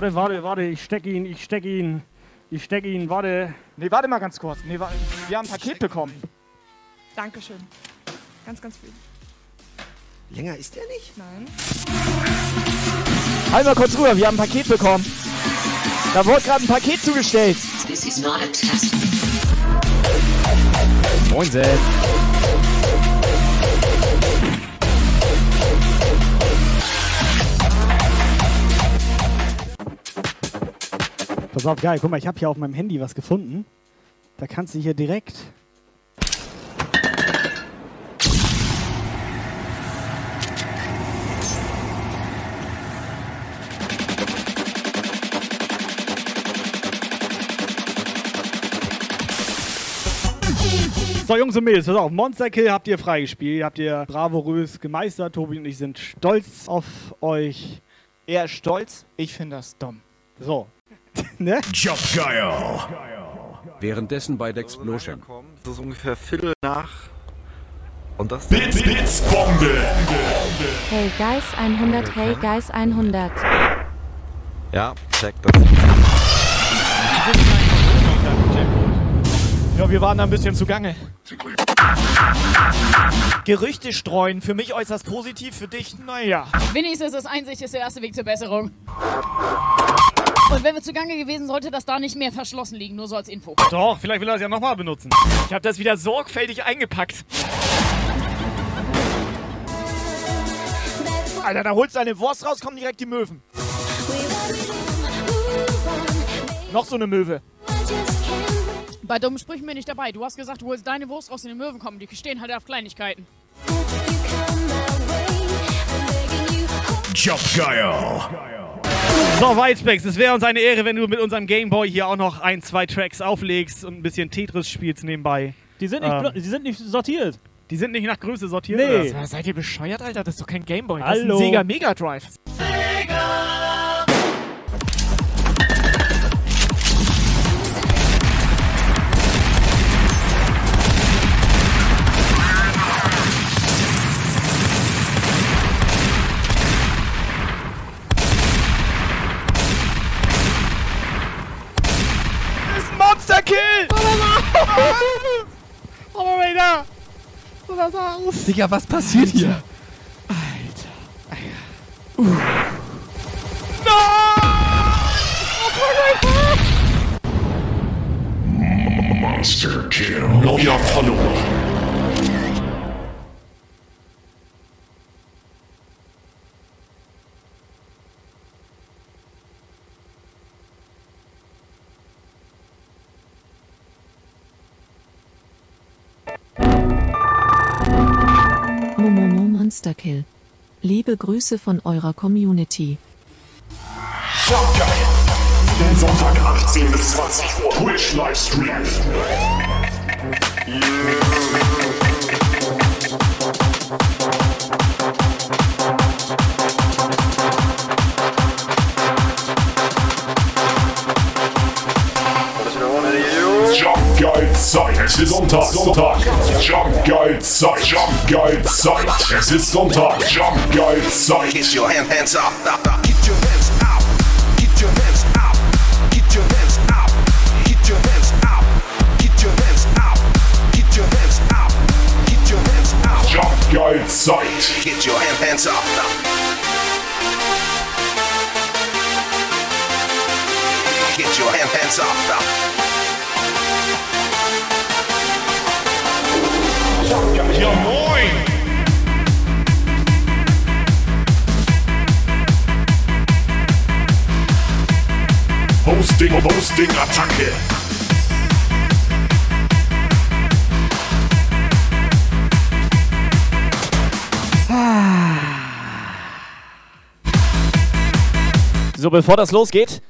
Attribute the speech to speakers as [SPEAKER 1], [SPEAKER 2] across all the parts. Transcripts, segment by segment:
[SPEAKER 1] Warte, warte, warte, ich steck ihn, ich steck ihn. Ich steck ihn, warte.
[SPEAKER 2] Nee, warte mal ganz kurz. Nee, wa- wir haben ein Paket bekommen.
[SPEAKER 3] Dankeschön. Ganz, ganz viel.
[SPEAKER 4] Länger ist der nicht?
[SPEAKER 3] Nein.
[SPEAKER 2] Halt mal kurz rüber, wir haben ein Paket bekommen. Da wurde gerade ein Paket zugestellt.
[SPEAKER 5] This is not a test.
[SPEAKER 2] Moin, Seth.
[SPEAKER 1] Pass auf, geil, guck mal, ich habe hier auf meinem Handy was gefunden. Da kannst du hier direkt. So, Jungs und Mädels, pass auf, Monster Kill habt ihr freigespielt, habt ihr bravourös gemeistert. Tobi und ich sind stolz auf euch.
[SPEAKER 2] Er ist stolz, ich finde das dumm.
[SPEAKER 1] So. Ne?
[SPEAKER 6] Guile.
[SPEAKER 7] Währenddessen bei der Explosion.
[SPEAKER 8] Das ist ungefähr Viertel nach. Und das.
[SPEAKER 6] Bits, Bits, Bombe.
[SPEAKER 9] Hey Guys 100, Hey Guys 100.
[SPEAKER 8] Ja, check das.
[SPEAKER 2] Ja, wir waren da ein bisschen zugange. Gerüchte streuen, für mich äußerst positiv, für dich, naja.
[SPEAKER 10] Wenigstens ist Einsicht ist der erste Weg zur Besserung. Und wenn wir zugange gewesen, sollte das da nicht mehr verschlossen liegen, nur so als Info.
[SPEAKER 1] Doch, vielleicht will er es ja nochmal benutzen.
[SPEAKER 2] Ich habe das wieder sorgfältig eingepackt. Alter, da holst du eine Wurst raus, kommen direkt die Möwen. Noch so eine Möwe.
[SPEAKER 10] Bei dummen Sprüchen bin ich dabei. Du hast gesagt, du holst deine Wurst raus in den Möwen kommen. Die stehen halt auf Kleinigkeiten.
[SPEAKER 6] Jump Guile.
[SPEAKER 1] So, Whitespecs, es wäre uns eine Ehre, wenn du mit unserem Gameboy hier auch noch ein, zwei Tracks auflegst und ein bisschen Tetris spielst nebenbei.
[SPEAKER 11] Die sind nicht,
[SPEAKER 1] Ähm.
[SPEAKER 11] die sind nicht sortiert.
[SPEAKER 1] Die sind nicht nach Größe sortiert?
[SPEAKER 11] Nee.
[SPEAKER 1] Oder?
[SPEAKER 2] Seid ihr bescheuert, Alter? Das ist doch kein Gameboy. Das
[SPEAKER 11] Hallo.
[SPEAKER 2] ist ein Sega Mega Drive. Das
[SPEAKER 1] Operator!
[SPEAKER 4] Digga, was passiert hier?
[SPEAKER 6] Monster Kill. Neuer Follower.
[SPEAKER 9] Momomo Monster Kill. Liebe Grüße von eurer Community.
[SPEAKER 6] Guile. Sonntag 18 bis 20 Uhr. Twitch Livestream. Jump Guide Zeit. Es ist Sonntag. Sonntag. Jump Guide Zeit. Jump Guide Zeit. Es ist Sonntag. Jump Guide Zeit.
[SPEAKER 4] Get your hand, hands up. Get your hands up. Get your hands up. Get your hands up. Get your hands up. Get your hands up. Get your hands up. Get your hands up.
[SPEAKER 6] Jump Guide Zeit.
[SPEAKER 4] Get your hand, hands up. Get your hand, hands up.
[SPEAKER 6] Posting, Posting, Attacke.
[SPEAKER 2] So, bevor das losgeht.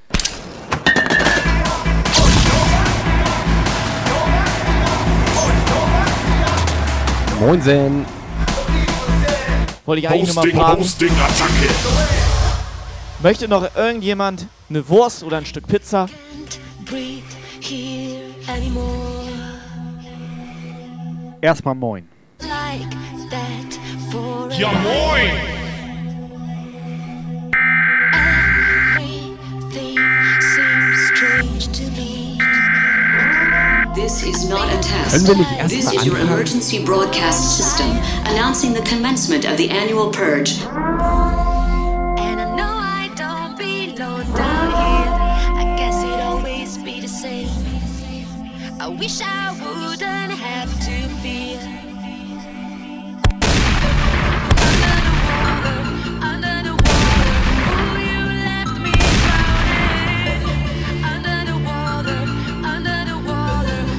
[SPEAKER 5] Moinsen.
[SPEAKER 2] Wollte ich eigentlich
[SPEAKER 6] nochmal
[SPEAKER 2] fragen.
[SPEAKER 6] Posting, Attacke.
[SPEAKER 2] Möchte noch irgendjemand eine Wurst oder ein Stück Pizza?
[SPEAKER 1] Erstmal moin.
[SPEAKER 6] Ja, moin!
[SPEAKER 12] This is not a test.
[SPEAKER 5] Können wir nicht erst
[SPEAKER 12] This is your emergency broadcast system announcing the commencement of the annual purge.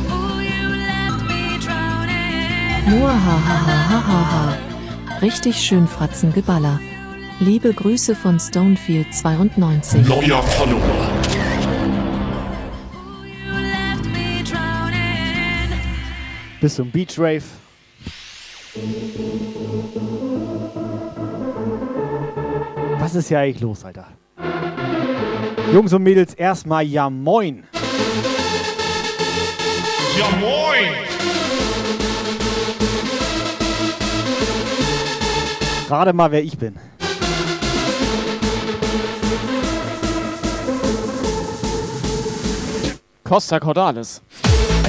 [SPEAKER 11] Oh, you left me drowning.
[SPEAKER 9] Nur hahaha. Richtig schön Fratzengeballer. Liebe Grüße von Stonefield 92.
[SPEAKER 6] Neuer Follower.
[SPEAKER 1] Bis zum Beach Rave. Was ist hier eigentlich los, Alter? Jungs und Mädels, erstmal ja moin.
[SPEAKER 6] Ja, moin!
[SPEAKER 1] Gerade mal, wer ich bin.
[SPEAKER 2] Costa Cordalis.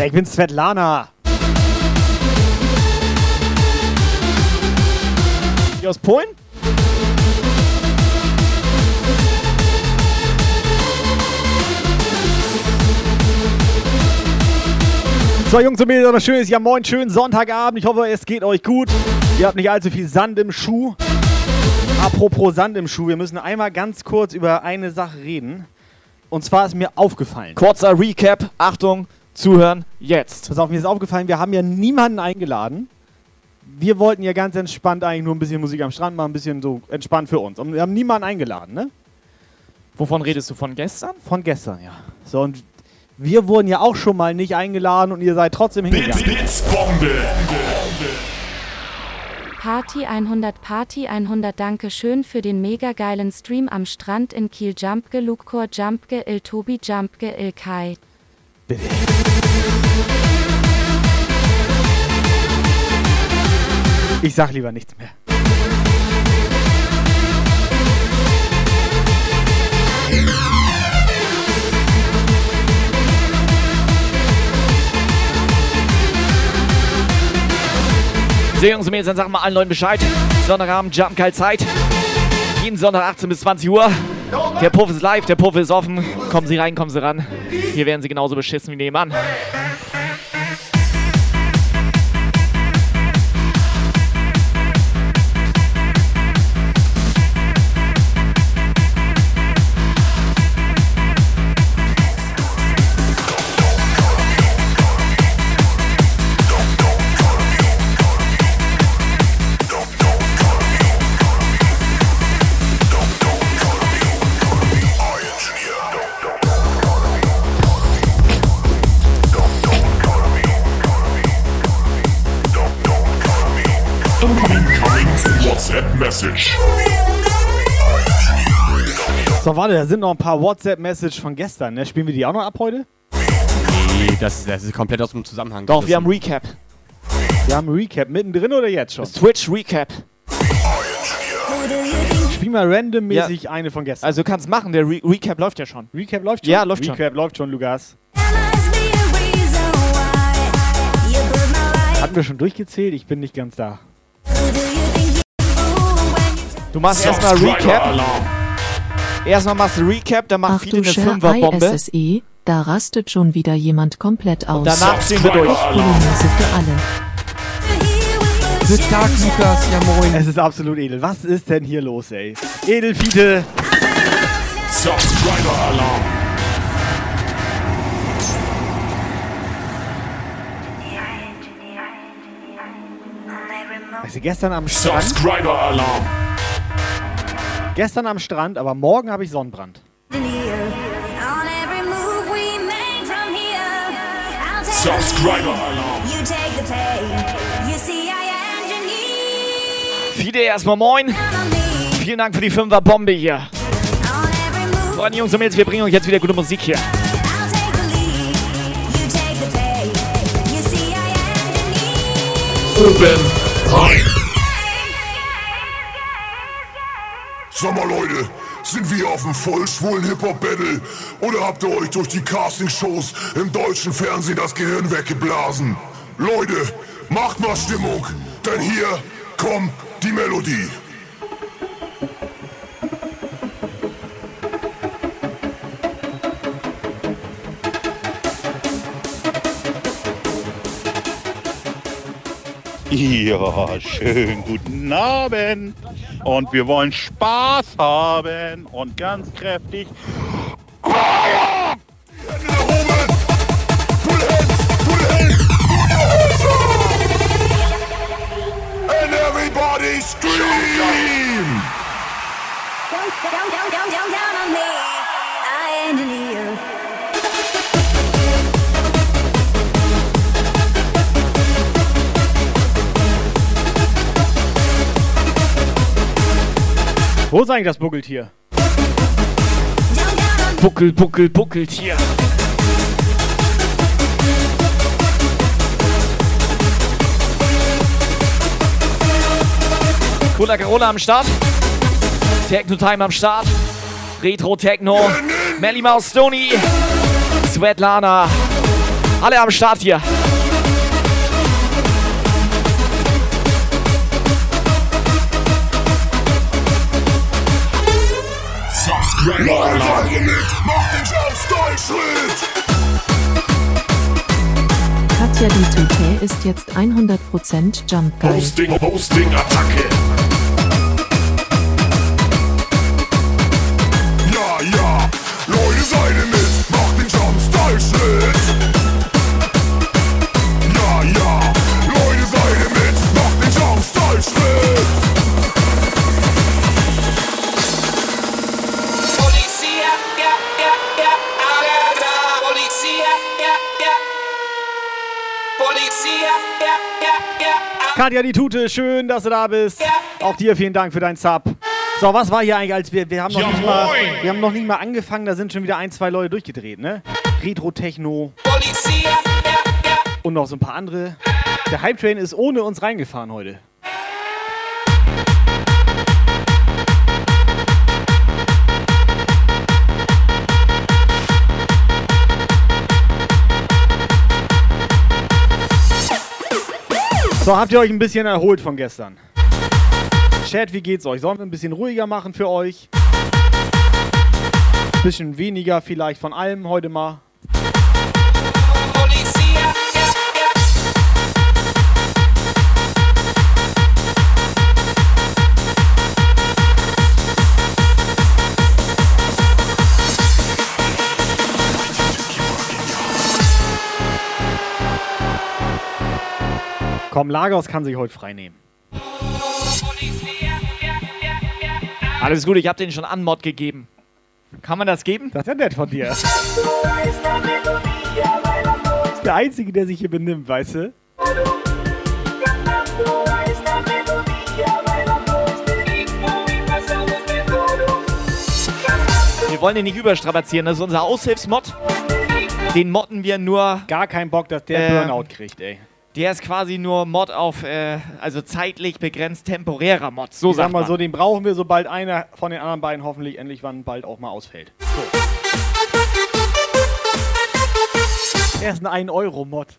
[SPEAKER 1] Ich bin Svetlana.
[SPEAKER 2] Die aus Polen?
[SPEAKER 1] So, Jungs und Mädels, aber schönes Ja moin, schönen Sonntagabend. Ich hoffe, es geht euch gut. Ihr habt nicht allzu viel Sand im Schuh. Apropos Sand im Schuh, wir müssen einmal ganz kurz über eine Sache reden. Und zwar ist mir aufgefallen.
[SPEAKER 2] Kurzer Recap. Achtung, zuhören, jetzt.
[SPEAKER 1] Pass auf, mir ist aufgefallen, wir haben ja niemanden eingeladen. Wir wollten ja ganz entspannt eigentlich nur ein bisschen Musik am Strand machen, ein bisschen so entspannt für uns. Und wir haben niemanden eingeladen, ne?
[SPEAKER 2] Wovon redest du? Von gestern?
[SPEAKER 1] Von gestern, ja. So, und wir wurden ja auch schon mal nicht eingeladen und ihr seid trotzdem hingegangen.
[SPEAKER 6] Blitzbombe.
[SPEAKER 9] Party 100 Party 100 Danke schön für den mega geilen Stream am Strand in Kiel Jumpge Lukor Jumpge Il Tobi Jumpge Il Kai.
[SPEAKER 1] Ich sag lieber nichts mehr.
[SPEAKER 2] So, Jungs und Mädels, dann sagen wir allen Leuten Bescheid. Sonntagabend, Jump Geil Zeit. Jeden Sonntag 18 bis 20 Uhr. Der Puff ist live, der Puff ist offen. Kommen Sie rein, kommen Sie ran. Hier werden Sie genauso beschissen wie nebenan.
[SPEAKER 1] So, warte, da sind noch ein paar WhatsApp-Messages von gestern. Ne? Spielen wir die auch noch ab heute?
[SPEAKER 5] Nee, das, das ist komplett aus dem Zusammenhang.
[SPEAKER 2] Doch, wir haben
[SPEAKER 5] gerissen.
[SPEAKER 2] Recap.
[SPEAKER 1] Wir haben Recap mittendrin oder jetzt schon?
[SPEAKER 2] Twitch Recap.
[SPEAKER 1] Spiel mal randommäßig eine von gestern.
[SPEAKER 2] Also du kannst machen, der Re Recap läuft ja schon.
[SPEAKER 1] Recap läuft schon?
[SPEAKER 2] Ja, läuft schon.
[SPEAKER 1] Recap läuft schon, Lukas. Hatten wir schon durchgezählt? Ich bin nicht ganz da.
[SPEAKER 2] Du machst erstmal Recap.
[SPEAKER 6] Subscriber-Alarm.
[SPEAKER 2] Erstmal machst du Recap, dann macht
[SPEAKER 9] Ach
[SPEAKER 2] viele
[SPEAKER 9] du
[SPEAKER 2] eine Fünferbombe.
[SPEAKER 9] ISSE, da rastet schon wieder jemand komplett aus.
[SPEAKER 2] Danach ziehen wir durch.
[SPEAKER 9] Für alle.
[SPEAKER 5] Guten Tag, Lukas. Ja, moin.
[SPEAKER 1] Es ist absolut edel. Was ist denn hier los, ey? Edelfiete.
[SPEAKER 6] Subscriber-Alarm.
[SPEAKER 1] Du, gestern am Strand,
[SPEAKER 6] Subscriber-Alarm.
[SPEAKER 1] Gestern am Strand, aber morgen habe ich Sonnenbrand.
[SPEAKER 6] Subscriber
[SPEAKER 2] Fide erstmal moin. Vielen Dank für die 5er Bombe hier. Freunde, Jungs und Mädels, wir bringen euch jetzt wieder gute Musik hier.
[SPEAKER 6] Open. High.
[SPEAKER 13] Sag mal Leute, sind wir auf dem vollschwulen Hip-Hop-Battle oder habt ihr euch durch die Castingshows im deutschen Fernsehen das Gehirn weggeblasen? Leute, macht mal Stimmung, denn hier kommt die Melodie.
[SPEAKER 14] Ja, schönen guten Abend. Und wir wollen Spaß haben und ganz kräftig.
[SPEAKER 13] And everybody scream!
[SPEAKER 1] Wo ist eigentlich das Buckeltier?
[SPEAKER 2] Buckel, Buckel, Buckeltier. Cooler Corona am Start. Techno Time am Start. Retro Techno. Melly Mouse Stony. Svetlana. Alle am Start hier.
[SPEAKER 13] Leute, mit, macht den Jump-Style-Schritt!
[SPEAKER 15] Katja die Tüte ist jetzt 100% Jump Guy.
[SPEAKER 6] Hosting, Hosting, Attacke.
[SPEAKER 1] Katja die Tute, schön, dass du da bist. Auch dir vielen Dank für deinen Sub. So, was war hier eigentlich, als wir, wir haben noch
[SPEAKER 6] Ja,
[SPEAKER 1] nicht mal, wir haben noch nicht mal angefangen, da sind schon wieder ein, zwei Leute durchgedreht, ne? Retro Techno und noch so ein paar andere. Der Hype Train ist ohne uns reingefahren heute. So, habt ihr euch ein bisschen erholt von gestern? Chat, wie geht's euch? Sollen wir ein bisschen ruhiger machen für euch? Bisschen weniger vielleicht von allem heute mal. Komm, Lagos kann sich heute frei nehmen.
[SPEAKER 2] Alles gut, ich hab den schon Anmod gegeben. Kann man das geben?
[SPEAKER 1] Das ist ja nett von dir. der Einzige, der sich hier benimmt, weißt du?
[SPEAKER 2] Wir wollen den nicht überstrapazieren, das ist unser Aushilfsmod. Den modden wir nur.
[SPEAKER 1] Gar keinen Bock, dass der
[SPEAKER 2] Ähm,
[SPEAKER 1] Burnout kriegt, ey.
[SPEAKER 2] Der ist quasi nur Mod auf, äh, also zeitlich begrenzt temporärer Mod. So
[SPEAKER 1] ich sag mal
[SPEAKER 2] man.
[SPEAKER 1] so, den brauchen wir, sobald einer von den anderen beiden hoffentlich endlich wann bald auch mal ausfällt. So. Er ist ein 1-Euro-Mod.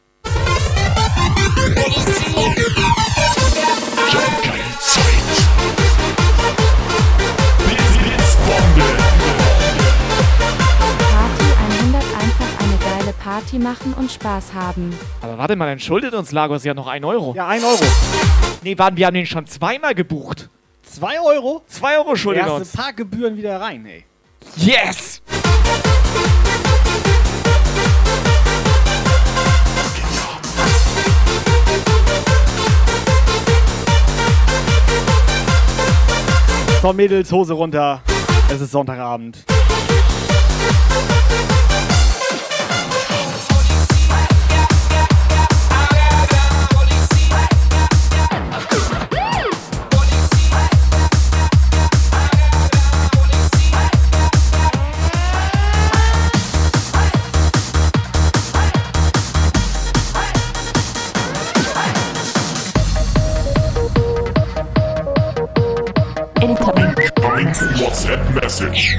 [SPEAKER 9] Party eine geile Party machen und Spaß haben.
[SPEAKER 2] Aber warte mal, dann schuldet uns Lagos ja noch 1 Euro.
[SPEAKER 1] Ja, 1 Euro.
[SPEAKER 2] Nee, warten, wir haben den schon zweimal gebucht.
[SPEAKER 1] 2 Euro?
[SPEAKER 2] 2 Euro schuldet er
[SPEAKER 1] Erste
[SPEAKER 2] uns.
[SPEAKER 1] Parkgebühren wieder rein, ey.
[SPEAKER 2] Yes!
[SPEAKER 1] So, Mädels, Hose runter. Es ist Sonntagabend. WhatsApp-Message.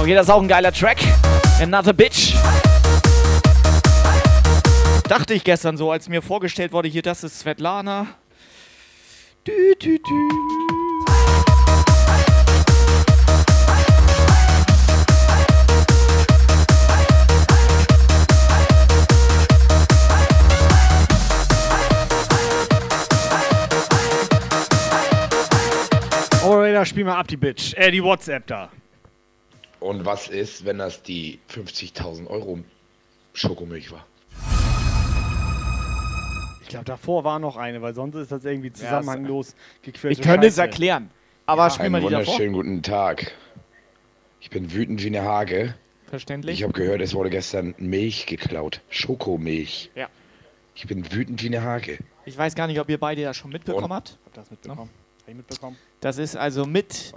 [SPEAKER 2] Okay, das ist auch ein geiler Track. Another Bitch. Dachte ich gestern so, als mir vorgestellt wurde, hier, das ist Svetlana. Du, du, du.
[SPEAKER 1] Operator, spiel mal ab die Bitch. Äh, die WhatsApp da.
[SPEAKER 16] Und was ist, wenn das die 50.000 Euro Schokomilch war?
[SPEAKER 1] Ich glaube, davor war noch eine, weil sonst ist das irgendwie zusammenhanglos gequält.
[SPEAKER 2] Ich könnte es erklären. Aber spiel mal die davor.
[SPEAKER 16] wunderschönen guten Tag. Ich bin wütend wie eine Hage.
[SPEAKER 2] Verständlich.
[SPEAKER 16] Ich habe gehört, es wurde gestern Milch geklaut. Schokomilch.
[SPEAKER 2] Ja.
[SPEAKER 16] Ich bin wütend wie eine Hage.
[SPEAKER 2] Ich weiß gar nicht, ob ihr beide das schon mitbekommen habt.
[SPEAKER 1] Hab das mitbekommen. Ich mitbekommen.
[SPEAKER 2] Das ist also mit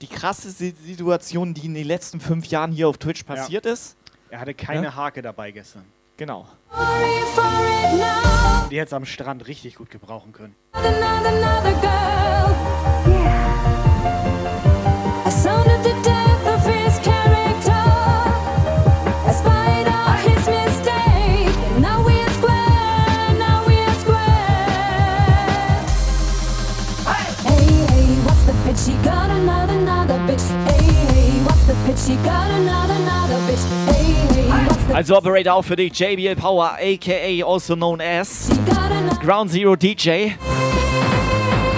[SPEAKER 2] die krasseste Situation, die in den letzten fünf Jahren hier auf Twitch passiert ist.
[SPEAKER 1] Er hatte keine
[SPEAKER 2] Ja?
[SPEAKER 1] Hake dabei gestern.
[SPEAKER 2] Genau.
[SPEAKER 1] Die hätte es am Strand richtig gut gebrauchen können.
[SPEAKER 11] Another girl.
[SPEAKER 2] Also Operator auch für dich, JBL Power, aka also known as Ground Zero DJ,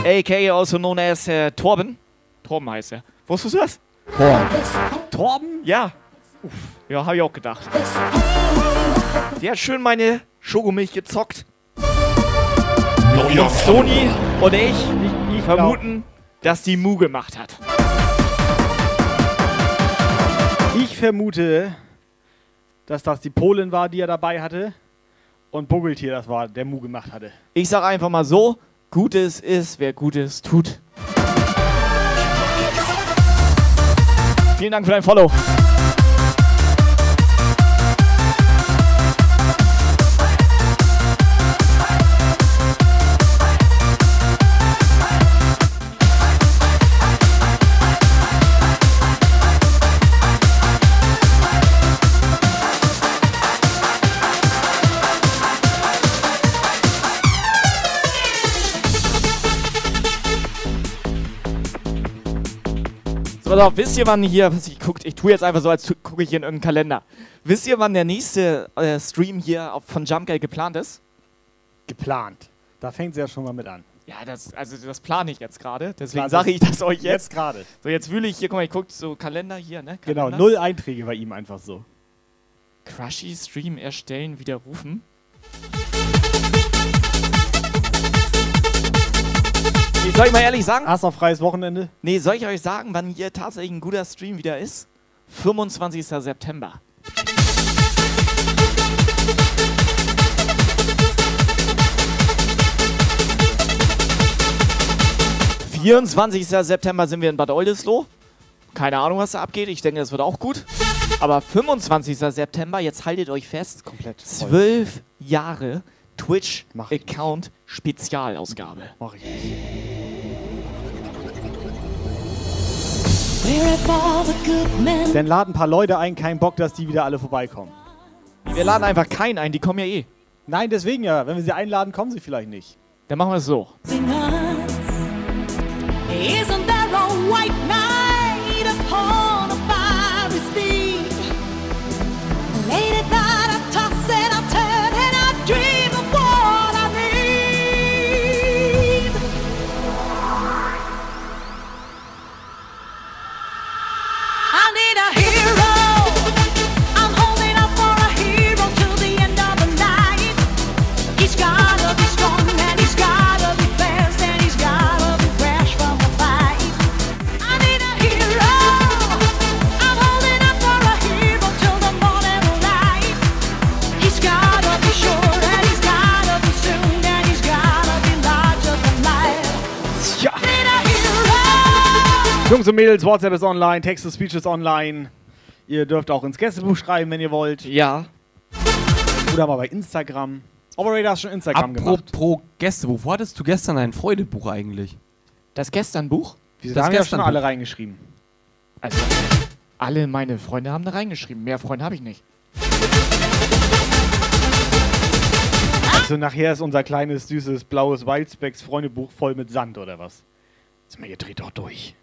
[SPEAKER 2] aka also known as äh, Torben. Torben heißt er. Wusstest du das? Torben? Ja. Uff. Ja, habe ich auch gedacht. Der hat schön meine Schokomilch gezockt.
[SPEAKER 6] Neuer
[SPEAKER 2] Und Stony und ich, vermuten, dass die Mu gemacht hat.
[SPEAKER 1] Ich vermute, dass das die Polin war, die er dabei hatte. Und Buggeltier das war, der Mu gemacht hatte.
[SPEAKER 2] Ich sag einfach mal so, Gutes ist, wer Gutes tut. Vielen Dank für dein Follow. Pass auf, wisst ihr, wann hier, was ich guckt, ich tue jetzt einfach so, als gucke ich hier in irgendeinen Kalender. Wisst ihr, wann der nächste äh, Stream hier auf, von Jump Guy geplant ist?
[SPEAKER 1] Geplant. Da fängt sie ja schon mal mit an.
[SPEAKER 2] Ja, das, also das plane ich jetzt gerade. Deswegen sage ich das euch jetzt.
[SPEAKER 1] jetzt gerade.
[SPEAKER 2] So, jetzt wühle ich hier, guck mal, ich gucke so Kalender hier, ne?
[SPEAKER 1] Genau,
[SPEAKER 2] Kalender.
[SPEAKER 1] null Einträge bei ihm einfach so.
[SPEAKER 2] Crushy Stream erstellen, widerrufen. Soll ich mal ehrlich sagen?
[SPEAKER 1] Hast du noch freies Wochenende?
[SPEAKER 2] Nee, soll ich euch sagen, wann hier tatsächlich ein guter Stream wieder ist? 25. September. – 24. September sind wir in Bad Oldesloe. Keine Ahnung, was da abgeht. Ich denke, das wird auch gut. Aber 25. September, jetzt haltet euch fest.
[SPEAKER 1] Komplett.
[SPEAKER 2] Zwölf Jahre Twitch-Account Spezialausgabe.
[SPEAKER 1] Mach ich Dann laden ein paar Leute ein, kein Bock, dass die wieder alle vorbeikommen.
[SPEAKER 2] Wir laden einfach keinen ein, die kommen ja eh.
[SPEAKER 1] Nein, deswegen ja. Wenn wir sie einladen, kommen sie vielleicht nicht.
[SPEAKER 2] Dann machen wir es so.
[SPEAKER 11] Isn't there a white
[SPEAKER 1] Jungs und Mädels, WhatsApp ist online, Text-to-Speech ist online. Ihr dürft auch ins Gästebuch schreiben, wenn ihr wollt.
[SPEAKER 2] Ja.
[SPEAKER 1] Oder mal bei Instagram. Operator hast schon Instagram gemacht.
[SPEAKER 5] Apropos Gästebuch, wo hattest du gestern ein Freudebuch eigentlich?
[SPEAKER 2] Das Gestern-Buch?
[SPEAKER 1] Wieso,
[SPEAKER 5] Das
[SPEAKER 1] da haben ja schon alle reingeschrieben.
[SPEAKER 2] Also, Alle meine Freunde haben da reingeschrieben. Mehr Freunde habe ich nicht.
[SPEAKER 1] Also nachher ist unser kleines, süßes, blaues Wildspecs Freundebuch voll mit Sand oder was? Sag mal, ihr dreht doch durch.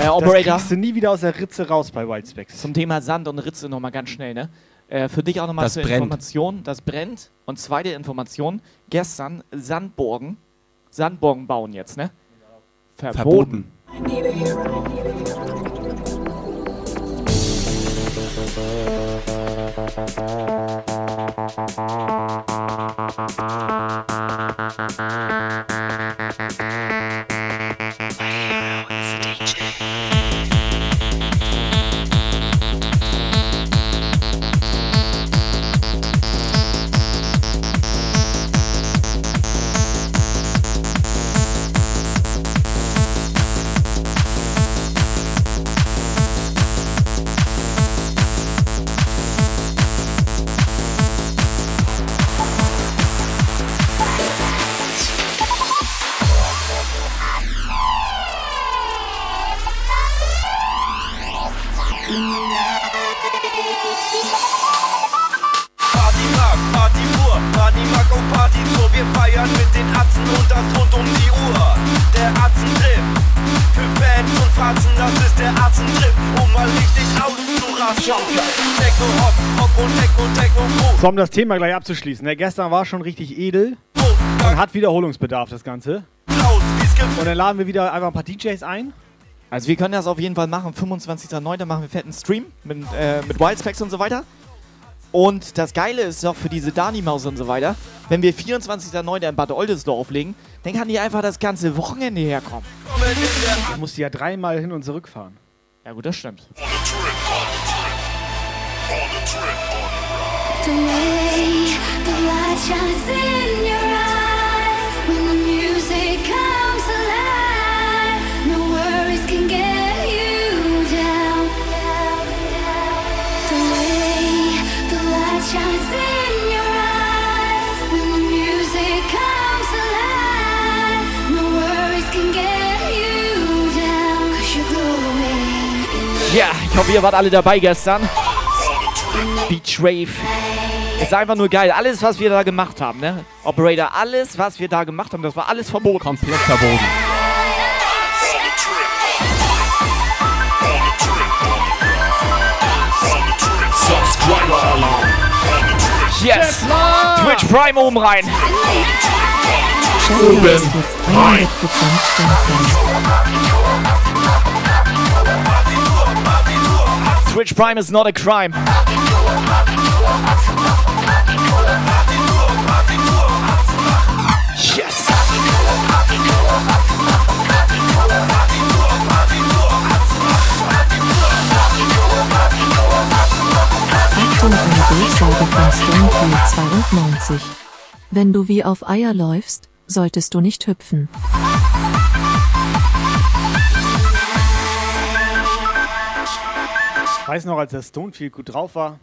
[SPEAKER 2] Äh, Operator.
[SPEAKER 1] Das kriegst du nie wieder aus der Ritze raus bei Wildspecs.
[SPEAKER 2] Zum Thema Sand und Ritze nochmal ganz schnell, ne? Äh, für dich auch nochmal zur
[SPEAKER 5] brennt.
[SPEAKER 2] Information. Das brennt. Und zweite Information. Gestern Sandburgen. Sandburgen bauen jetzt, ne? Verboten.
[SPEAKER 5] Verboten.
[SPEAKER 4] Fratzen, das ist der Atzentrip, um mal richtig auszurasten. Techno Hop, Hop und Techno, Techno Groove.
[SPEAKER 1] So, um das Thema gleich abzuschließen. Der gestern war schon richtig edel und hat Wiederholungsbedarf, das Ganze. Und dann laden wir wieder einfach ein paar DJs ein.
[SPEAKER 2] Also wir können das auf jeden Fall machen. 25.09. machen wir fetten Stream mit, äh, mit Wildspecs und so weiter. Und das Geile ist doch für diese Dani-Maus und so weiter, wenn wir 24.09. in Bad Oldesdorf legen, dann kann die einfach das ganze Wochenende herkommen.
[SPEAKER 1] Du musst ja dreimal hin und zurück fahren.
[SPEAKER 2] Ja gut, das stimmt.
[SPEAKER 11] The
[SPEAKER 2] Ja, ich hoffe, ihr wart alle dabei gestern. Beach Rave. Ist einfach nur geil. Alles, was wir da gemacht haben, ne? Operator, alles, was wir da gemacht haben, das war alles verboten.
[SPEAKER 5] Komplett verboten.
[SPEAKER 6] Subscriber Alarm.
[SPEAKER 2] Yes! Twitch Prime oben rein.
[SPEAKER 15] Shelly ist jetzt 100% stärker.
[SPEAKER 2] Twitch Prime is not a crime.
[SPEAKER 15] Durchsage von Stonefield 92. Wenn du wie auf Eier läufst, solltest du nicht hüpfen.
[SPEAKER 1] Ich weiß noch, als der Stonefield gut drauf war.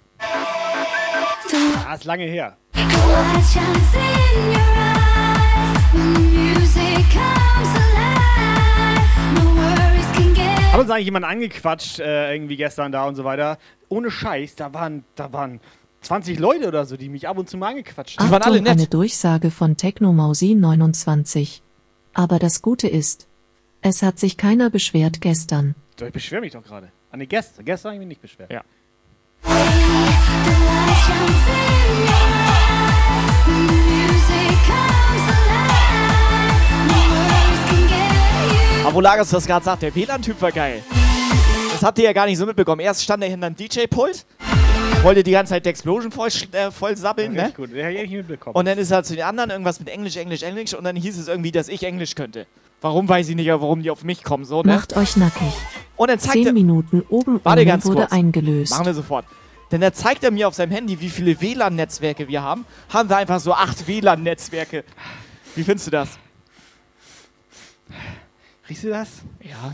[SPEAKER 1] Ah, ist lange her. Hat uns eigentlich jemand angequatscht, äh, irgendwie gestern da und so weiter. Ohne Scheiß, da waren, da waren 20 Leute oder so, die mich ab und zu mal angequatscht haben.
[SPEAKER 15] Achtung, eine Durchsage von Technomausi 29. Aber das Gute ist, es hat sich keiner beschwert gestern.
[SPEAKER 1] Ich beschwere mich doch gerade. An die Gäste. Gestern habe ich mich nicht beschwert.
[SPEAKER 2] Ja. Aber wo Lagers das gerade sagt, der WLAN-Typ war geil. Das habt ihr ja gar nicht so mitbekommen. Erst stand er hinter einem DJ-Pult, wollte die ganze Zeit der Explosion voll, äh, voll sabbeln, ne?
[SPEAKER 1] Gut. Ja, hätte ich nicht mitbekommen.
[SPEAKER 2] Und dann ist er zu den anderen irgendwas mit Englisch, Englisch, Englisch und dann hieß es irgendwie, dass ich Englisch könnte. Warum weiß ich nicht, aber warum die auf mich kommen, so, ne?
[SPEAKER 15] Macht euch nackig.
[SPEAKER 2] Und dann zeigt
[SPEAKER 15] Zehn
[SPEAKER 2] er-
[SPEAKER 15] Minuten oben
[SPEAKER 2] Warte ganz
[SPEAKER 15] wurde
[SPEAKER 2] kurz.
[SPEAKER 15] eingelöst.
[SPEAKER 2] Machen wir sofort. Denn da zeigt er mir auf seinem Handy, wie viele WLAN-Netzwerke wir haben. Haben wir einfach so acht WLAN-Netzwerke. Wie findest du das?
[SPEAKER 1] Riechst du das?
[SPEAKER 2] Ja.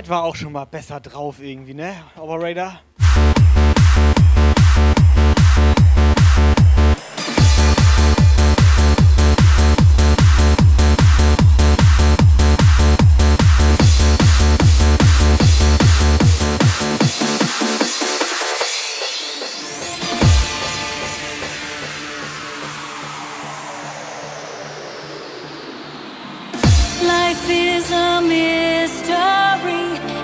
[SPEAKER 1] Das war auch schon mal besser drauf irgendwie, ne? Operator?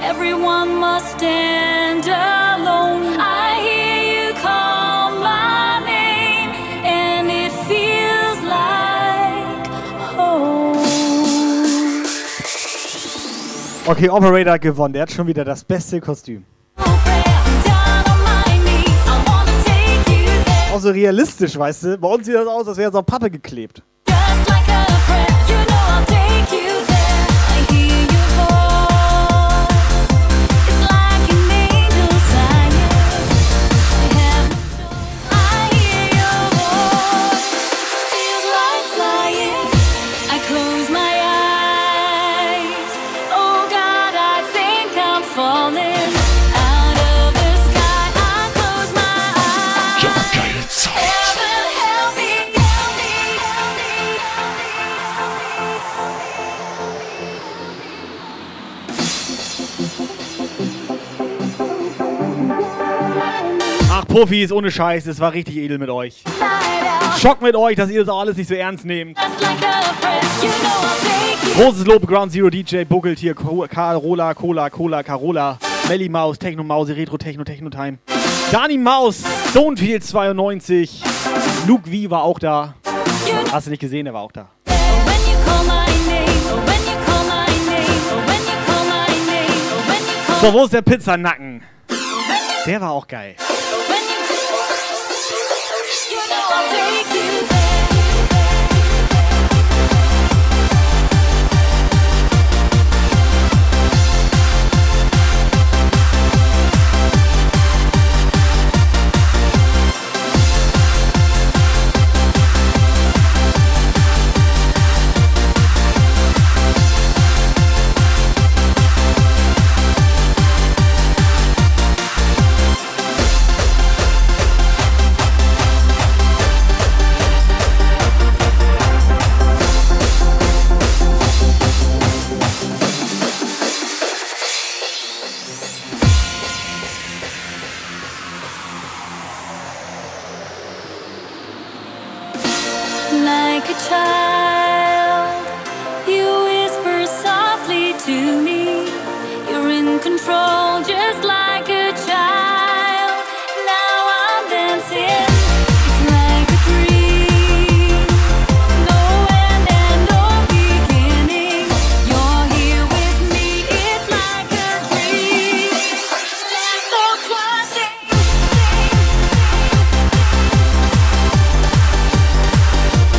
[SPEAKER 11] Everyone must stand alone. I hear you call my name, and it feels like home.
[SPEAKER 1] Okay, Operator gewonnen. Der hat schon wieder das beste Kostüm. Auch so realistisch, weißt du? Bei uns sieht das aus, als wäre so auf Pappe geklebt.
[SPEAKER 11] I
[SPEAKER 1] Puffis, ohne Scheiß, es war richtig edel mit euch. Schock mit euch, dass ihr das alles nicht so ernst nehmt. Großes Lob, Ground Zero DJ, Buckelt hier, Carola, Cola, Cola, Carola, Melly Maus, Techno Mausi, Retro Techno, Techno Time. Dani Maus, Stonefield 92, Luke V war auch da. Hast du nicht gesehen, der war auch da. So, wo ist der Pizzanacken? Der war auch geil.
[SPEAKER 11] Like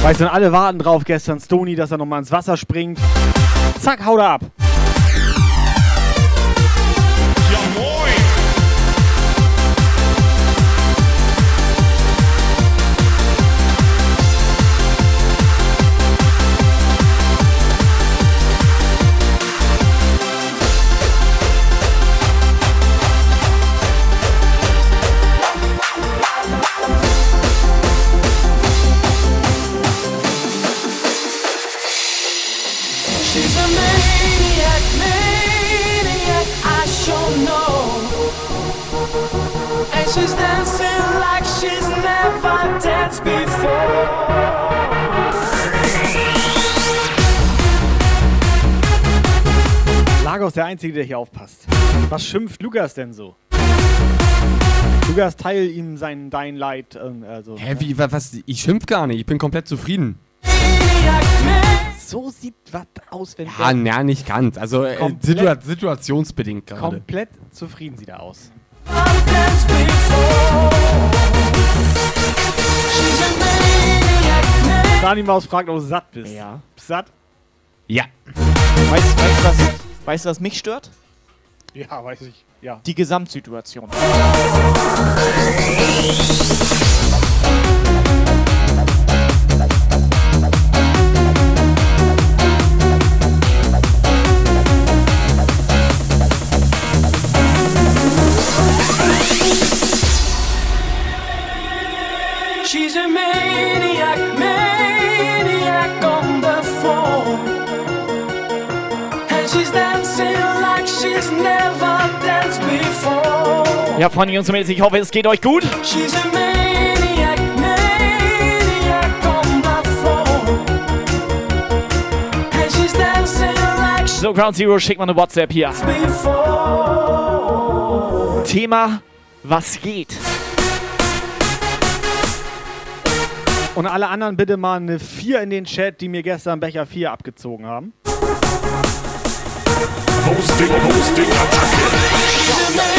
[SPEAKER 1] Weißt du, alle warten drauf gestern, Stony, dass er nochmal ins Wasser springt. Zack, haut er ab.
[SPEAKER 11] Danced before.
[SPEAKER 1] Lager ist der Einzige, der hier aufpasst. Was schimpft Lukas denn so? Lukas, teil ihm sein Dein Leid. ähm, Also,
[SPEAKER 5] Hä, wie, wa- was? Ich schimpf gar nicht. Ich bin komplett zufrieden.
[SPEAKER 1] So sieht was aus, wenn
[SPEAKER 5] Ja, na, nicht ganz. Also äh,
[SPEAKER 1] Komplett-
[SPEAKER 5] situa situationsbedingt gerade.
[SPEAKER 1] komplett zufrieden sieht er aus. Dani Maus fragt, ob du satt bist.
[SPEAKER 2] Ja.
[SPEAKER 1] Satt?
[SPEAKER 5] Ja.
[SPEAKER 2] Weißt du, was, weißt, du, was mich stört?
[SPEAKER 1] Ja, weiß ich. Ja.
[SPEAKER 2] Die Gesamtsituation. Ja, Freunde, Jungs und Mädels, ich hoffe, es geht euch gut.
[SPEAKER 4] She's a maniac, maniac on the floor. And she's dancing like she's
[SPEAKER 2] So, Ground Zero, schick mal eine WhatsApp hier.
[SPEAKER 4] before.
[SPEAKER 2] Thema, was geht?
[SPEAKER 1] Und alle anderen bitte mal eine 4 in den Chat, die mir gestern Becher 4 abgezogen haben.
[SPEAKER 17] Hosting, Hosting,
[SPEAKER 4] And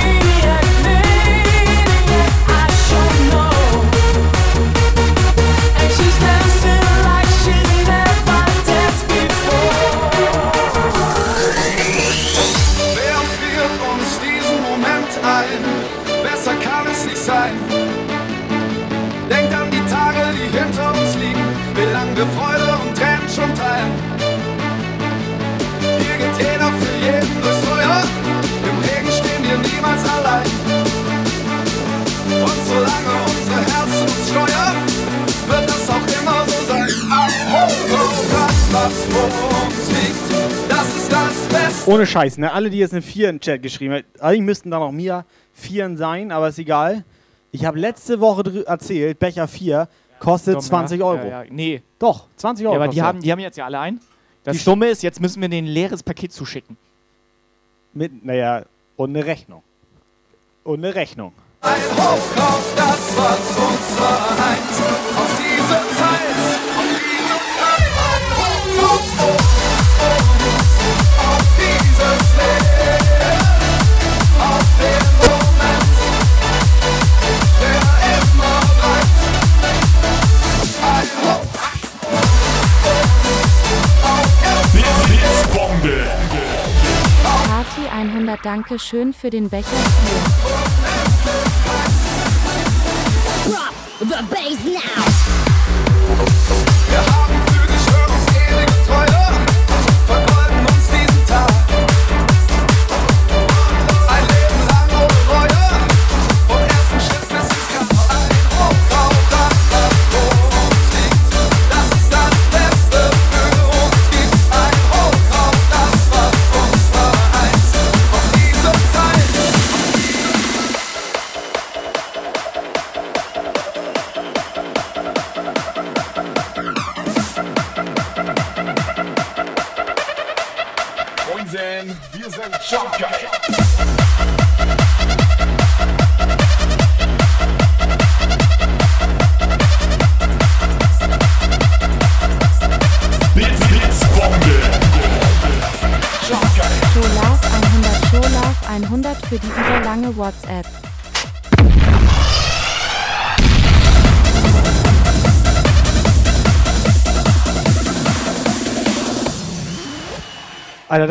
[SPEAKER 6] was vor uns liegt, das ist das Beste.
[SPEAKER 1] Ohne Scheiß, ne? Alle, die jetzt eine 4 in den Chat geschrieben haben, eigentlich müssten da noch mir 4 sein, aber ist egal. Ich habe letzte Woche erzählt, Becher 4 kostet
[SPEAKER 2] Dumm,
[SPEAKER 1] 20
[SPEAKER 2] ja?
[SPEAKER 1] Euro.
[SPEAKER 2] Ja, ja. Nee.
[SPEAKER 1] Doch, 20 Euro.
[SPEAKER 2] Ja, aber die haben, die haben jetzt ja alle ein. Das
[SPEAKER 1] Die-
[SPEAKER 2] Dumme ist, jetzt müssen wir denen ein leeres Paket zuschicken.
[SPEAKER 1] Mit, naja, und eine Rechnung. Und eine Rechnung.
[SPEAKER 6] Ein Hoch auf das, was uns vereint. Auf diese
[SPEAKER 9] 100 Danke schön für den Becher 4.
[SPEAKER 4] Drop the bass now.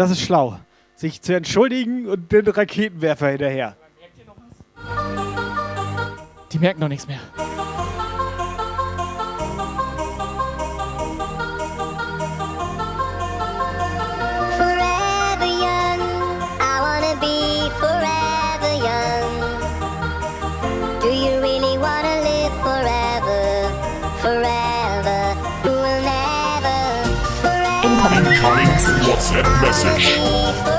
[SPEAKER 6] Das ist
[SPEAKER 1] schlau. Sich zu entschuldigen und den Raketenwerfer hinterher.
[SPEAKER 2] Die merken noch nichts mehr.
[SPEAKER 17] WhatsApp message.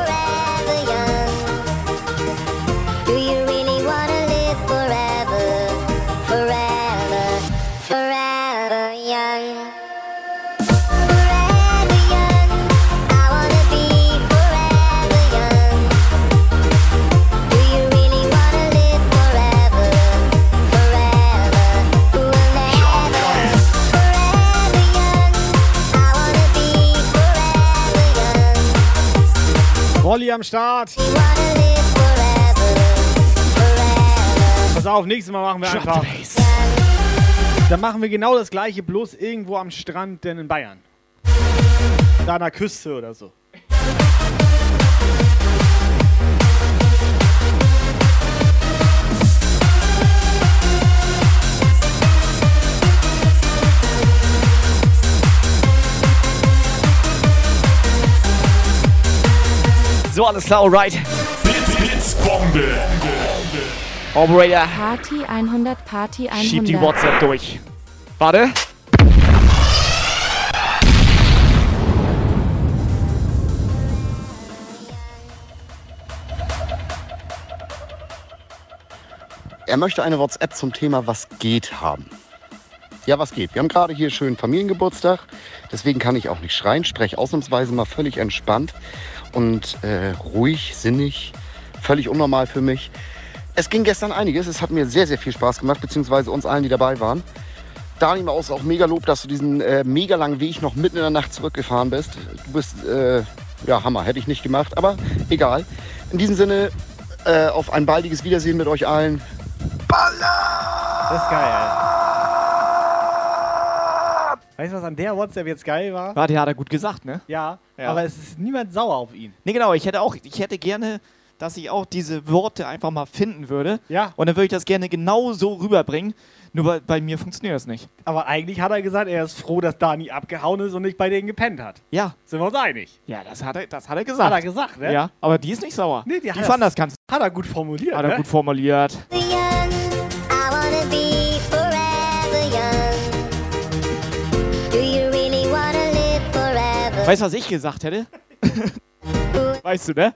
[SPEAKER 1] Am Start. Pass auf, nächstes Mal machen wir einfach. Dann machen wir genau das gleiche, bloß irgendwo am Strand, denn in Bayern. Da an der Küste oder so.
[SPEAKER 2] So, alles klar, alright.
[SPEAKER 6] Blitz, Blitzbombe.
[SPEAKER 2] Operator,
[SPEAKER 9] Party 100, Party 100.
[SPEAKER 2] schieb die WhatsApp durch. Warte.
[SPEAKER 18] Er möchte eine WhatsApp zum Thema Was geht haben. Ja, was geht? Wir haben gerade hier schön Familiengeburtstag, deswegen kann ich auch nicht schreien, spreche ausnahmsweise mal völlig entspannt und äh, ruhig, sinnig, völlig unnormal für mich. Es ging gestern einiges, es hat mir sehr, sehr viel Spaß gemacht, beziehungsweise uns allen, die dabei waren. Dani Maus, auch mega Lob, dass du diesen äh, mega langen Weg noch mitten in der Nacht zurückgefahren bist. Du bist, äh, ja, Hammer, hätte ich nicht gemacht, aber egal. In diesem Sinne, äh, auf ein baldiges Wiedersehen mit euch allen.
[SPEAKER 1] Das ist geil. Weißt du, was an der WhatsApp jetzt geil war?
[SPEAKER 2] Warte, hat er gut gesagt, ne?
[SPEAKER 1] Ja,
[SPEAKER 2] Ja.
[SPEAKER 1] aber es ist niemand sauer auf ihn.
[SPEAKER 2] Nee, genau, ich hätte auch, ich hätte gerne, dass ich auch diese Worte einfach mal finden würde.
[SPEAKER 1] Ja.
[SPEAKER 2] Und dann würde ich das gerne genau so rüberbringen. Nur bei, bei mir funktioniert das nicht.
[SPEAKER 1] Aber eigentlich hat er gesagt, er ist froh, dass Dani abgehauen ist und nicht bei denen gepennt hat.
[SPEAKER 2] Ja.
[SPEAKER 1] Sind wir uns einig?
[SPEAKER 2] Ja, das hat er, das hat er gesagt.
[SPEAKER 1] Hat er gesagt, ne?
[SPEAKER 2] Ja, aber die ist nicht sauer.
[SPEAKER 1] Nee, die,
[SPEAKER 2] die
[SPEAKER 1] hat
[SPEAKER 2] fand das ganz.
[SPEAKER 1] Hat er gut formuliert.
[SPEAKER 2] Hat er
[SPEAKER 1] ne?
[SPEAKER 2] gut formuliert.
[SPEAKER 19] I wanna be
[SPEAKER 2] Weißt du, was ich gesagt hätte? weißt du, ne?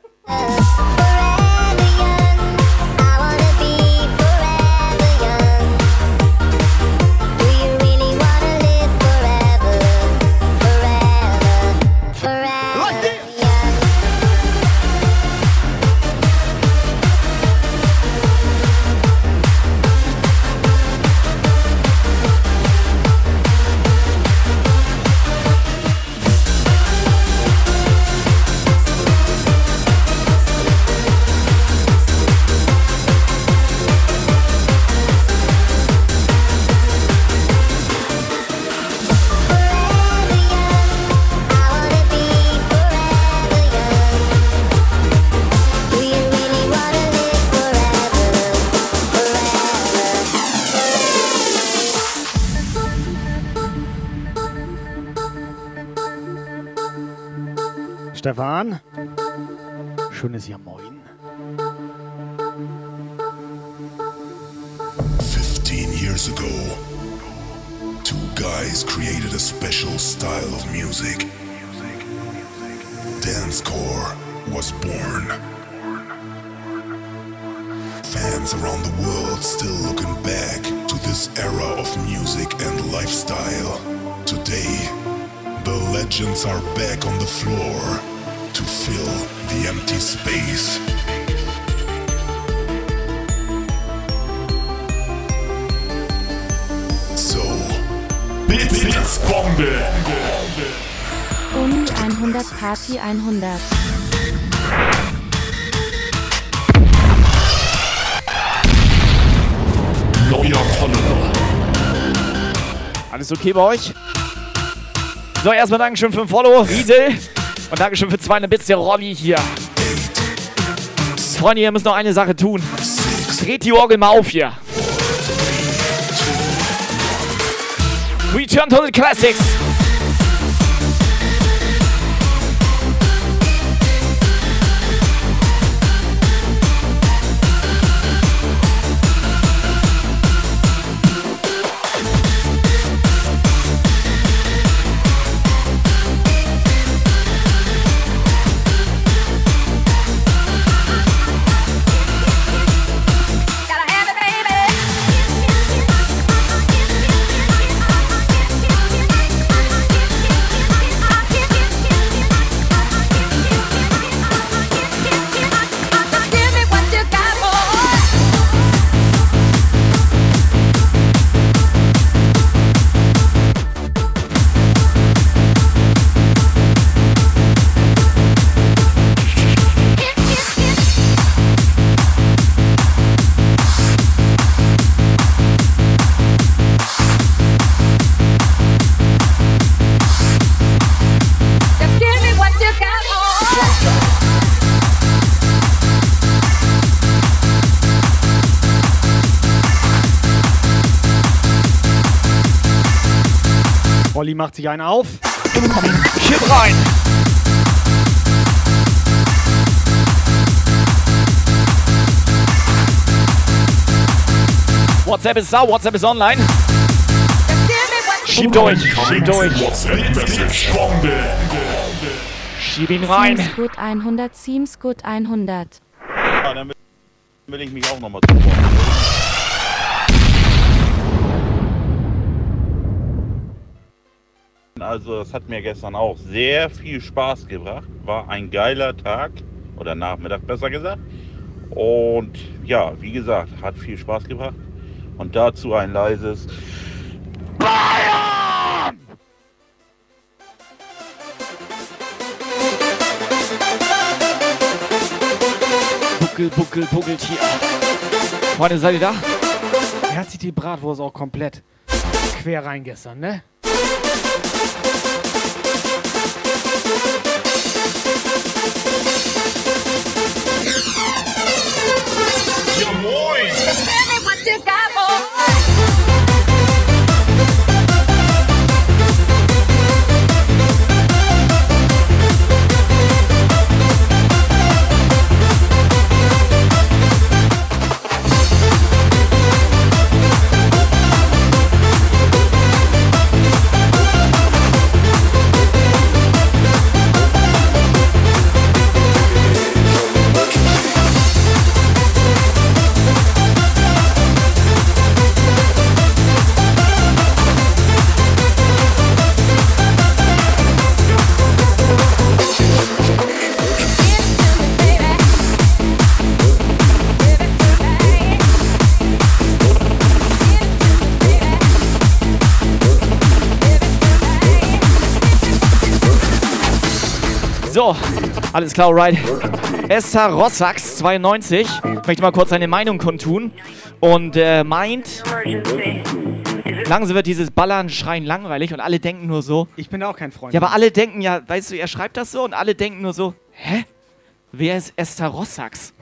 [SPEAKER 1] Stefan, schönes Jahr Moin.
[SPEAKER 20] 15 years ago, two guys created a special style of music. Dancecore was born. Fans around the world still looking back to this era of music and lifestyle. Today, the legends are back on the floor to fill the empty space. So,
[SPEAKER 6] Blitz, Blitzbombe.
[SPEAKER 9] Und 100 Party 100.
[SPEAKER 6] Neuer Follower.
[SPEAKER 2] Alles okay bei euch? So, erstmal Dankeschön für den Follow, Riesel. Und Dankeschön für 200 Bits, der Robby hier. Freunde, ihr müsst noch eine Sache tun. Dreht die Orgel mal auf hier. Return to the Classics.
[SPEAKER 1] richtig einen auf.
[SPEAKER 2] Chip rein! WhatsApp ist sau, WhatsApp ist online. Schieb durch, schieb durch. Schieb ihn rein.
[SPEAKER 9] Seamsgood 100, Seamsgood 100.
[SPEAKER 21] Ja, dann will ich mich auch nochmal zuhören. Also es hat mir gestern auch sehr viel Spaß gebracht. War ein geiler Tag oder Nachmittag besser gesagt. Und ja, wie gesagt, hat viel Spaß gebracht. Und dazu ein leises Bayern!
[SPEAKER 2] Buckel, Buckel, Buckeltier. Freunde, seid ihr da?
[SPEAKER 1] Er hat sich die Bratwurst auch komplett quer rein gestern, ne?
[SPEAKER 2] Alles klar, right. Esther Rossax 92 möchte mal kurz seine Meinung kundtun und äh, meint, langsam wird dieses Ballern, Schreien langweilig und alle denken nur so.
[SPEAKER 1] Ich bin auch kein Freund.
[SPEAKER 2] Ja, aber alle denken ja, weißt du, er schreibt das so und alle denken nur so, hä? Wer ist Esther Rossax?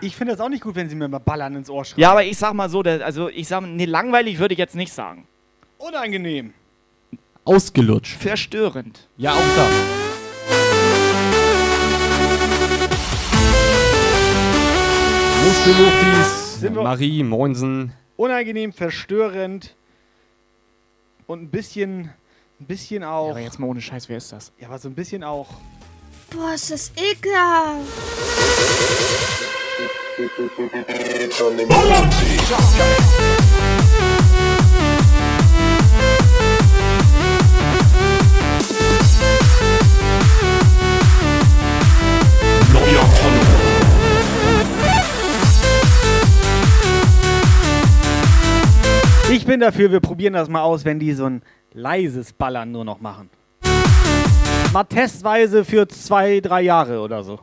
[SPEAKER 1] Ich finde das auch nicht gut, wenn sie mir mal Ballern ins Ohr schreiben.
[SPEAKER 2] Ja, aber ich sag mal so, also ich sag, nee, langweilig würde ich jetzt nicht sagen.
[SPEAKER 1] Unangenehm.
[SPEAKER 5] Ausgelutscht.
[SPEAKER 2] Verstörend.
[SPEAKER 5] Ja, auch da. Muskelmuftis, Marie, Moinsen.
[SPEAKER 1] Unangenehm, verstörend und ein bisschen, ein bisschen auch.
[SPEAKER 2] aber jetzt mal ohne Scheiß, wer ist das?
[SPEAKER 1] Ja, aber so ein bisschen auch.
[SPEAKER 22] Boah, ist das ekelhaft.
[SPEAKER 1] Ich bin dafür, wir probieren das mal aus, wenn die so ein leises Ballern nur noch machen. Mal testweise für zwei, drei Jahre oder so.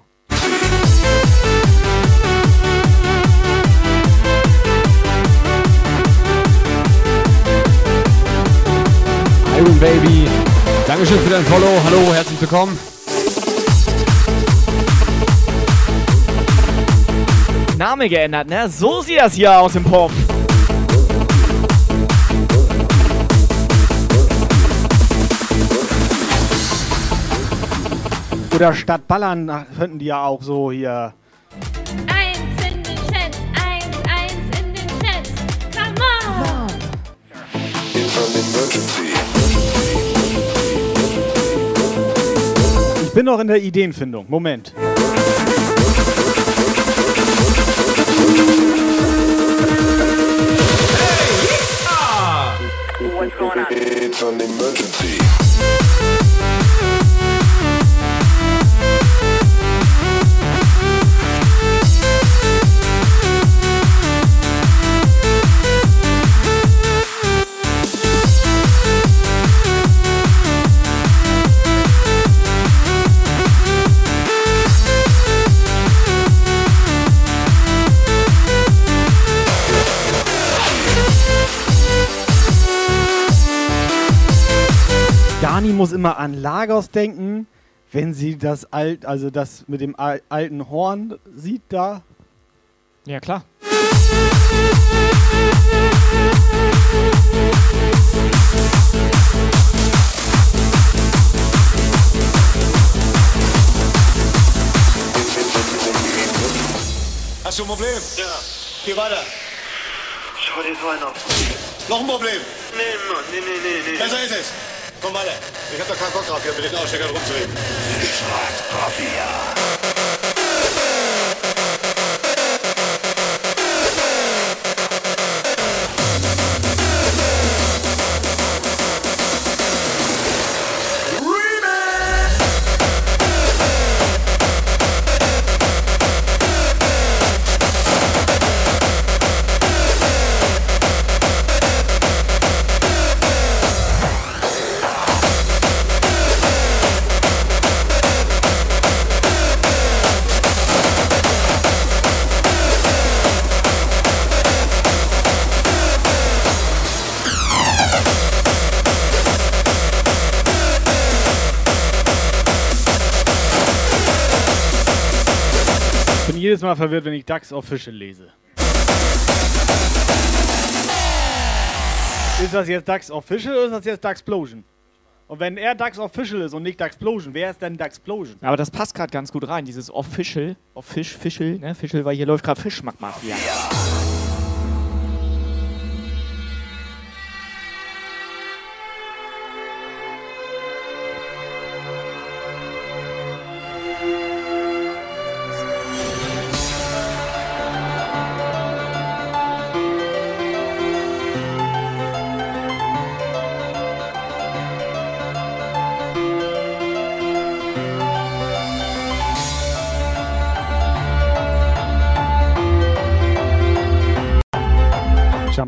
[SPEAKER 5] Iron Baby. Dankeschön für dein Follow. Hallo, herzlich willkommen.
[SPEAKER 2] Name geändert, ne? So sieht das hier aus im Pop.
[SPEAKER 1] Oder statt Ballern könnten die ja auch so hier.
[SPEAKER 11] Eins in den Chat, eins, eins in den Chat. Come on!
[SPEAKER 1] Ich bin noch in der Ideenfindung. Moment.
[SPEAKER 4] What's going on? It's an emergency.
[SPEAKER 1] Dani muss immer an Lagos denken, wenn sie das alt, also das mit dem al alten Horn sieht da.
[SPEAKER 2] Ja, klar.
[SPEAKER 4] Hast du ein Problem? Ja.
[SPEAKER 23] Geh weiter. Schau dir so einen auf. Noch ein Problem? Nee, Mann, nee, nee, nee, nee. Besser ist es. Komm weiter. Ich hab da keinen Bock drauf, hier mit den Aussteckern rumzureden.
[SPEAKER 1] Ich bin jedes Mal verwirrt, wenn ich DAX Official lese. Ist das jetzt DAX Official oder ist das jetzt DAXplosion? Und wenn er DAX Official ist und nicht DAXplosion, wer ist denn DAXplosion?
[SPEAKER 2] Aber das passt gerade ganz gut rein, dieses Official. Offish, Fischel, ne? Fischel, weil hier läuft gerade Fischmack-Mafia.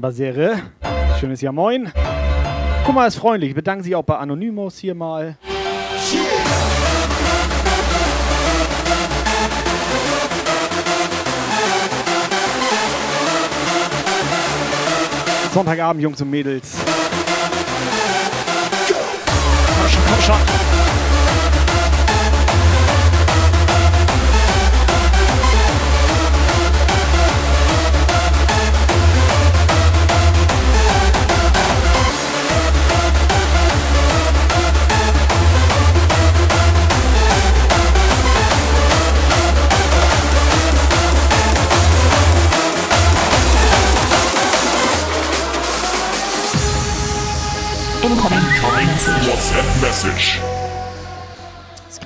[SPEAKER 1] Chambasere. Schönes Jahr moin. Guck mal, ist freundlich. Bedanken sich auch bei Anonymous hier mal. Sonntagabend, Jungs und Mädels.
[SPEAKER 2] Komm schon, komm schon.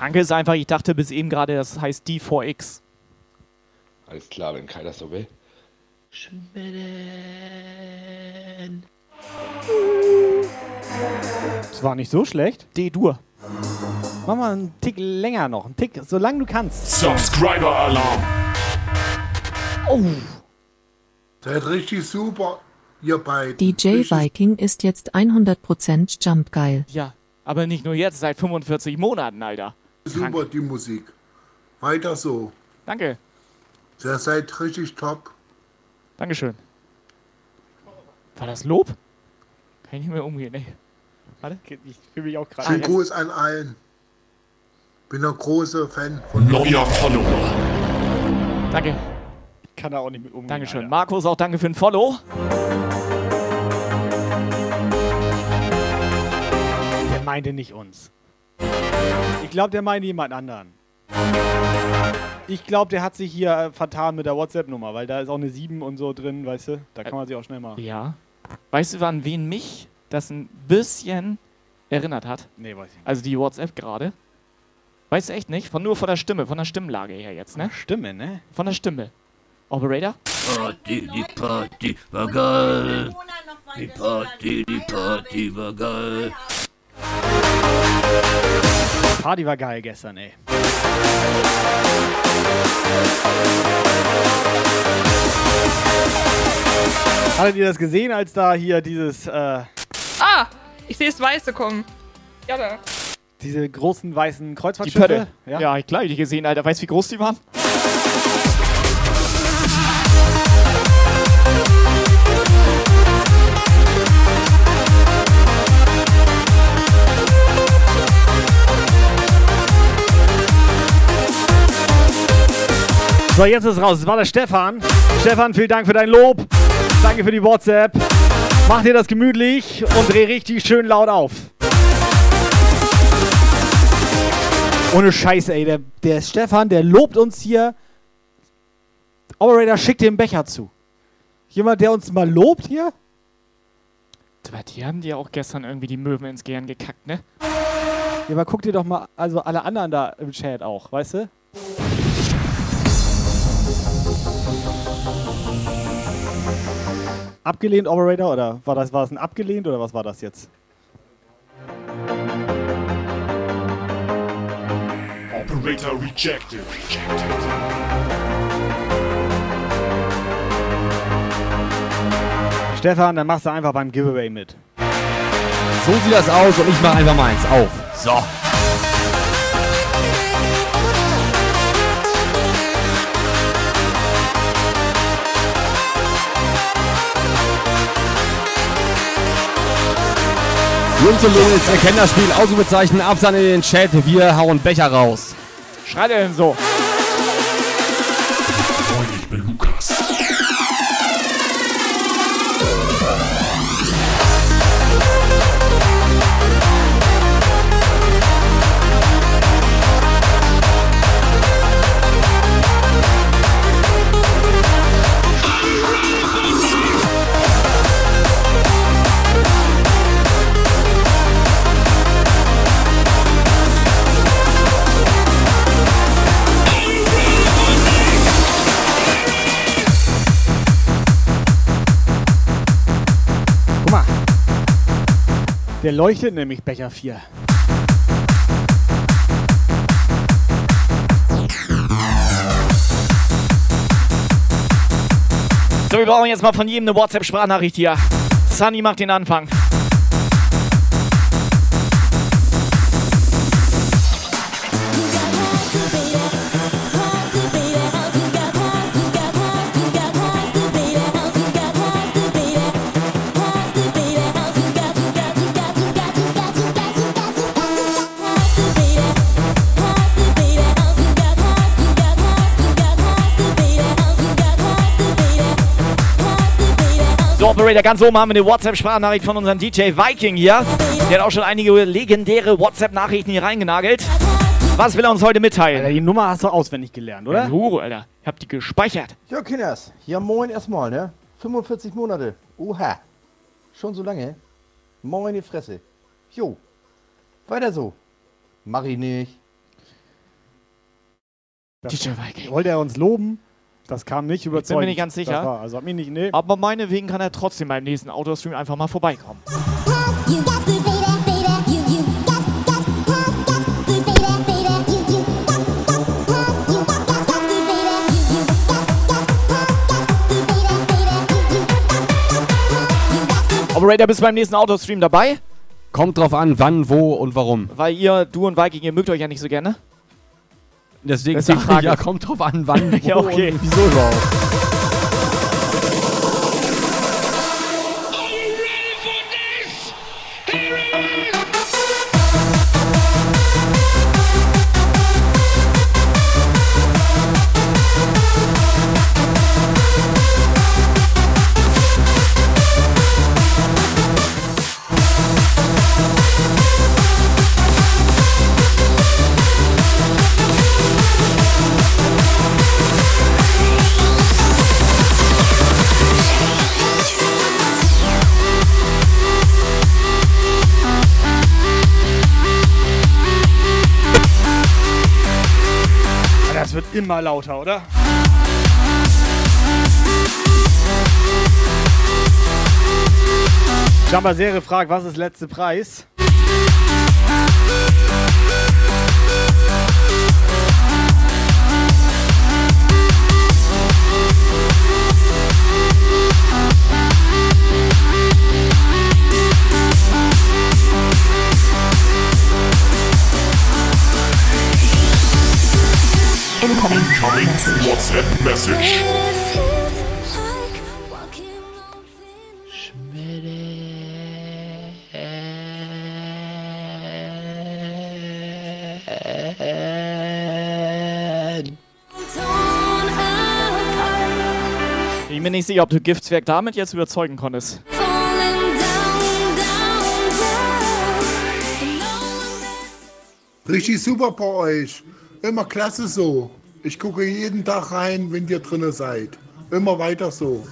[SPEAKER 2] Das Kranke ist einfach, ich dachte bis eben gerade, das heißt D4X.
[SPEAKER 16] Alles klar, wenn keiner so will.
[SPEAKER 1] Das war nicht so schlecht.
[SPEAKER 2] D-Dur.
[SPEAKER 1] Mach mal einen Tick länger noch. Einen Tick, solange du kannst.
[SPEAKER 6] Subscriber Alarm.
[SPEAKER 2] Oh.
[SPEAKER 24] Seid richtig super, ihr beiden.
[SPEAKER 15] DJ Viking ist jetzt 100% Jump geil.
[SPEAKER 2] Ja, aber nicht nur jetzt, seit 45 Monaten, Alter.
[SPEAKER 24] Super, die Musik. Weiter so.
[SPEAKER 2] Danke.
[SPEAKER 24] Ihr seid richtig top.
[SPEAKER 2] Dankeschön. War das Lob? Kann ich nicht mehr umgehen, ey. Warte.
[SPEAKER 1] Ich fühle mich auch gerade.
[SPEAKER 24] Schönen Gruß an allen. Bin ein großer Fan von
[SPEAKER 6] Neuer Follower.
[SPEAKER 2] Danke.
[SPEAKER 1] Kann er auch nicht mit umgehen.
[SPEAKER 2] Dankeschön. Markus, auch danke für ein Follow.
[SPEAKER 1] Der meinte nicht uns. Ich glaube, der meinte jemand anderen. Ich glaube, der hat sich hier äh, vertan mit der WhatsApp-Nummer, weil da ist auch eine 7 und so drin, weißt du? Da kann man sich auch schnell mal.
[SPEAKER 2] Ja. Weißt du, an wen mich das ein bisschen erinnert hat?
[SPEAKER 1] Nee, weiß ich nicht.
[SPEAKER 2] Also die WhatsApp gerade. Weißt du echt nicht? Von nur von der Stimme, von der Stimmlage her jetzt, ne?
[SPEAKER 1] Stimme, ne?
[SPEAKER 2] Von der Stimme. Operator?
[SPEAKER 25] Party, die Party war geil. Die Party, die Party war geil.
[SPEAKER 1] Party war geil gestern, ey. Hattet ihr das gesehen, als da hier dieses, äh,
[SPEAKER 3] Ah, ich sehe das Weiße kommen. Ja, da.
[SPEAKER 1] diese großen weißen
[SPEAKER 2] Die
[SPEAKER 1] Kreuzfahrtschiffe?
[SPEAKER 2] Pötte. Ja, ja klar, hab ich die gesehen, Alter. Weißt du, wie groß die waren?
[SPEAKER 1] So, jetzt ist raus. Es war der Stefan. Stefan, vielen Dank für dein Lob. Danke für die WhatsApp. Mach dir das gemütlich und dreh richtig schön laut auf. Ohne Scheiße, ey. Der, der Stefan, der lobt uns hier. Operator, schick dir einen Becher zu. Jemand, der uns mal lobt hier?
[SPEAKER 2] Die haben dir auch gestern irgendwie die Möwen ins Gehirn gekackt, ne?
[SPEAKER 1] Ja, aber guck dir doch mal, also alle anderen da im Chat auch, weißt du? Abgelehnt, Operator, oder war das, war das ein abgelehnt oder was war das jetzt?
[SPEAKER 6] Operator rejected. Rejected.
[SPEAKER 1] Stefan, dann machst du einfach beim Giveaway mit.
[SPEAKER 5] So sieht das aus und ich mache einfach mal eins auf. So. Jungs und Mädels, ihr kennt das Spiel. Ausrufezeichen, Absand in den Chat. Wir hauen Becher raus.
[SPEAKER 2] Schreit er denn so?
[SPEAKER 1] Der leuchtet nämlich Becher 4.
[SPEAKER 2] So, wir brauchen jetzt mal von jedem eine WhatsApp-Sprachnachricht hier. Sunny macht den Anfang. Operator, ganz oben haben wir eine WhatsApp-Sprachnachricht von unserem DJ Viking hier. Der hat auch schon einige legendäre WhatsApp-Nachrichten hier reingenagelt. Was will er uns heute mitteilen?
[SPEAKER 1] Alter, die Nummer hast du auswendig gelernt, oder?
[SPEAKER 2] Ja, Alter. Ich hab die gespeichert.
[SPEAKER 26] Ja, Kinders. Ja, moin erstmal, ne? 45 Monate. Oha. Schon so lange? Moin die Fresse. Jo. Weiter so. Mach ich nicht.
[SPEAKER 1] DJ Viking. Wollte er uns loben? Das kam nicht überzeugend.
[SPEAKER 2] Bin mir nicht ganz sicher.
[SPEAKER 1] War, also hat mich nicht, nee.
[SPEAKER 2] Aber meinetwegen kann er trotzdem beim nächsten Autostream einfach mal vorbeikommen. Operator, bist du beim nächsten Autostream dabei?
[SPEAKER 5] Kommt drauf an, wann, wo und warum.
[SPEAKER 2] Weil ihr, du und Viking, ihr mögt euch ja nicht so gerne.
[SPEAKER 5] Deswegen,
[SPEAKER 2] Deswegen
[SPEAKER 5] sag ich, ja, kommt drauf an, wann, wo
[SPEAKER 2] Ja, okay.
[SPEAKER 5] und wieso überhaupt.
[SPEAKER 1] Immer lauter, oder? Jumper Serie fragt, was ist letzte Preis?
[SPEAKER 6] Incoming WhatsApp message.
[SPEAKER 2] Ich bin nicht sicher, ob du Giftswerk damit jetzt überzeugen konntest.
[SPEAKER 24] Richtig super bei euch. Immer klasse so. Ich gucke jeden Tag rein, wenn ihr drinne seid. Immer weiter so.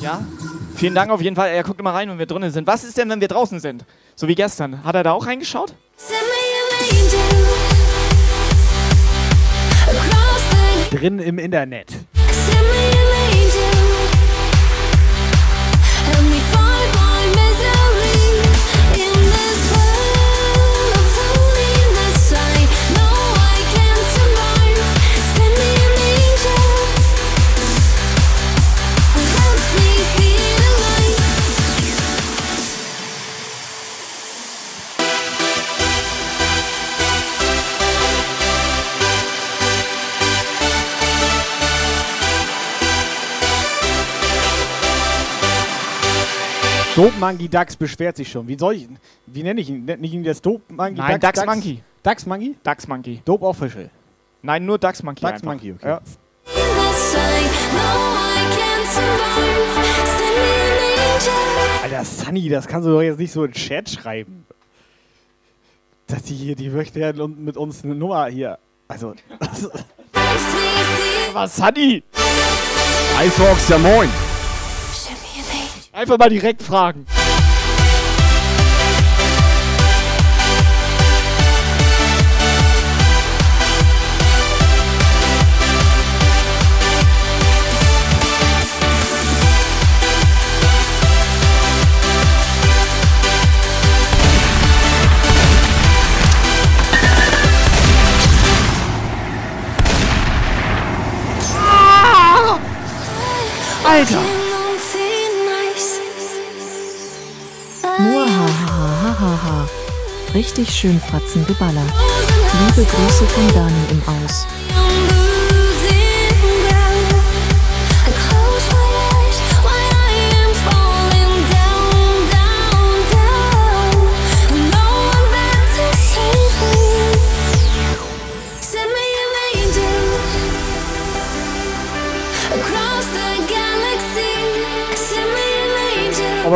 [SPEAKER 2] Ja. Vielen Dank auf jeden Fall. Er guckt immer rein, wenn wir drinnen sind. Was ist denn, wenn wir draußen sind? So wie gestern. Hat er da auch reingeschaut?
[SPEAKER 1] Drin im Internet. Dope Monkey Dax beschwert sich schon. Wie soll ich, wie nenne ich ihn? Nenne ich ihn das Dope Monkey
[SPEAKER 2] Nein, Dax Monkey.
[SPEAKER 1] Dax Monkey?
[SPEAKER 2] Dax Monkey.
[SPEAKER 1] Dope Official.
[SPEAKER 2] Nein, nur Dax Monkey.
[SPEAKER 1] Dax
[SPEAKER 2] einfach.
[SPEAKER 1] Monkey, okay.
[SPEAKER 2] Ja.
[SPEAKER 1] Alter, Sunny, das kannst du doch jetzt nicht so in den Chat schreiben. Dass die hier, die möchte ja mit uns eine Nummer hier. Also.
[SPEAKER 2] Was, Sunny?
[SPEAKER 5] Icehawks, ja moin.
[SPEAKER 2] Einfach mal direkt fragen.
[SPEAKER 11] Alter!
[SPEAKER 15] Richtig schön Fratzen geballert. Liebe Grüße von Dani im Aus.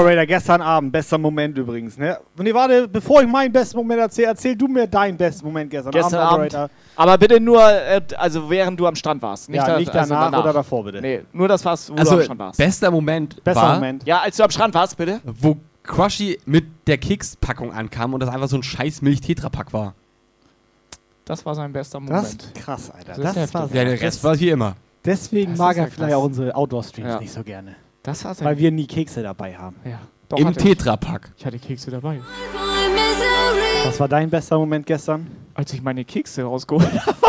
[SPEAKER 1] Operator, gestern Abend, bester Moment übrigens, ne? Nee, warte, bevor ich meinen besten Moment erzähle, erzähl du mir deinen besten Moment gestern,
[SPEAKER 2] Gestern
[SPEAKER 1] Abend,
[SPEAKER 2] Abend. Aber bitte nur, äh, also während du am Strand warst.
[SPEAKER 1] Ja,
[SPEAKER 2] da-
[SPEAKER 1] nicht
[SPEAKER 2] also
[SPEAKER 1] danach oder davor, bitte.
[SPEAKER 2] Nee, nur das, was, wo
[SPEAKER 5] Also,
[SPEAKER 2] du am Strand warst.
[SPEAKER 5] bester Moment
[SPEAKER 1] Bester
[SPEAKER 5] war,
[SPEAKER 1] Moment.
[SPEAKER 2] Ja, als du am Strand warst, bitte.
[SPEAKER 5] wo Crushy mit der Kekspackung ankam und das einfach so ein scheiß Milch-Tetrapack war.
[SPEAKER 2] Das war sein bester
[SPEAKER 1] Das
[SPEAKER 2] Moment.
[SPEAKER 1] ist krass, Alter.
[SPEAKER 2] Das ist
[SPEAKER 1] Das,
[SPEAKER 2] heftig.
[SPEAKER 1] war
[SPEAKER 5] Ja, der Rest war wie immer.
[SPEAKER 1] Deswegen
[SPEAKER 2] Das
[SPEAKER 1] mag
[SPEAKER 2] ist
[SPEAKER 1] er
[SPEAKER 2] ja
[SPEAKER 1] vielleicht auch unsere Outdoor-Streams
[SPEAKER 2] Ja.
[SPEAKER 1] nicht so gerne.
[SPEAKER 2] Das war sein
[SPEAKER 1] Weil wir nie Kekse dabei haben.
[SPEAKER 2] Ja. Doch,
[SPEAKER 5] Im
[SPEAKER 2] hatte ich.
[SPEAKER 5] Tetrapack.
[SPEAKER 2] Ich hatte Kekse dabei.
[SPEAKER 1] Was war dein bester Moment gestern?
[SPEAKER 2] Als ich meine Kekse rausgeholt habe.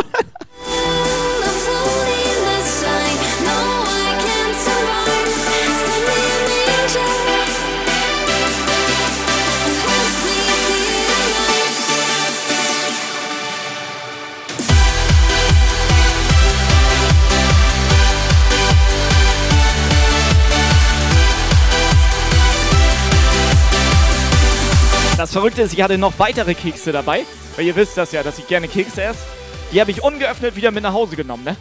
[SPEAKER 2] Das Verrückte ist, ich hatte noch weitere Kekse dabei. Weil ihr wisst das ja, dass ich gerne Kekse esse. Die habe ich ungeöffnet wieder mit nach Hause genommen, ne?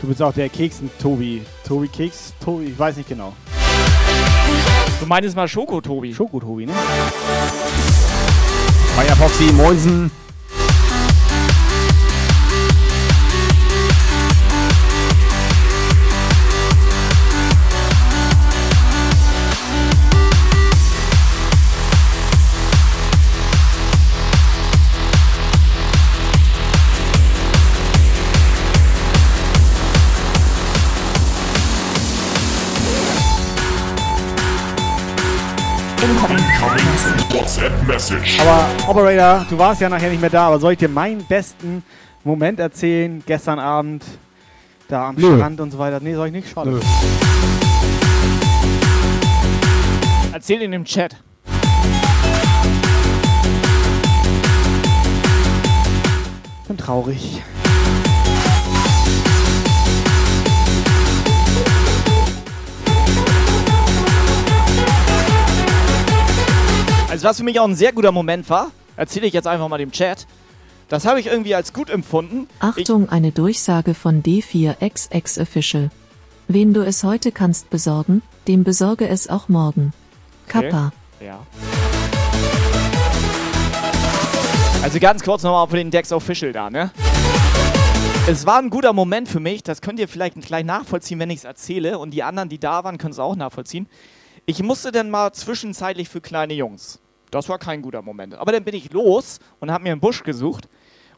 [SPEAKER 1] Du bist auch der Keksen-Tobi. Tobi Keks? Tobi, ich weiß nicht genau.
[SPEAKER 2] Du meinst mal Schoko-Tobi.
[SPEAKER 1] Schoko-Tobi, ne?
[SPEAKER 5] Firefoxy, Moinsen.
[SPEAKER 1] Aber Operator, du warst ja nachher nicht mehr da, aber soll ich dir meinen besten Moment erzählen? Gestern Abend, da am
[SPEAKER 5] Nö.
[SPEAKER 1] Strand und so weiter. Nee, soll ich nicht? Schade.
[SPEAKER 5] Nö.
[SPEAKER 2] Erzähl in dem Chat.
[SPEAKER 1] Bin traurig.
[SPEAKER 2] Also was für mich auch ein sehr guter Moment war, erzähle ich jetzt einfach mal dem Chat. Das habe ich irgendwie als gut empfunden.
[SPEAKER 15] Achtung, eine Durchsage von D4XX Official. Wen du es heute kannst besorgen, dem besorge es auch morgen.
[SPEAKER 2] Okay.
[SPEAKER 15] Kappa.
[SPEAKER 2] Ja. Also ganz kurz nochmal für den Dex Official da, ne? Es war ein guter Moment für mich, das könnt ihr vielleicht gleich nachvollziehen, wenn ich es erzähle. Und die anderen, die da waren, können es auch nachvollziehen. Ich musste dann mal zwischenzeitlich für kleine Jungs. Das war kein guter Moment. Aber dann bin ich los und habe mir einen Busch gesucht.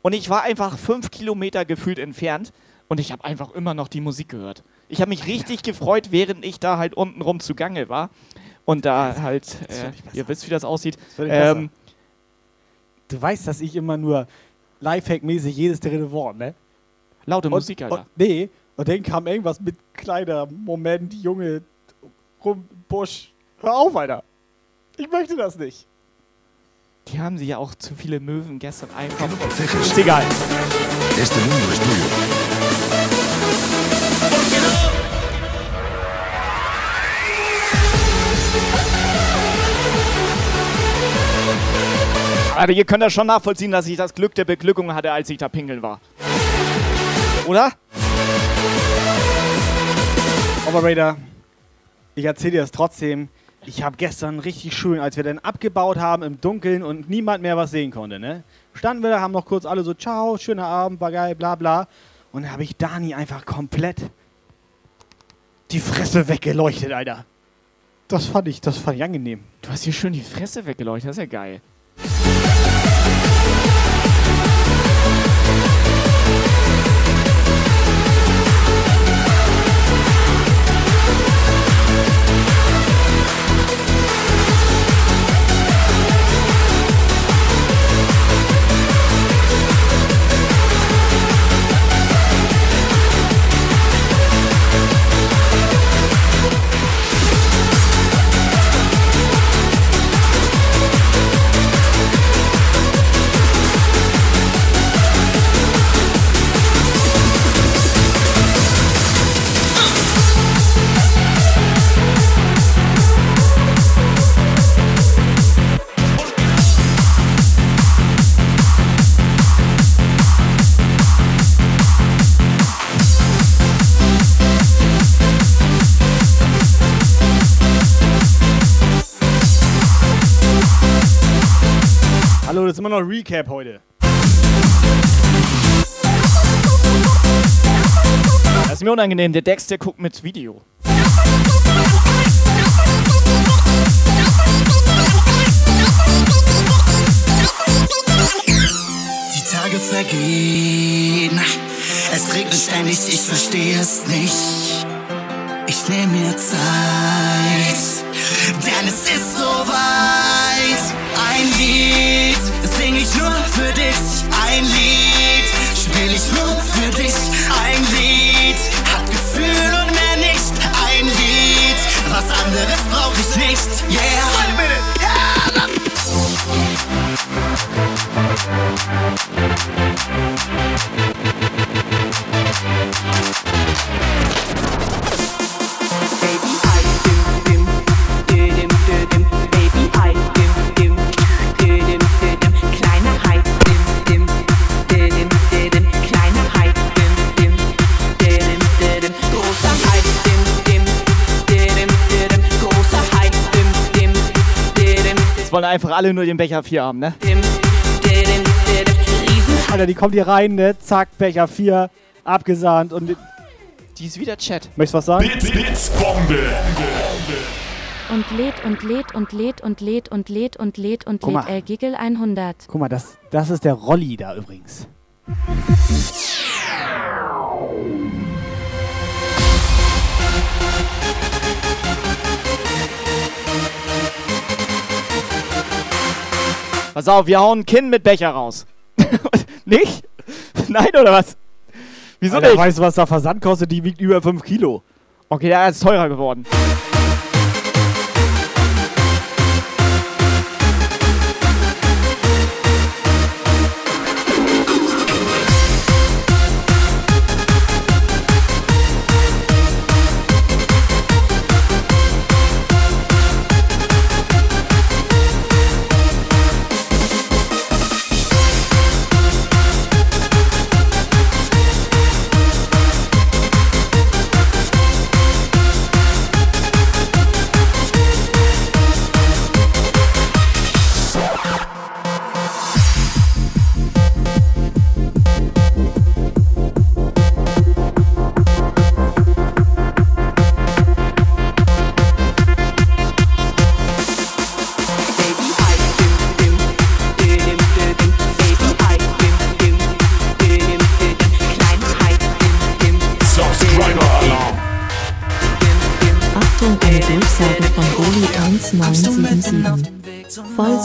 [SPEAKER 2] Und ich war einfach fünf Kilometer gefühlt entfernt. Und ich habe einfach immer noch die Musik gehört. Ich habe mich richtig gefreut, während ich da halt unten rum zugange war. Und da halt, äh, ihr wisst, wie das aussieht.
[SPEAKER 1] besser.
[SPEAKER 2] Ähm,
[SPEAKER 1] Du weißt, dass ich immer nur Lifehack-mäßig jedes dritte Wort, ne?
[SPEAKER 2] Laute
[SPEAKER 1] Und-
[SPEAKER 2] Musik, Alter.
[SPEAKER 1] Und, nee, und dann kam irgendwas mit kleiner Moment, Junge, rum, Busch. Hör auf, Alter. Ich möchte das nicht.
[SPEAKER 2] die haben sie ja auch zu viele Möwen gestern einfach.
[SPEAKER 1] Ist egal.
[SPEAKER 27] Este mundo es tuyo.
[SPEAKER 2] Also ihr könnt das schon nachvollziehen, dass ich das Glück der Beglückung hatte, als ich da pinkeln war. Oder?
[SPEAKER 1] Operator, ich erzähle dir das trotzdem. Ich habe gestern richtig schön, als wir dann abgebaut haben im Dunkeln und niemand mehr was sehen konnte, ne? Standen wir da, haben noch kurz alle so, ciao, schöner Abend, war geil, bla bla. Und dann habe ich Dani einfach komplett die Fresse weggeleuchtet, Alter. Das fand ich, das fand ich angenehm.
[SPEAKER 2] Du hast hier schön die Fresse weggeleuchtet, das ist ja geil.
[SPEAKER 1] Recap heute.
[SPEAKER 2] Das ist mir unangenehm, der Dex, der guckt mit Video.
[SPEAKER 28] Die Tage vergehen. Es regnet ständig, ich verstehe es nicht. Ich nehme mir Zeit, denn es ist soweit. Ich nur für dich. Ein Lied spiel ich nur für dich. Ein Lied hat Gefühl und mehr nicht. Ein Lied, was anderes brauch ich nicht. Yeah.
[SPEAKER 2] Jetzt wollen einfach alle nur den Becher 4 haben, ne?
[SPEAKER 1] Alter, die kommt hier rein, ne? Zack, Becher 4, abgesahnt und.
[SPEAKER 2] Die ist wieder Chat.
[SPEAKER 1] Möchtest du was sagen?
[SPEAKER 6] Bits, Bits, Bombe.
[SPEAKER 9] Und lädt und lädt und lädt und lädt und lädt und lädt und lädt
[SPEAKER 1] mal.
[SPEAKER 9] El Giggle 100.
[SPEAKER 1] Guck mal, das, das ist der Rolli da übrigens.
[SPEAKER 2] Pass auf, wir hauen ein Kinn mit Becher raus. nicht? Nein, oder was? Wieso
[SPEAKER 1] Alter,
[SPEAKER 2] nicht?
[SPEAKER 1] Weißt du, was da Versand kostet? Die wiegt über 5 Kilo.
[SPEAKER 2] Okay, der ist teurer geworden.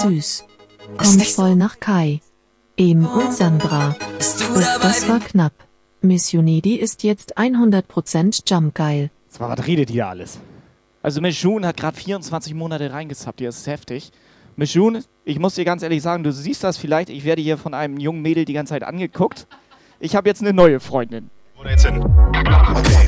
[SPEAKER 15] Süß. Kommt voll nach Kai. Em und Sandra. Oh, das war knapp. Miss Unedi ist jetzt 100% Jumpgeil.
[SPEAKER 1] So, was redet hier alles?
[SPEAKER 2] Also Miss June hat gerade 24 Monate reingesappt, hier ist es heftig. Miss June, ich muss dir ganz ehrlich sagen, du siehst das vielleicht, ich werde hier von einem jungen Mädel die ganze Zeit angeguckt. Ich habe jetzt eine neue Freundin.
[SPEAKER 23] Oder jetzt hin. Okay.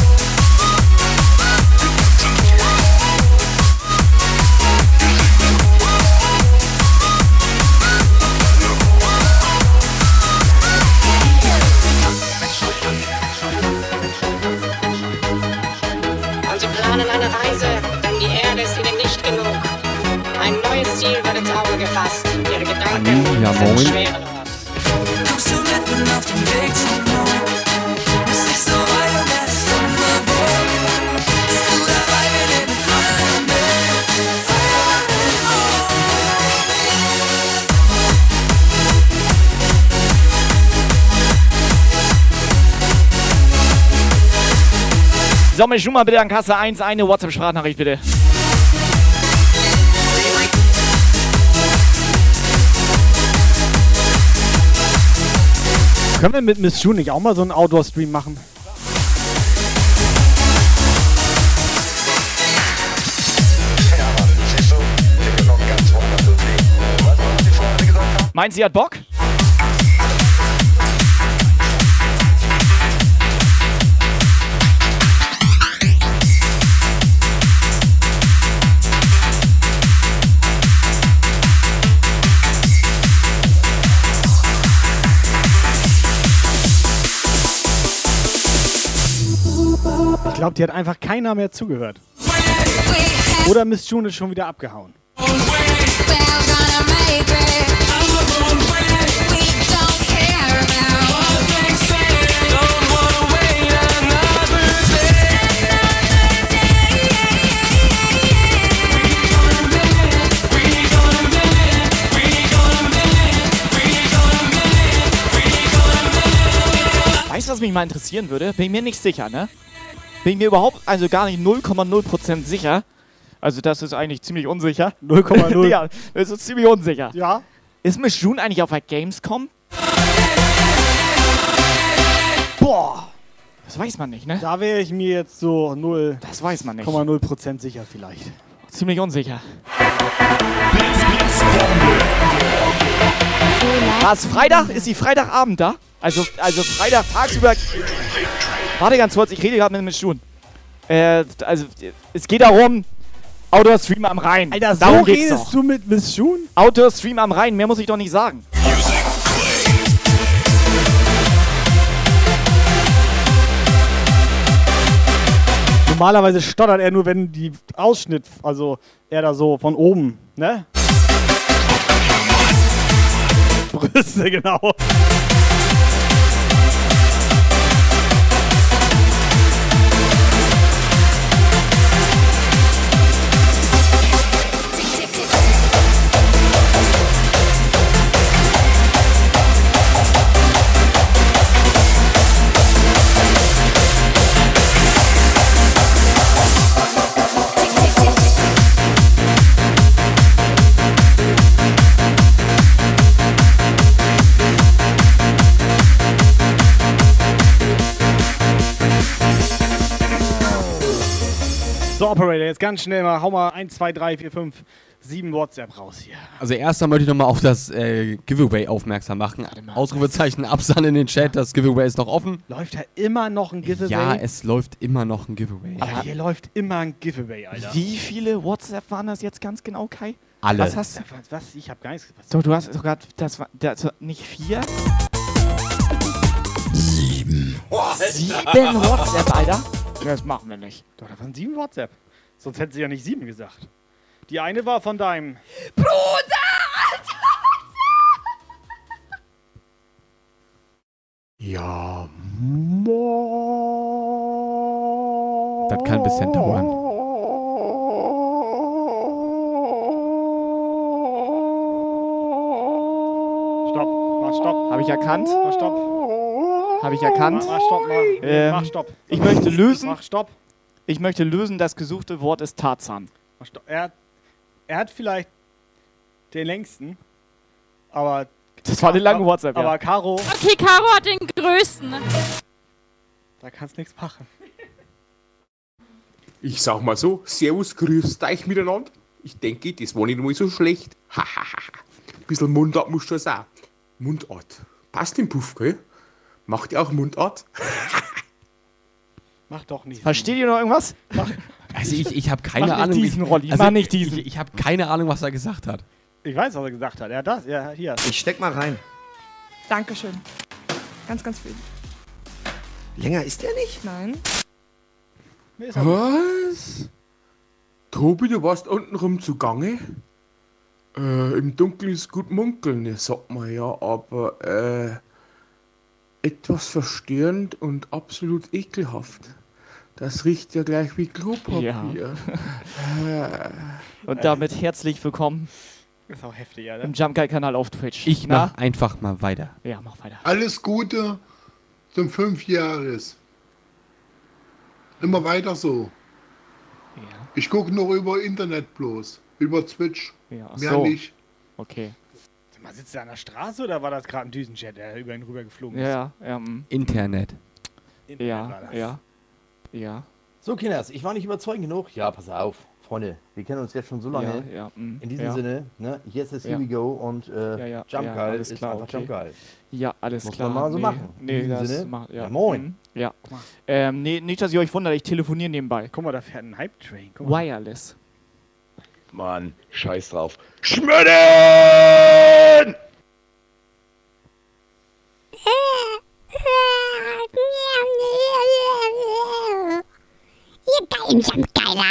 [SPEAKER 23] mit. Feuer und
[SPEAKER 2] So, Miss June mal bitte an Kasse 1 eine WhatsApp-Sprachnachricht bitte.
[SPEAKER 1] Können wir mit Miss June nicht auch mal so einen Outdoor-Stream machen?
[SPEAKER 2] Meint sie hat Bock?
[SPEAKER 1] Glaube, die hat einfach keiner mehr zugehört. Oder Miss June ist schon wieder abgehauen.
[SPEAKER 2] Weißt du, was mich mal interessieren würde? Bin mir nicht sicher, ne? Bin ich mir überhaupt, also gar nicht 0,0% sicher. Also das ist eigentlich ziemlich unsicher.
[SPEAKER 1] 0,0.
[SPEAKER 2] ja, das ist ziemlich unsicher.
[SPEAKER 1] Ja.
[SPEAKER 2] Ist Miss June eigentlich auf der Gamescom?
[SPEAKER 1] Boah.
[SPEAKER 2] Das weiß man nicht, ne?
[SPEAKER 1] Da wäre ich mir jetzt so 0,0%
[SPEAKER 2] Das weiß man nicht.
[SPEAKER 1] sicher vielleicht.
[SPEAKER 2] Ziemlich unsicher. War es Freitag? Ist sie Freitagabend da? Also, also Freitag tagsüber. Warte ganz kurz, ich rede gerade mit Miss June. Äh, also, es geht darum, Outdoor-Stream am Rhein.
[SPEAKER 1] Alter, so
[SPEAKER 2] darum geht's
[SPEAKER 1] redest
[SPEAKER 2] doch.
[SPEAKER 1] du mit Miss June?
[SPEAKER 2] Outdoor-Stream am Rhein, mehr muss ich doch nicht sagen.
[SPEAKER 1] Normalerweise stottert er nur, wenn die Ausschnitt, also er da so von oben, ne? Brüste, genau. So, Operator, jetzt ganz schnell mal, hau mal 1, 2, 3, 4, 5, 7 WhatsApp raus hier.
[SPEAKER 5] Also erstmal möchte ich nochmal auf das äh, Giveaway aufmerksam machen. Ausrufezeichen Absand in den Chat, das Giveaway ist noch offen.
[SPEAKER 1] Läuft da immer noch ein Giveaway?
[SPEAKER 5] Ja, es läuft immer noch ein Giveaway.
[SPEAKER 1] Aber hier läuft immer ein Giveaway, Alter.
[SPEAKER 2] Wie viele WhatsApp waren das jetzt ganz genau, Kai?
[SPEAKER 5] Alle.
[SPEAKER 2] Was hast du?
[SPEAKER 1] Was? was? Ich hab gar nichts. Was?
[SPEAKER 2] Doch, du hast sogar, das war, das war nicht vier?
[SPEAKER 5] Sieben.
[SPEAKER 2] Sieben WhatsApp, Alter? Das machen wir nicht.
[SPEAKER 1] Doch, da waren sieben WhatsApp. Sonst hätten sie ja nicht sieben gesagt. Die eine war von deinem.
[SPEAKER 11] Bruder! Alter!
[SPEAKER 24] Ja, mo.
[SPEAKER 5] Das kann ein bisschen dauern.
[SPEAKER 1] Stopp, mach Stopp.
[SPEAKER 2] Habe ich erkannt?
[SPEAKER 1] Mach Stopp.
[SPEAKER 2] Habe ich erkannt?
[SPEAKER 1] Mach, mach Stopp, mach. Nee,
[SPEAKER 2] Ähm,
[SPEAKER 1] mach Stopp.
[SPEAKER 2] Ich möchte lösen.
[SPEAKER 1] Mach Stopp.
[SPEAKER 2] Ich möchte lösen, das gesuchte Wort ist Tarzan.
[SPEAKER 1] Mach Stopp. Er, hat- er hat vielleicht den längsten, aber.
[SPEAKER 2] Das war eine lange WhatsApp, ja.
[SPEAKER 1] Aber Caro,
[SPEAKER 29] Okay, Caro hat den größten.
[SPEAKER 1] da kannst nichts machen.
[SPEAKER 30] Ich sag mal so, Servus, grüßt euch miteinander. Ich denke, das war nicht mal so schlecht. Hahaha. Bisschen Mundart muss schon sein. Mundart. Passt im Puff, gell? Macht ihr auch Mundart?
[SPEAKER 1] Mach doch nicht.
[SPEAKER 2] Versteht ihr noch irgendwas?
[SPEAKER 5] Also ich, ich habe keine
[SPEAKER 1] Mach nicht
[SPEAKER 5] Ahnung. wie-
[SPEAKER 1] diesen, Rolli,
[SPEAKER 5] also
[SPEAKER 1] mach nicht diesen.
[SPEAKER 5] Ich, ich habe keine Ahnung, was er gesagt hat.
[SPEAKER 1] Ich weiß, was er gesagt hat. Er hat das, ja, hier.
[SPEAKER 31] Ich steck mal rein.
[SPEAKER 3] Dankeschön. Ganz, ganz viel.
[SPEAKER 31] Länger ist der nicht?
[SPEAKER 3] Nein.
[SPEAKER 30] Was? Tobi, du warst unten rum zugange? Äh, im Dunkeln ist gut munkeln, ja, sagt man ja, aber äh, etwas verstörend und absolut ekelhaft. Das riecht ja gleich wie Klopapier. Äh,
[SPEAKER 2] Und damit herzlich willkommen
[SPEAKER 1] Ist auch heftig, ja.
[SPEAKER 2] im Jump Guy Kanal auf Twitch.
[SPEAKER 5] Ich
[SPEAKER 2] Na?
[SPEAKER 5] mach einfach mal weiter.
[SPEAKER 2] Ja, mach weiter.
[SPEAKER 24] Alles Gute zum Fünfjahres. Immer weiter so. Ich gucke noch über Internet bloß. Über Twitch.
[SPEAKER 2] Ja,
[SPEAKER 24] Mehr
[SPEAKER 2] so.
[SPEAKER 24] nicht.
[SPEAKER 2] Okay.
[SPEAKER 1] Mal, sitzt er an der Straße oder war das gerade ein Düsenjet, der über ihn rüber geflogen ist?
[SPEAKER 2] Ja, ja. mm.
[SPEAKER 5] Internet.
[SPEAKER 2] Ja,
[SPEAKER 1] war das.
[SPEAKER 2] ja. Ja.
[SPEAKER 26] So, Kinders, ich war nicht überzeugend genug. Ja, pass auf, Freunde, wir kennen uns jetzt schon so lange.
[SPEAKER 2] Ja, ja, mm,
[SPEAKER 26] In diesem
[SPEAKER 2] ja.
[SPEAKER 26] Sinne, ne, yes is
[SPEAKER 2] Ja.
[SPEAKER 26] here we go und äh,
[SPEAKER 2] Ja, ja,
[SPEAKER 26] Jump
[SPEAKER 2] ja,
[SPEAKER 26] Geil
[SPEAKER 2] alles
[SPEAKER 26] ist
[SPEAKER 2] klar,
[SPEAKER 26] einfach
[SPEAKER 2] okay.
[SPEAKER 26] Jump Geil.
[SPEAKER 2] Ja, alles
[SPEAKER 26] Muss
[SPEAKER 2] klar.
[SPEAKER 26] man mal so
[SPEAKER 2] nee,
[SPEAKER 26] machen. In
[SPEAKER 2] Nee,
[SPEAKER 26] diesem
[SPEAKER 2] das
[SPEAKER 26] Sinne,
[SPEAKER 2] macht, ja.
[SPEAKER 26] ja, moin.
[SPEAKER 2] Ja. Ähm, nee, nicht, dass ihr euch wundert, ich telefoniere nebenbei.
[SPEAKER 1] Guck mal, da fährt ein Hype-Train.
[SPEAKER 2] Wireless.
[SPEAKER 16] Mann, scheiß drauf. Schmöden!
[SPEAKER 17] Ihr geilen Jumpgeiler.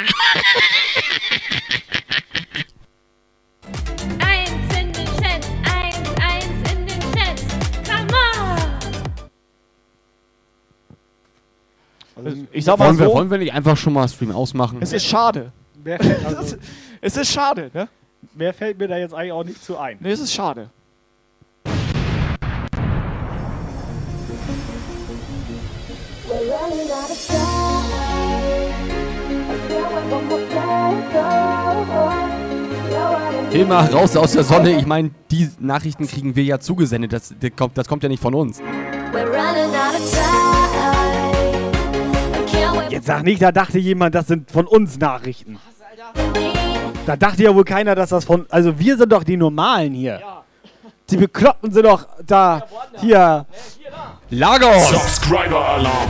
[SPEAKER 29] Eins in den Chat, eins, eins in den Chat. Come on.
[SPEAKER 2] Ich sag mal
[SPEAKER 5] wollen, wir,
[SPEAKER 2] so,
[SPEAKER 5] wollen wir nicht einfach schon mal Stream ausmachen?
[SPEAKER 2] es ist schade.
[SPEAKER 1] Fällt, also,
[SPEAKER 2] Es ist schade, ne?
[SPEAKER 1] wer fällt mir da jetzt eigentlich auch nicht zu ein?
[SPEAKER 2] Nee, es ist schade.
[SPEAKER 5] Hilmar, raus aus der Sonne. Ich meine, die Nachrichten kriegen wir ja zugesendet. Das, das, kommt, das kommt ja nicht von uns.
[SPEAKER 1] Jetzt sag nicht, da dachte jemand, das sind von uns Nachrichten. Da dachte ja wohl keiner, dass das von. Also wir sind doch die Normalen hier. Die Bekloppten sind doch da. Hier.
[SPEAKER 5] Lagos!
[SPEAKER 6] Subscriber-Alarm.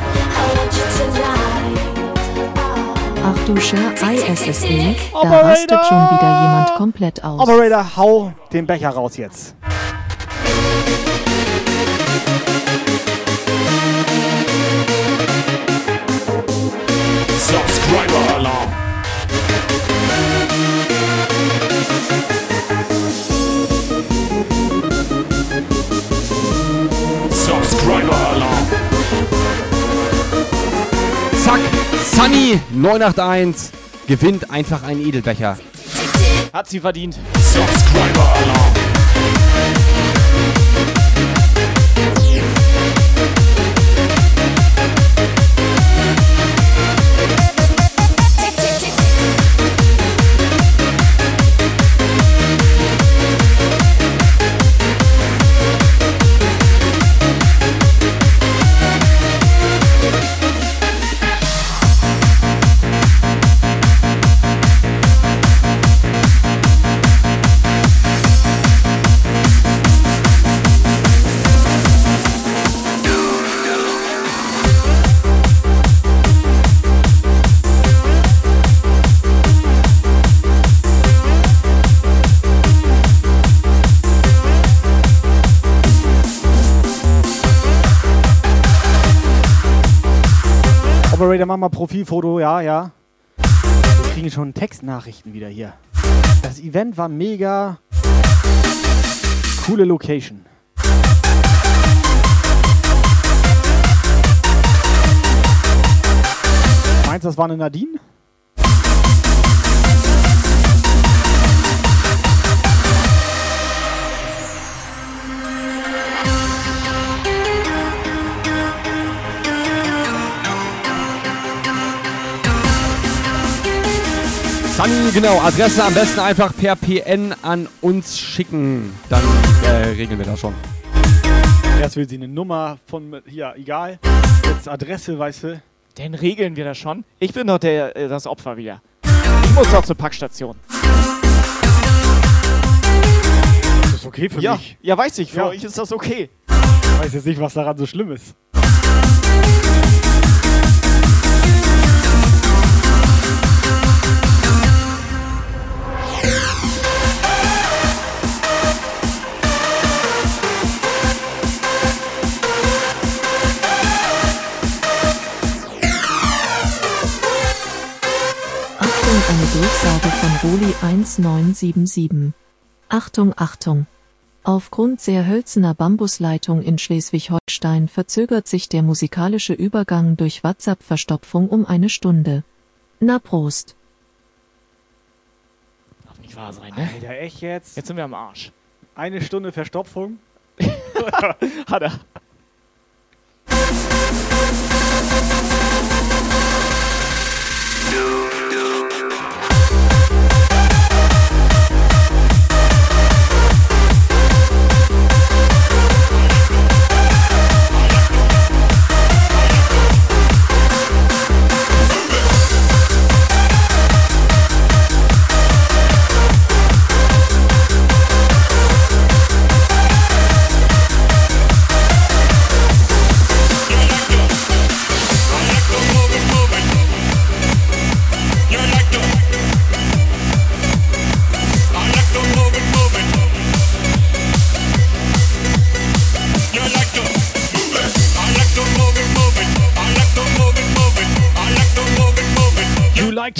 [SPEAKER 15] Ach du Scher, ISSE, da rastet schon wieder jemand komplett aus.
[SPEAKER 1] Operator, hau den Becher raus jetzt.
[SPEAKER 5] Zack! Sunny 981 gewinnt einfach einen Edelbecher.
[SPEAKER 2] Hat sie verdient.
[SPEAKER 6] Subscriber-Alarm.
[SPEAKER 1] Moderator, mach mal Profilfoto, ja, ja. Wir kriegen schon Textnachrichten wieder hier. Das Event war mega. Coole Location. Meinst du, das war eine Nadine?
[SPEAKER 5] Sunny, genau, Adresse am besten einfach per PN an uns schicken. Dann äh, regeln wir das schon.
[SPEAKER 1] Erst will sie eine Nummer von, ja, egal. Jetzt Adresse, weißt du.
[SPEAKER 2] Dann regeln wir das schon. Ich bin doch der, äh, das Opfer wieder. Ich muss doch zur Packstation.
[SPEAKER 1] Das ist okay für
[SPEAKER 2] ja,
[SPEAKER 1] mich.
[SPEAKER 2] Ja, weiß ich. Für
[SPEAKER 1] Ja.
[SPEAKER 2] euch ist das okay.
[SPEAKER 1] Ich weiß jetzt nicht, was daran so schlimm ist.
[SPEAKER 15] Durchsage von Roli 1977. Achtung, Achtung. Aufgrund sehr hölzerner Bambusleitung in Schleswig-Holstein verzögert sich der musikalische Übergang durch WhatsApp-Verstopfung um eine Stunde. Na Prost.
[SPEAKER 2] Darf nicht wahr sein, ne?
[SPEAKER 1] Alter, echt jetzt?
[SPEAKER 2] Jetzt sind wir am Arsch.
[SPEAKER 1] Eine Stunde Verstopfung?
[SPEAKER 2] Hat er.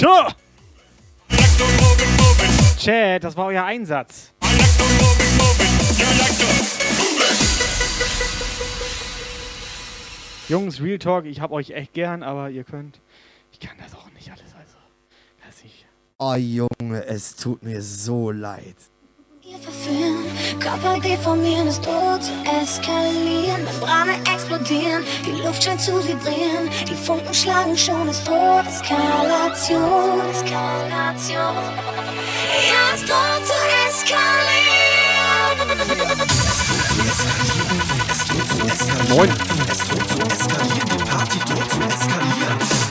[SPEAKER 1] You? Chat, das war euer Einsatz. Jungs, Real Talk, ich hab euch echt gern, aber ihr könnt. Ich kann das auch nicht alles, also. Weiß ich.
[SPEAKER 31] Oh Junge, es tut mir so leid.
[SPEAKER 17] Verführen, Körper deformieren, das droht zu eskalieren, Membrane explodieren, die Luft scheint zu vibrieren, die Funken schlagen schon, es droht Eskalation, Eskalation. Ja, es droht zu eskalieren.
[SPEAKER 1] Moin.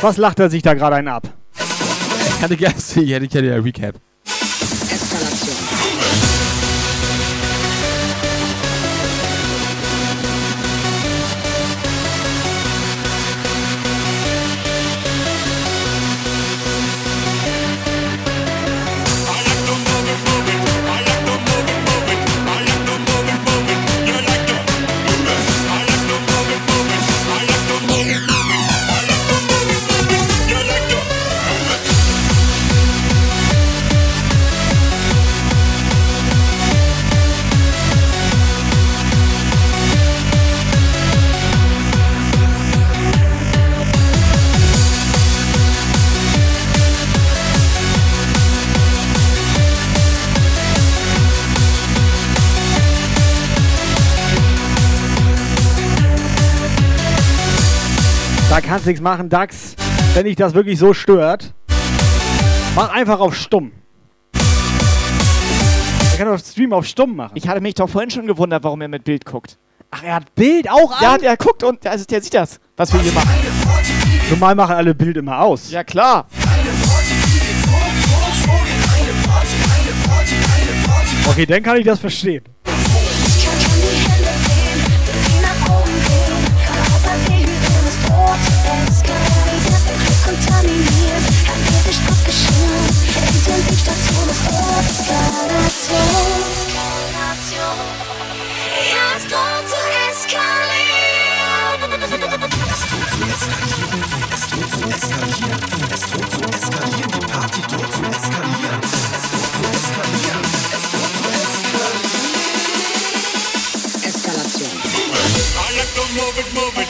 [SPEAKER 1] Was lacht er sich da gerade einen ab?
[SPEAKER 5] Ich hatte gerne, ich hätte gerne ja Recap.
[SPEAKER 1] Kannst nichts machen, Dax. Wenn dich das wirklich so stört, mach einfach auf stumm. Er kann doch Stream auf stumm machen.
[SPEAKER 2] Ich hatte mich doch vorhin schon gewundert, warum er mit Bild guckt.
[SPEAKER 1] Ach, er hat Bild auch an?
[SPEAKER 2] Ja, der guckt und also der sieht das, was wir hier machen.
[SPEAKER 1] Normal machen alle Bild immer aus.
[SPEAKER 2] Ja, klar.
[SPEAKER 1] Okay, dann kann ich das verstehen.
[SPEAKER 17] Kontaminiert, hermetisch abgeschirmt, Intensivstation ist Eskalation, Eskalation. Es droht zu eskalieren. Es droht zu eskalieren, es droht zu eskalieren, es droht zu eskalieren, die Party droht zu eskalieren, es droht zu eskalieren, es droht zu eskalieren.
[SPEAKER 23] Eskalation. I like to move it, move it.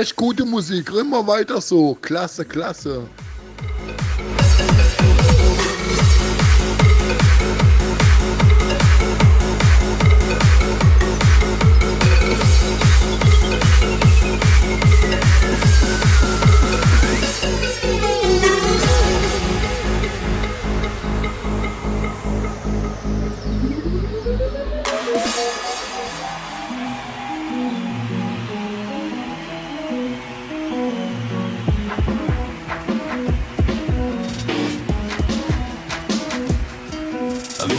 [SPEAKER 24] Echt gute Musik, immer weiter so. Klasse, klasse.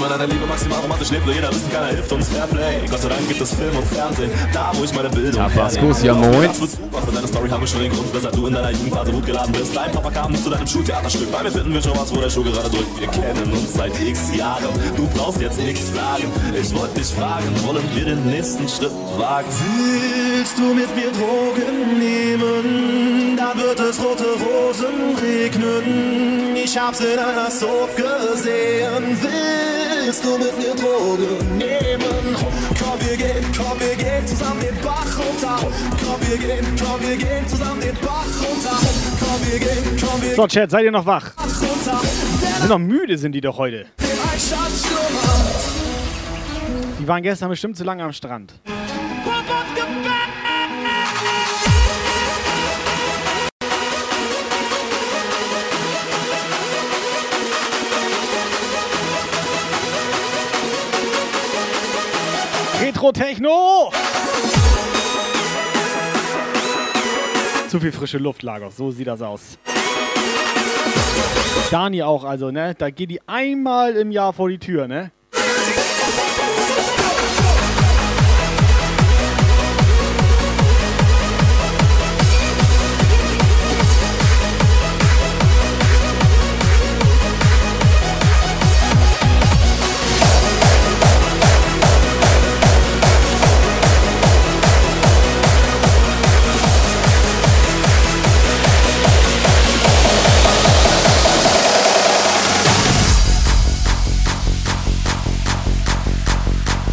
[SPEAKER 32] Man an der Liebe maximal romantisch lebt, will jeder wissen, keiner hilft uns Fairplay. Gott sei Dank gibt es Film und Fernsehen, da wo ich meine Bildung hernehme.
[SPEAKER 5] ja moin.
[SPEAKER 32] Das wird super, für deine Story haben wir schon den Grund, weshalb du in deiner Jugendphase gut geladen bist. Dein Papa kam zu deinem Schultheaterstück, bei mir finden wir schon was, wo der Schuh gerade drückt. Wir kennen uns seit x Jahren, du brauchst jetzt nichts sagen. Ich wollte dich fragen, wollen wir den nächsten Schritt wagen? Willst du mit mir Drogen nehmen? Da wird es rote Rosen regnen. Ich hab's in einer Soap gesehen. Willst du mit mir Drogen nehmen? Komm, wir gehen, komm, wir gehen zusammen den Bach runter. Komm, wir gehen, komm, wir gehen zusammen den Bach runter. Komm, wir gehen, komm, wir
[SPEAKER 1] So, Chat, seid ihr noch wach? Sind noch müde, sind die doch heute. Die waren gestern bestimmt zu lange am Strand. Retro-Techno! Zu viel frische Luft, Lagos. So sieht das aus. Dani auch, also, ne? Da geht die einmal im Jahr vor die Tür, ne?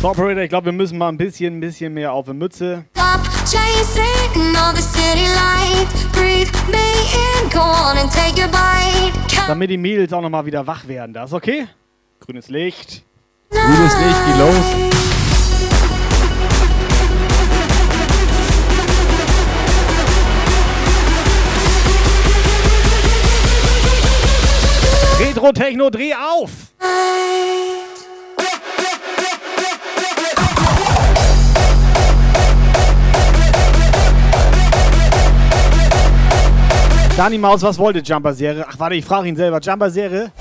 [SPEAKER 1] So, Operator, ich glaube, wir müssen mal ein bisschen, ein bisschen mehr auf die Mütze.
[SPEAKER 17] Stop chasing all the city lights. Breathe me in, go on and take a bite.
[SPEAKER 1] Damit die Mädels auch nochmal wieder wach werden. Das ist okay? Grünes Licht.
[SPEAKER 5] Grünes Licht, geh los.
[SPEAKER 1] Retro-Techno, dreh auf! Dani Maus, was wollte Jumper-Serie? Ach, warte, ich frage ihn selber. Jumper-Serie,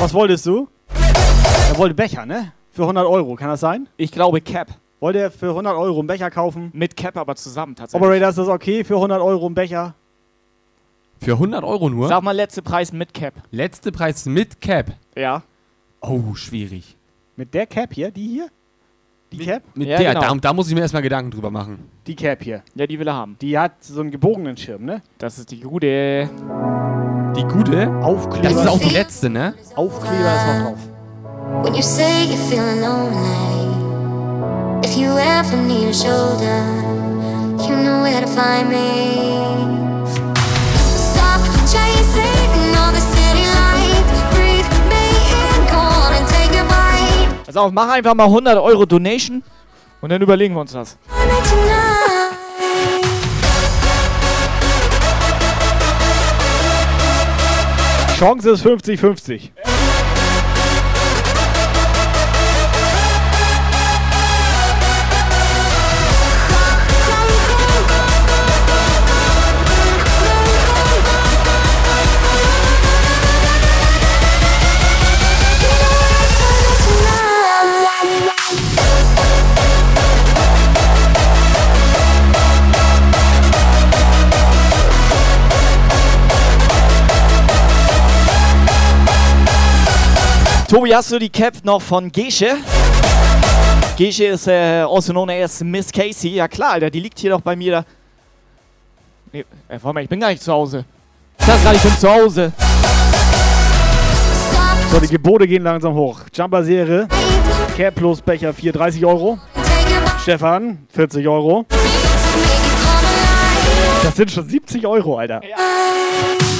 [SPEAKER 1] was wolltest du? Er wollte Becher, ne? Für 100 Euro, kann das sein?
[SPEAKER 2] Ich glaube Cap.
[SPEAKER 1] Wollte er für 100 Euro einen Becher kaufen?
[SPEAKER 2] Mit Cap aber zusammen tatsächlich.
[SPEAKER 1] Operator, ist das okay für 100 Euro einen Becher?
[SPEAKER 5] Für 100 Euro nur?
[SPEAKER 2] Sag mal letzte Preis mit Cap.
[SPEAKER 5] Letzte Preis mit Cap.
[SPEAKER 2] Ja.
[SPEAKER 5] Oh, schwierig.
[SPEAKER 1] Mit der Cap hier? Die hier? Die Cap?
[SPEAKER 5] Mit
[SPEAKER 2] Ja,
[SPEAKER 5] der,
[SPEAKER 2] genau.
[SPEAKER 5] da, da muss ich mir erstmal Gedanken drüber machen.
[SPEAKER 1] Die Cap hier.
[SPEAKER 2] Ja, die will er haben.
[SPEAKER 1] Die hat so einen gebogenen Schirm, ne?
[SPEAKER 2] Das ist die gute.
[SPEAKER 5] Die gute?
[SPEAKER 1] Aufkleber.
[SPEAKER 5] Das ist auch die letzte, ne?
[SPEAKER 1] Aufkleber ist noch drauf.
[SPEAKER 17] When you say you're feeling lonely, if you ever need a shoulder, you know where to find me.
[SPEAKER 2] Pass auf, mach einfach mal 100 Euro Donation und dann überlegen wir uns das.
[SPEAKER 1] Chance ist 50-50.
[SPEAKER 2] Tobi, hast du die Cap noch von Gesche? Gesche ist äh, also known as Miss Casey. Ja klar, Alter, die liegt hier doch bei mir da. Nee, äh, warte mal, ich bin gar nicht zu Hause. Ich sag gerade, ich bin zu Hause.
[SPEAKER 1] So, die Gebote gehen langsam hoch. Jumper-Serie. Cap plus Becher 4, 30 Euro. Stefan, 40 Euro. Das sind schon 70 Euro, Alter. Sunny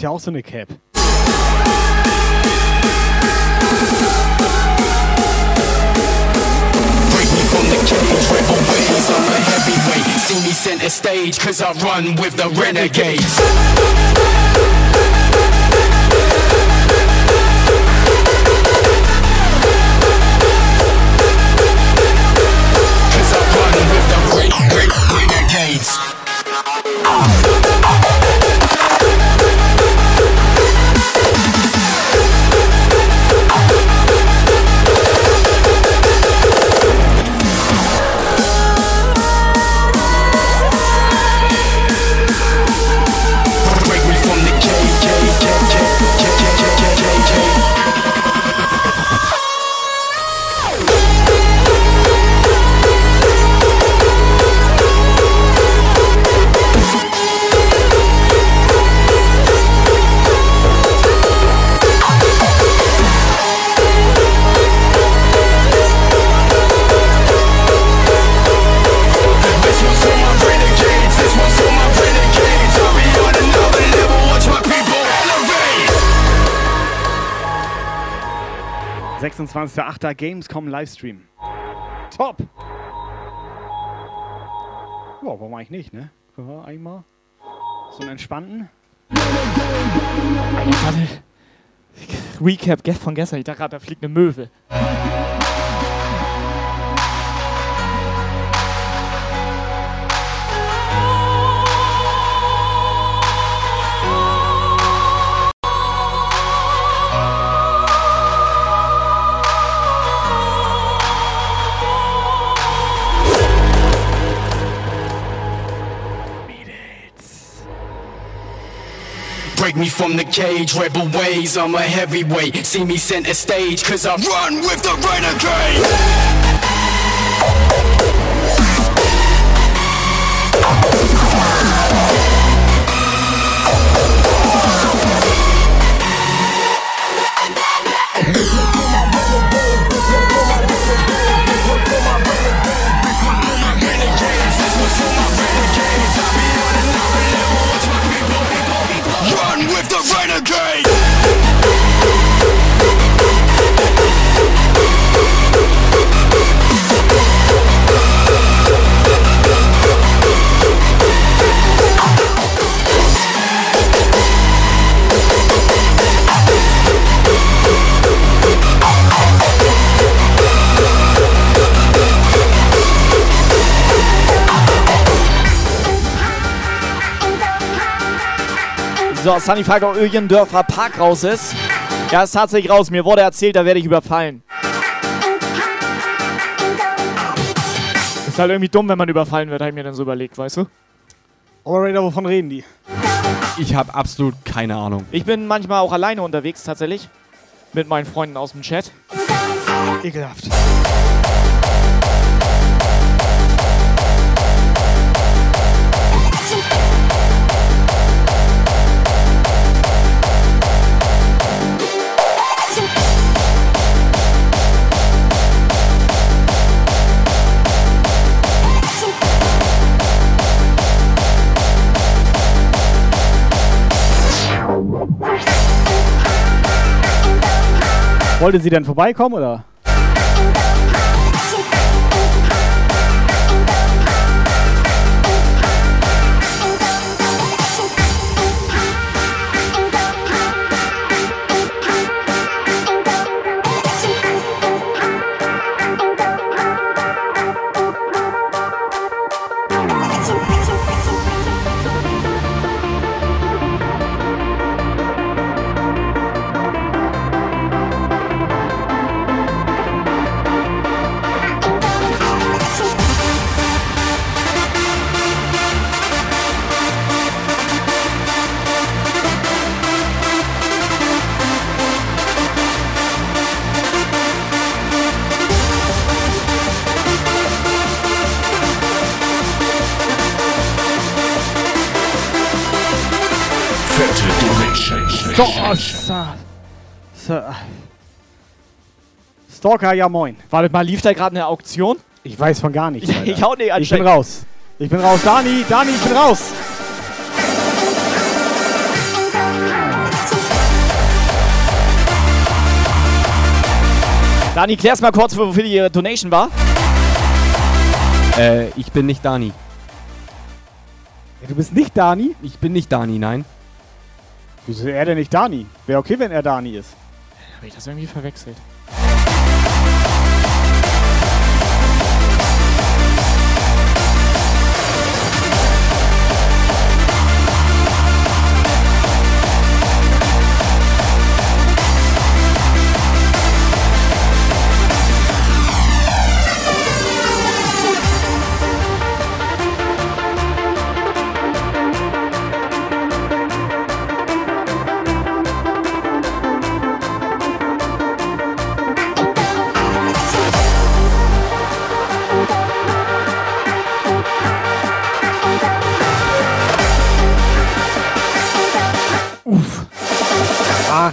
[SPEAKER 1] möchte auch so eine Cap.
[SPEAKER 23] From the cage, I'm a heavyweight. See me center stage, cause I run with the renegades.
[SPEAKER 1] 26.08. Gamescom Livestream. Top! Ja, warum eigentlich nicht, ne? Können wir eigentlich mal so einen entspannten?
[SPEAKER 2] Recap von gestern. Ich dachte gerade, da fliegt eine Möwe.
[SPEAKER 23] Break me from the cage, rebel ways, I'm a heavyweight. See me center stage, cause I run with the renegade.
[SPEAKER 2] So, Sunny fragt, ob Öjendörfer Park raus ist. Ja, ist tatsächlich raus. Mir wurde erzählt, da werde ich überfallen. Ist halt irgendwie dumm, wenn man überfallen wird, habe ich mir dann so überlegt, weißt du?
[SPEAKER 1] Operator, wovon reden die?
[SPEAKER 5] Ich habe absolut keine Ahnung.
[SPEAKER 2] Ich bin manchmal auch alleine unterwegs, tatsächlich. Mit meinen Freunden aus dem Chat.
[SPEAKER 1] Ekelhaft. Wollte sie denn vorbeikommen oder? Stalker, ja moin.
[SPEAKER 2] Warte mal, lief da gerade eine Auktion?
[SPEAKER 1] Ich weiß von gar nichts.
[SPEAKER 2] Ich- auch nicht,
[SPEAKER 1] Ich bin
[SPEAKER 2] anscheinend.
[SPEAKER 1] raus. Ich bin raus. Dani, Dani, ich bin raus.
[SPEAKER 2] Dani, klär's mal kurz, wofür die Donation war.
[SPEAKER 5] Äh, ich bin nicht Dani.
[SPEAKER 1] du bist nicht Dani?
[SPEAKER 5] Ich bin nicht Dani, nein.
[SPEAKER 1] Wieso ist er denn nicht Dani? Wäre okay, wenn er Dani ist.
[SPEAKER 2] Habe ich das irgendwie verwechselt?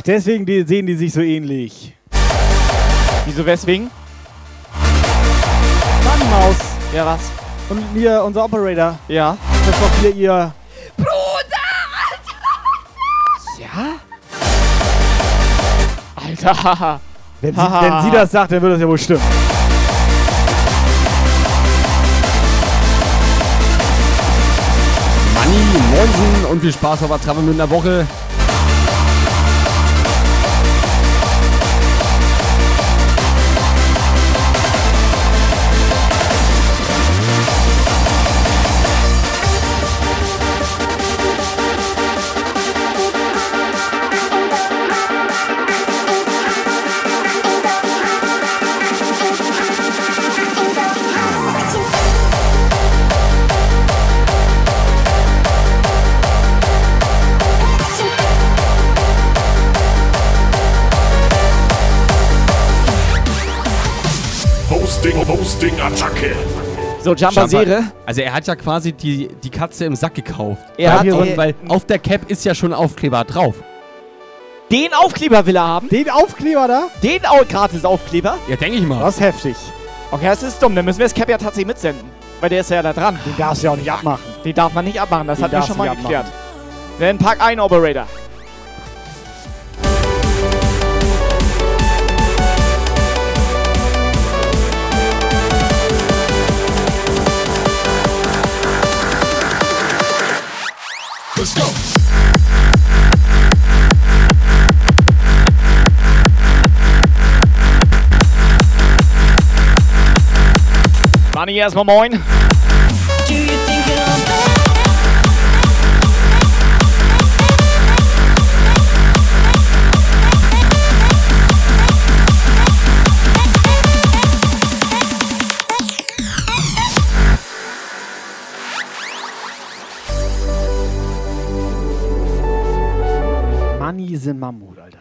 [SPEAKER 1] Deswegen die, sehen die sich so ähnlich.
[SPEAKER 2] Wieso, weswegen?
[SPEAKER 1] Dani Maus.
[SPEAKER 2] Ja, was?
[SPEAKER 1] Und wir, unser Operator.
[SPEAKER 2] Ja.
[SPEAKER 1] Das ist doch hier ihr.
[SPEAKER 2] Ja? Alter.
[SPEAKER 1] Wenn sie, wenn sie das sagt, dann wird das ja wohl stimmen.
[SPEAKER 5] Manni, Moinsen und viel Spaß auf der Travemünder Woche.
[SPEAKER 2] So, Jumper Serie.
[SPEAKER 5] Also er hat ja quasi die, die Katze im Sack gekauft.
[SPEAKER 2] Er
[SPEAKER 5] weil,
[SPEAKER 2] hat-
[SPEAKER 5] hier so-
[SPEAKER 2] äh,
[SPEAKER 5] weil auf der Cap ist ja schon Aufkleber drauf.
[SPEAKER 2] Den Aufkleber will er haben.
[SPEAKER 1] Den Aufkleber da?
[SPEAKER 2] Den Au gratis Aufkleber?
[SPEAKER 5] Ja, denke ich mal.
[SPEAKER 1] Das ist heftig.
[SPEAKER 2] Okay, das ist dumm. Dann müssen wir das Cap ja tatsächlich mitsenden. Weil der ist ja da dran.
[SPEAKER 1] Den darfst du ja auch nicht abmachen.
[SPEAKER 2] Den darf man nicht abmachen. Das
[SPEAKER 1] Den
[SPEAKER 2] hatten wir schon mal
[SPEAKER 1] nicht
[SPEAKER 2] geklärt. Dann pack ein Operator. Manni, erstmal moin.
[SPEAKER 1] Money sind Mammut, Alter.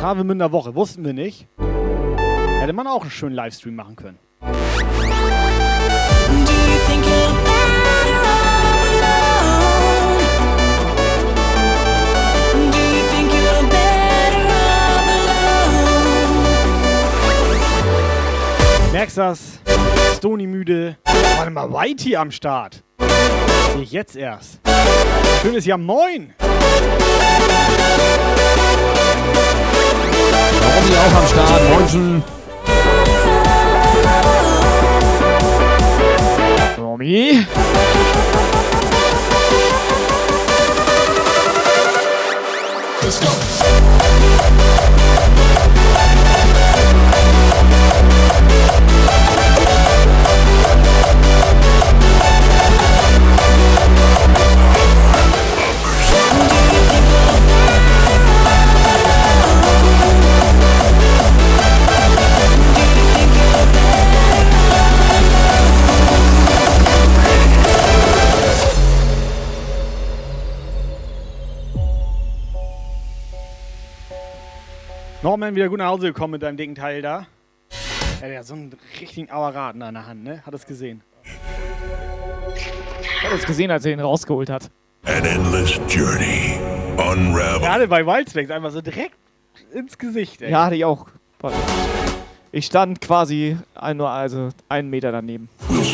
[SPEAKER 1] Travemünder Woche, wussten wir nicht. Hätte man auch einen schönen Livestream machen können. Merkst das? Stony müde. Warte mal, Whitey am Start. Sehe ich jetzt erst. Schönes Jahr, moin!
[SPEAKER 2] Tommy auch am Start. Moinsen.
[SPEAKER 23] Let's go.
[SPEAKER 1] Norman wieder gut nach Hause gekommen mit deinem dicken Teil da. Ja, der hat so einen richtigen Aueraten an der Hand, ne? Hat es gesehen.
[SPEAKER 2] Hab es gesehen, als er ihn rausgeholt hat.
[SPEAKER 6] An endless journey. Unravel.
[SPEAKER 1] Gerade bei Wildspecs einfach so direkt ins Gesicht, ey.
[SPEAKER 2] Ja, hatte ich auch. Ich stand quasi ein, nur also einen Meter daneben.
[SPEAKER 6] Reavers.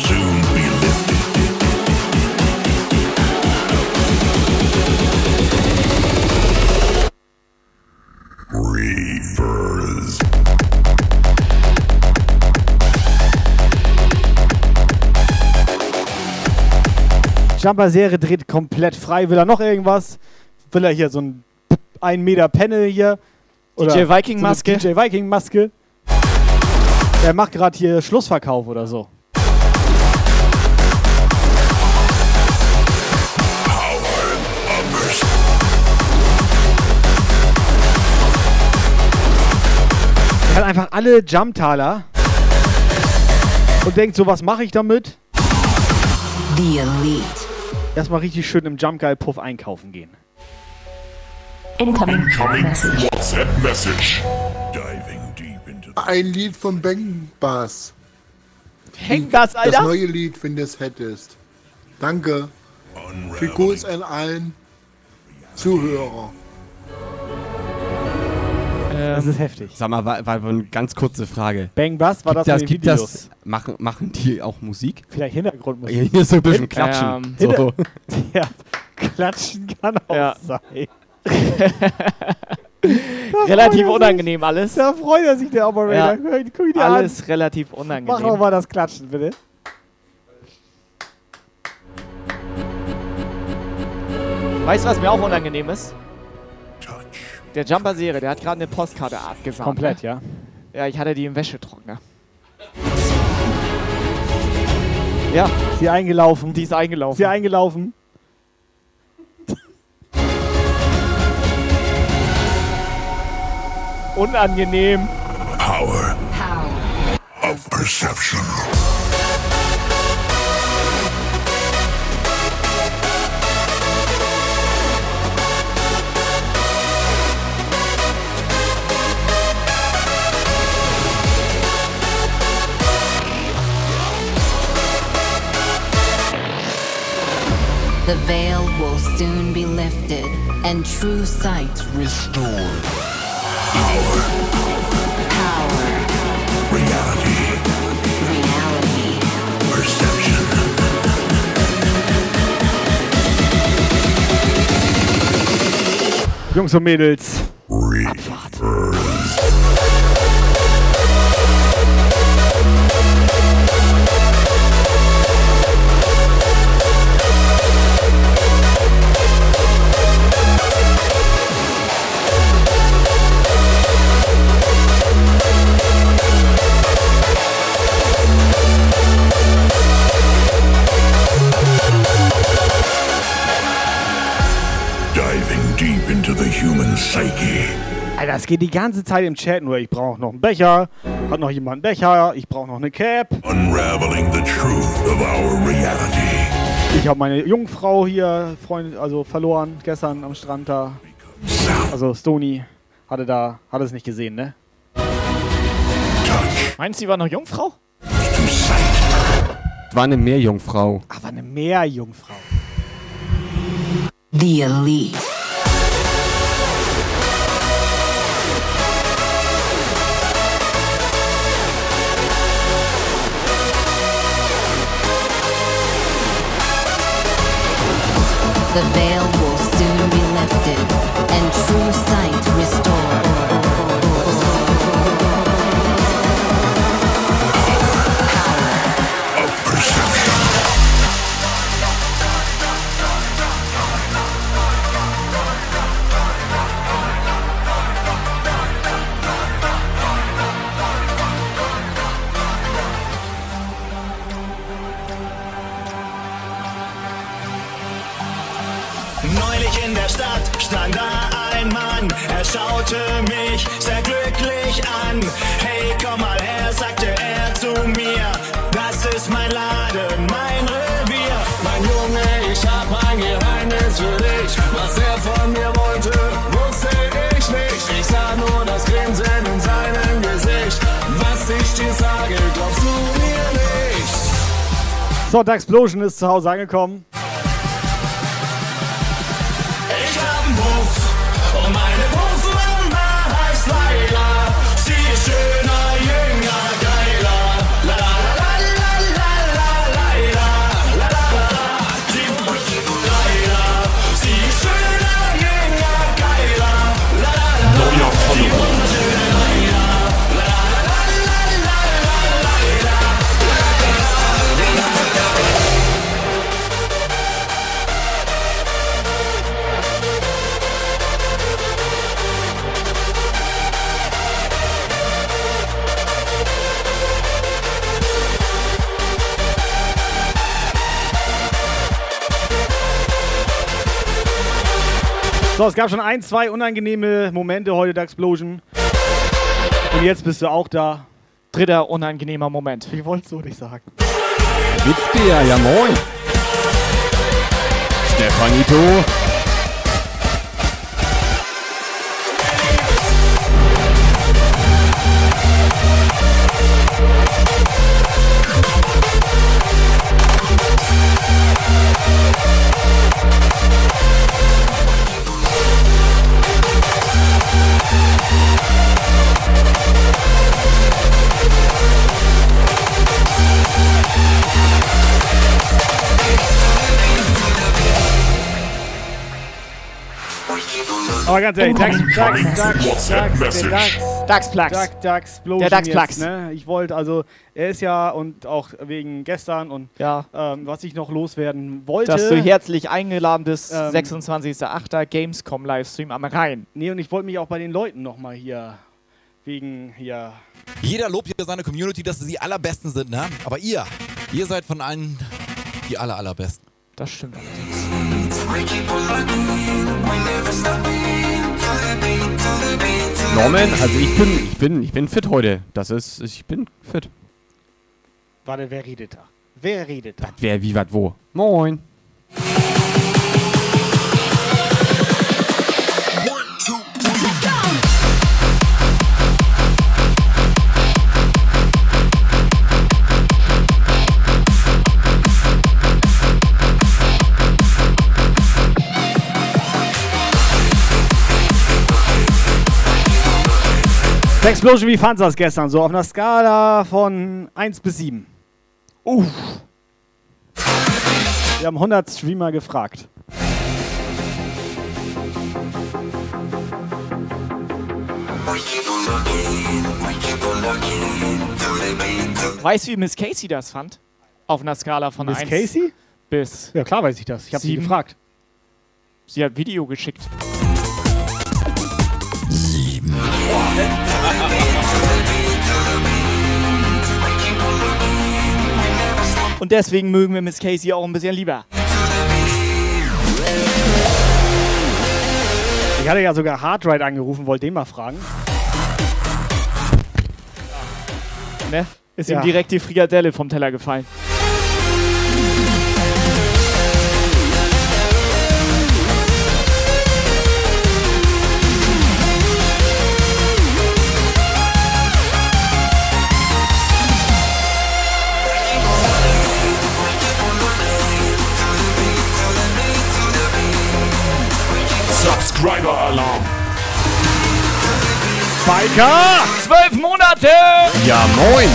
[SPEAKER 1] Jumper-Serie dreht komplett frei. Will er noch irgendwas? Will er hier so ein 1 Meter Panel hier?
[SPEAKER 2] DJ Viking-Maske?
[SPEAKER 1] So DJ Viking-Maske. Er macht gerade hier Schlussverkauf oder so. Er hat einfach alle Jumptaler und denkt so, was mache ich damit?
[SPEAKER 33] The Elite.
[SPEAKER 1] Erstmal richtig schön im Jump Guy Puff einkaufen gehen.
[SPEAKER 33] Incoming,
[SPEAKER 24] message.
[SPEAKER 6] WhatsApp Message.
[SPEAKER 24] Ein Lied von Bang Bass. Das
[SPEAKER 2] Alter.
[SPEAKER 24] neue Lied, wenn du es hättest. Danke. Viel Gruß an allen Zuhörer.
[SPEAKER 1] Das ist heftig.
[SPEAKER 5] Sag mal, war, war eine ganz kurze Frage.
[SPEAKER 1] Bang Bass war
[SPEAKER 5] Gibt
[SPEAKER 1] das den
[SPEAKER 5] gibt
[SPEAKER 1] Videos.
[SPEAKER 5] das, machen, machen die auch Musik?
[SPEAKER 1] Vielleicht Hintergrundmusik.
[SPEAKER 5] Hier so ein bisschen
[SPEAKER 1] Hin-
[SPEAKER 5] klatschen.
[SPEAKER 1] Ähm,
[SPEAKER 5] so.
[SPEAKER 1] Ja, klatschen kann auch
[SPEAKER 2] Ja.
[SPEAKER 1] sein.
[SPEAKER 2] Relativ unangenehm alles.
[SPEAKER 1] Da freut er sich, der Operator.
[SPEAKER 2] Ja.
[SPEAKER 1] Guck ihn- dir an.
[SPEAKER 2] Alles relativ
[SPEAKER 1] Mach
[SPEAKER 2] unangenehm.
[SPEAKER 1] doch mal das Klatschen, bitte.
[SPEAKER 2] Weißt du, was mir auch unangenehm ist? Der Jumper-Serie, der hat gerade eine Postkarte abgesandt.
[SPEAKER 1] Komplett,
[SPEAKER 2] ne?
[SPEAKER 1] ja.
[SPEAKER 2] Ja, ich hatte die im Wäschetrockner. Ja.
[SPEAKER 1] Sie eingelaufen.
[SPEAKER 2] Die ist eingelaufen.
[SPEAKER 1] Sie eingelaufen.
[SPEAKER 2] Unangenehm.
[SPEAKER 6] Power of perception.
[SPEAKER 33] The veil will soon be lifted and true sight restored. Power. Power.
[SPEAKER 6] Reality.
[SPEAKER 33] Reality.
[SPEAKER 6] Perception.
[SPEAKER 1] Jungs und Mädels. Es geht die ganze Zeit im Chat nur. Ich brauche noch einen Becher. Hat noch jemand einen Becher? Ich brauche noch eine Cap.
[SPEAKER 6] Unraveling the truth of our reality.
[SPEAKER 1] Ich habe meine Jungfrau hier, Freund, also verloren gestern am Strand da. Also Stony hatte da, hat es nicht gesehen, ne?
[SPEAKER 2] Meinst du, die war noch Jungfrau?
[SPEAKER 5] War eine Meerjungfrau.
[SPEAKER 1] Aber eine Meerjungfrau.
[SPEAKER 33] The Elite. The veil schaute mich sehr glücklich an. Hey, komm mal her, sagte er zu mir, das ist mein Laden, mein Revier. Mein Junge, ich hab ein Geheimnis für dich, was er von mir wollte, wusste ich nicht. Ich sah nur das Grinsen in seinem Gesicht, was ich dir sage, glaubst du mir nicht.
[SPEAKER 1] So, Explosion ist zu Hause angekommen. So, es gab schon ein, zwei unangenehme Momente heute der Explosion. Und jetzt bist du auch da.
[SPEAKER 2] Dritter unangenehmer Moment.
[SPEAKER 1] Ich wollte es so nicht sagen.
[SPEAKER 5] Witzbier, ja moin. Stefanito.
[SPEAKER 1] Aber ganz ehrlich, Dax, Dax, Dax, Dax, Dax,
[SPEAKER 2] Dax Plax.
[SPEAKER 1] Dax, Dax,
[SPEAKER 2] Der Dax Plax.
[SPEAKER 1] Ne? Ich wollte also, er ist ja und auch wegen gestern und
[SPEAKER 2] Ja.
[SPEAKER 1] ähm, was ich noch loswerden wollte.
[SPEAKER 2] Dass du herzlich eingeladen bist,
[SPEAKER 1] Ähm,
[SPEAKER 2] 26.08. Gamescom Livestream am Rhein.
[SPEAKER 1] Nee, und ich wollte mich auch bei den Leuten nochmal hier wegen hier.
[SPEAKER 34] Jeder lobt hier seine Community, dass sie die allerbesten sind, ne? Aber ihr, ihr seid von allen die aller, allerbesten.
[SPEAKER 2] Das stimmt.
[SPEAKER 5] Norman, also ich bin, ich bin, ich bin fit heute. Das ist, ich bin fit.
[SPEAKER 1] Warte, wer redet da? Wer redet da?
[SPEAKER 5] Wer, wie, was, wo? Moin.
[SPEAKER 1] Explosion, wie fandst du das gestern? So auf einer Skala von 1 bis 7. Uff. Wir haben 100 Streamer gefragt.
[SPEAKER 2] Weißt du, wie Miss Casey das fand? Auf einer Skala von
[SPEAKER 1] Miss
[SPEAKER 2] 1
[SPEAKER 1] Casey?
[SPEAKER 2] bis.
[SPEAKER 1] Ja, klar weiß ich das. Ich habe sie gefragt.
[SPEAKER 2] Sie hat Video geschickt. Und deswegen mögen wir Miss Casey auch ein bisschen lieber.
[SPEAKER 1] Ich hatte ja sogar Hardride angerufen, wollte den mal fragen.
[SPEAKER 2] Ne? Ist
[SPEAKER 1] Ja.
[SPEAKER 2] ihm direkt die Frikadelle vom Teller gefallen.
[SPEAKER 6] Subscriber-Alarm.
[SPEAKER 1] Biker!
[SPEAKER 2] Zwölf Monate!
[SPEAKER 5] Ja, moin.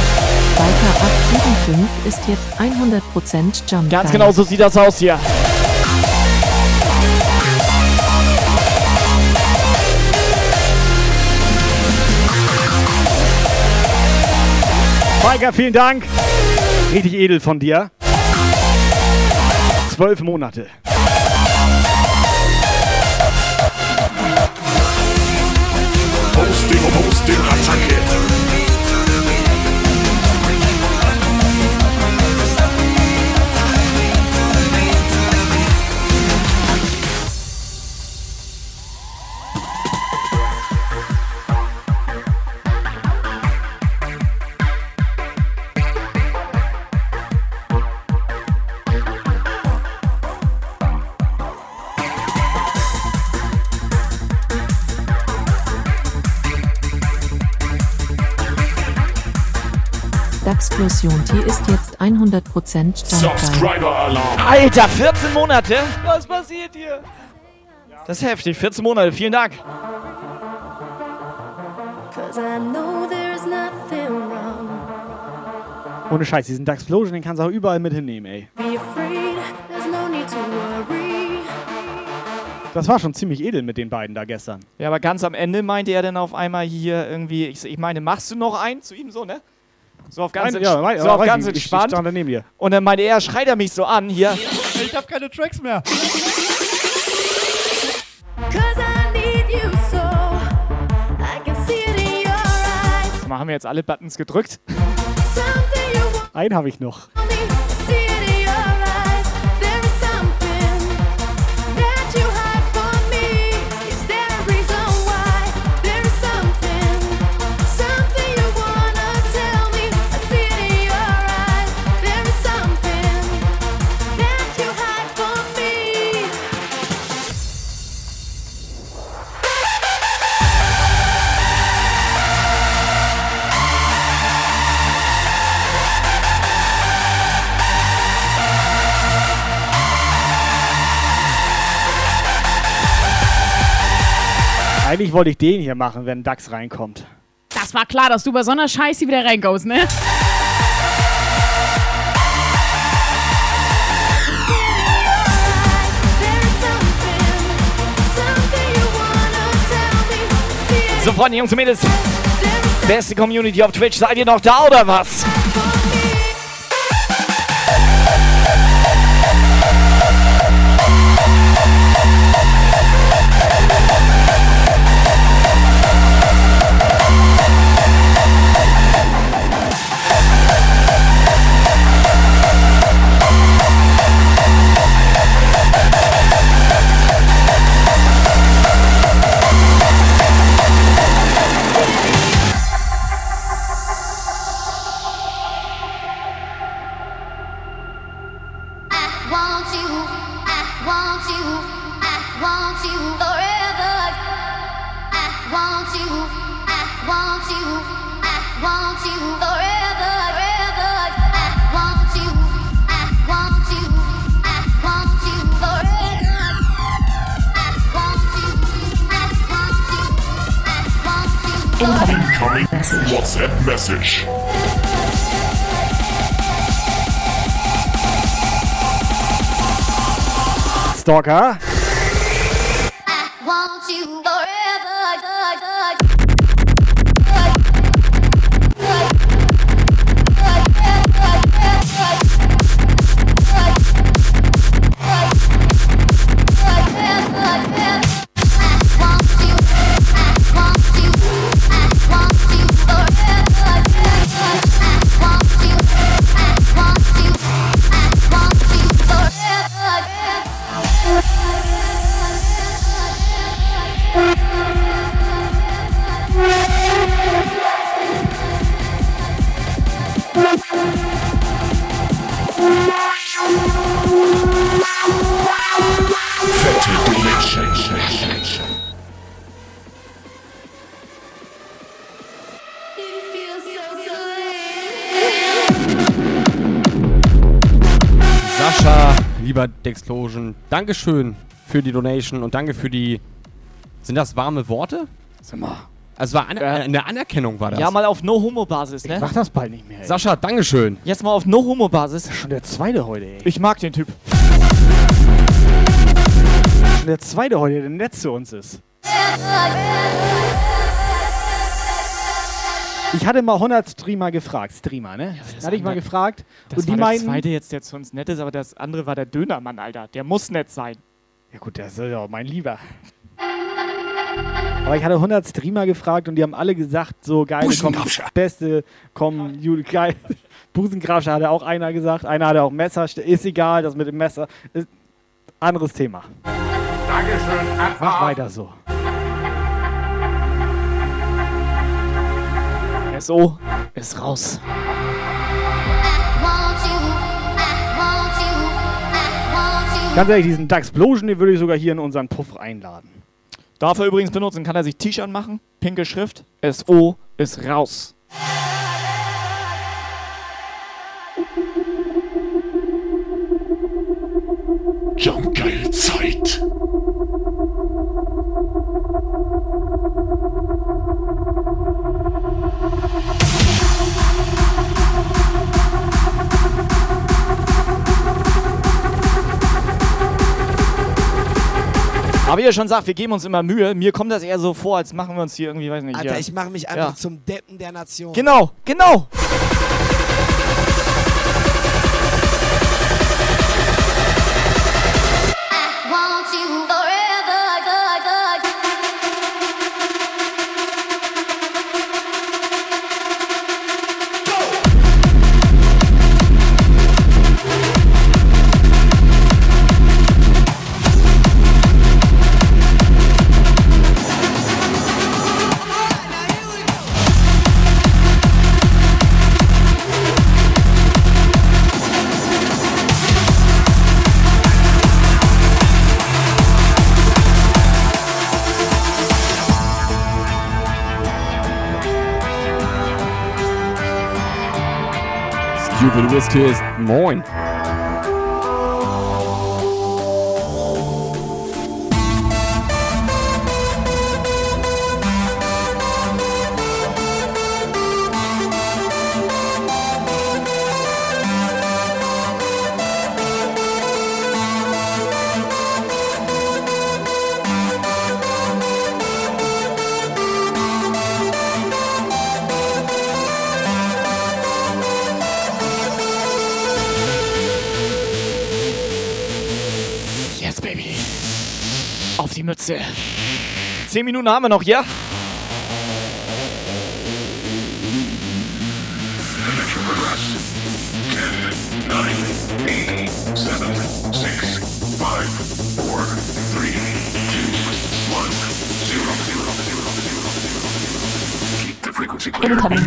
[SPEAKER 15] Biker 875 ist jetzt 100% Jump.
[SPEAKER 2] Ganz genau so sieht das aus hier.
[SPEAKER 1] Biker, vielen Dank. Richtig edel von dir. Zwölf Monate.
[SPEAKER 6] Posting, Posting,
[SPEAKER 15] Daxplosion T ist jetzt 100% Jumpgeil.
[SPEAKER 6] Subscriber Alarm.
[SPEAKER 2] Alter, 14 Monate? Was passiert hier? Das ist heftig. 14 Monate, vielen Dank.
[SPEAKER 1] Ohne Scheiß, diesen Daxplosion, den kannst du auch überall mit hinnehmen, ey.
[SPEAKER 17] Be afraid, there's no need to worry.
[SPEAKER 1] Das war schon ziemlich edel mit den beiden da gestern.
[SPEAKER 2] Ja, aber ganz am Ende meinte er dann auf einmal hier irgendwie, ich, ich meine, machst du noch einen zu ihm so, ne? So auf ganz,
[SPEAKER 1] Nein, ja, wei-
[SPEAKER 2] so auf
[SPEAKER 1] weiß
[SPEAKER 2] ganz
[SPEAKER 1] ich, ich- ich
[SPEAKER 2] entspannt.
[SPEAKER 1] stand daneben dir.
[SPEAKER 2] Und dann meinte er, schreit er mich so an hier.
[SPEAKER 1] Ich hab keine Tracks mehr.
[SPEAKER 2] Haben wir jetzt alle Buttons gedrückt?
[SPEAKER 1] Einen habe ich noch. Eigentlich wollte ich den hier machen, wenn Dax reinkommt.
[SPEAKER 35] Das war klar, dass du bei so einer Scheiße wieder reinkommst, ne?
[SPEAKER 2] So, Freunde, Jungs und Mädels. Beste Community auf Twitch. Seid ihr noch da oder was?
[SPEAKER 1] Stalker.
[SPEAKER 5] Dankeschön für die Donation und danke für die. Sind das warme Worte?
[SPEAKER 1] Sag mal.
[SPEAKER 5] Also war eine, eine Anerkennung war das.
[SPEAKER 2] Ja, mal auf No-Homo-Basis, ne?
[SPEAKER 1] Ich mach das bald nicht mehr. Ey.
[SPEAKER 5] Sascha, Dankeschön.
[SPEAKER 2] Jetzt mal auf No-Homo-Basis.
[SPEAKER 1] Schon der zweite heute, ey.
[SPEAKER 2] Ich mag den Typ.
[SPEAKER 1] Schon der zweite heute, der nett zu uns ist. Ich hatte mal 100 Streamer gefragt. Streamer, ne?
[SPEAKER 2] das
[SPEAKER 1] hatte ich mal gefragt.
[SPEAKER 2] Das
[SPEAKER 1] und die
[SPEAKER 2] war der
[SPEAKER 1] meinten.
[SPEAKER 2] zweite jetzt, der zu uns nett ist, aber das andere war der Dönermann, Alter. Der muss nett sein.
[SPEAKER 1] Ja gut, der ist ja auch mein Lieber. Aber ich hatte 100 Streamer gefragt und die haben alle gesagt, so geil, komm, beste, komm, Jude, geil. Busengrabscher hatte auch einer gesagt, einer hatte auch Messer, ist egal, das mit dem Messer ist anderes Thema.
[SPEAKER 6] Dankeschön,
[SPEAKER 1] Mach weiter so.
[SPEAKER 2] DSO ist raus.
[SPEAKER 1] Ganz ehrlich, diesen Daxplosion, den würde ich sogar hier in unseren Puff einladen.
[SPEAKER 2] Darf er übrigens benutzen, kann er sich T-Shirt machen, pinke Schrift, SO ist raus.
[SPEAKER 6] Jump Zeit.
[SPEAKER 2] Ihr schon sagt, wir geben uns immer Mühe. Mir kommt das eher so vor, als machen wir uns hier irgendwie, weiß nicht.
[SPEAKER 8] Alter,
[SPEAKER 2] ja.
[SPEAKER 8] ich mache mich einfach
[SPEAKER 2] Ja.
[SPEAKER 8] zum Deppen der Nation.
[SPEAKER 2] Genau, genau.
[SPEAKER 36] Liz
[SPEAKER 5] to is Moin.
[SPEAKER 2] Zehn Minuten haben wir noch, ja?
[SPEAKER 6] Incoming.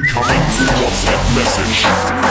[SPEAKER 6] WhatsApp message.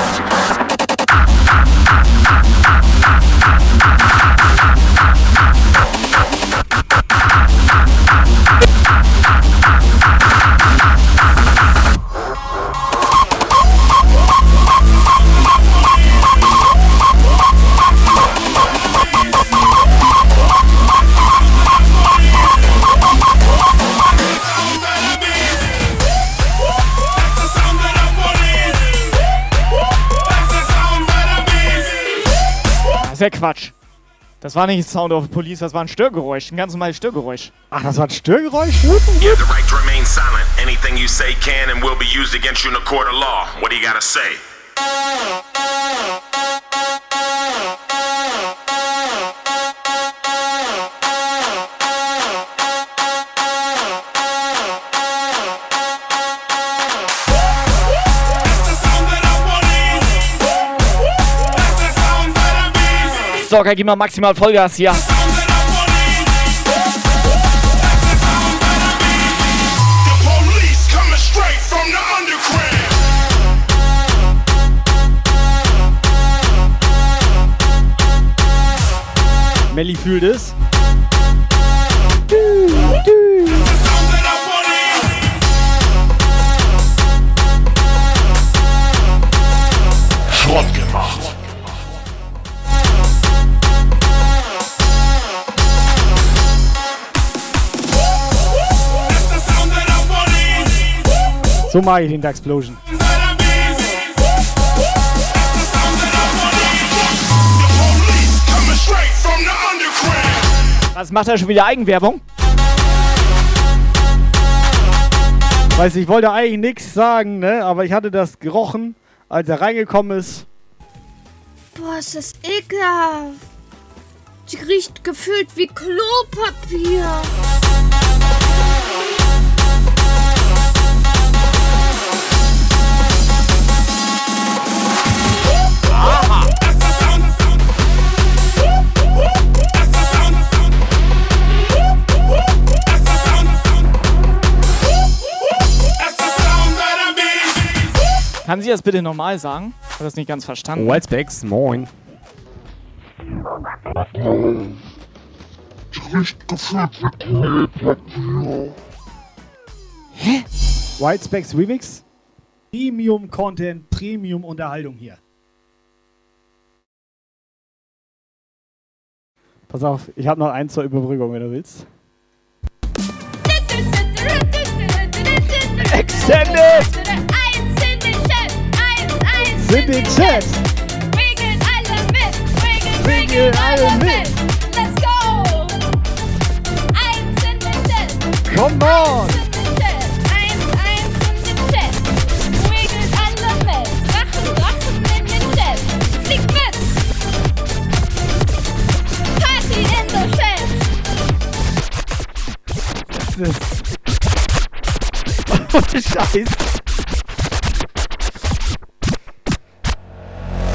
[SPEAKER 2] Ist ja Quatsch. Das war nicht Sound of Police, das war ein Störgeräusch. Ein ganz normales Störgeräusch.
[SPEAKER 1] Ach, das war ein Störgeräusch?
[SPEAKER 21] You have the right to remain silent. Anything you say can and will be used against you in a court of law. What do you gotta say?
[SPEAKER 2] Stalker, gib mal maximal Vollgas hier.
[SPEAKER 1] Melly fühlt es. So mag ich den
[SPEAKER 6] the underground.
[SPEAKER 2] Was macht er schon wieder Eigenwerbung?
[SPEAKER 1] Weiß ich wollte eigentlich nichts sagen, ne? Aber ich hatte das gerochen, als er reingekommen ist.
[SPEAKER 11] Boah, ist das ekelhaft. Die riecht gefühlt wie Klopapier.
[SPEAKER 2] Kann sie das bitte normal sagen? Ich habe das nicht ganz verstanden.
[SPEAKER 5] Whitespecks, moin.
[SPEAKER 1] Hä? Whitespecks Remix? Premium Content, Premium Unterhaltung hier. Pass auf, ich habe noch eins zur Überbrückung, wenn du willst. Extended!
[SPEAKER 11] Eins in den Chat! Regeln alle mit, regeln,
[SPEAKER 1] alle mit.
[SPEAKER 11] Let's go! Eins in den Chat.
[SPEAKER 1] Come on! Ist. Ohne Scheiß.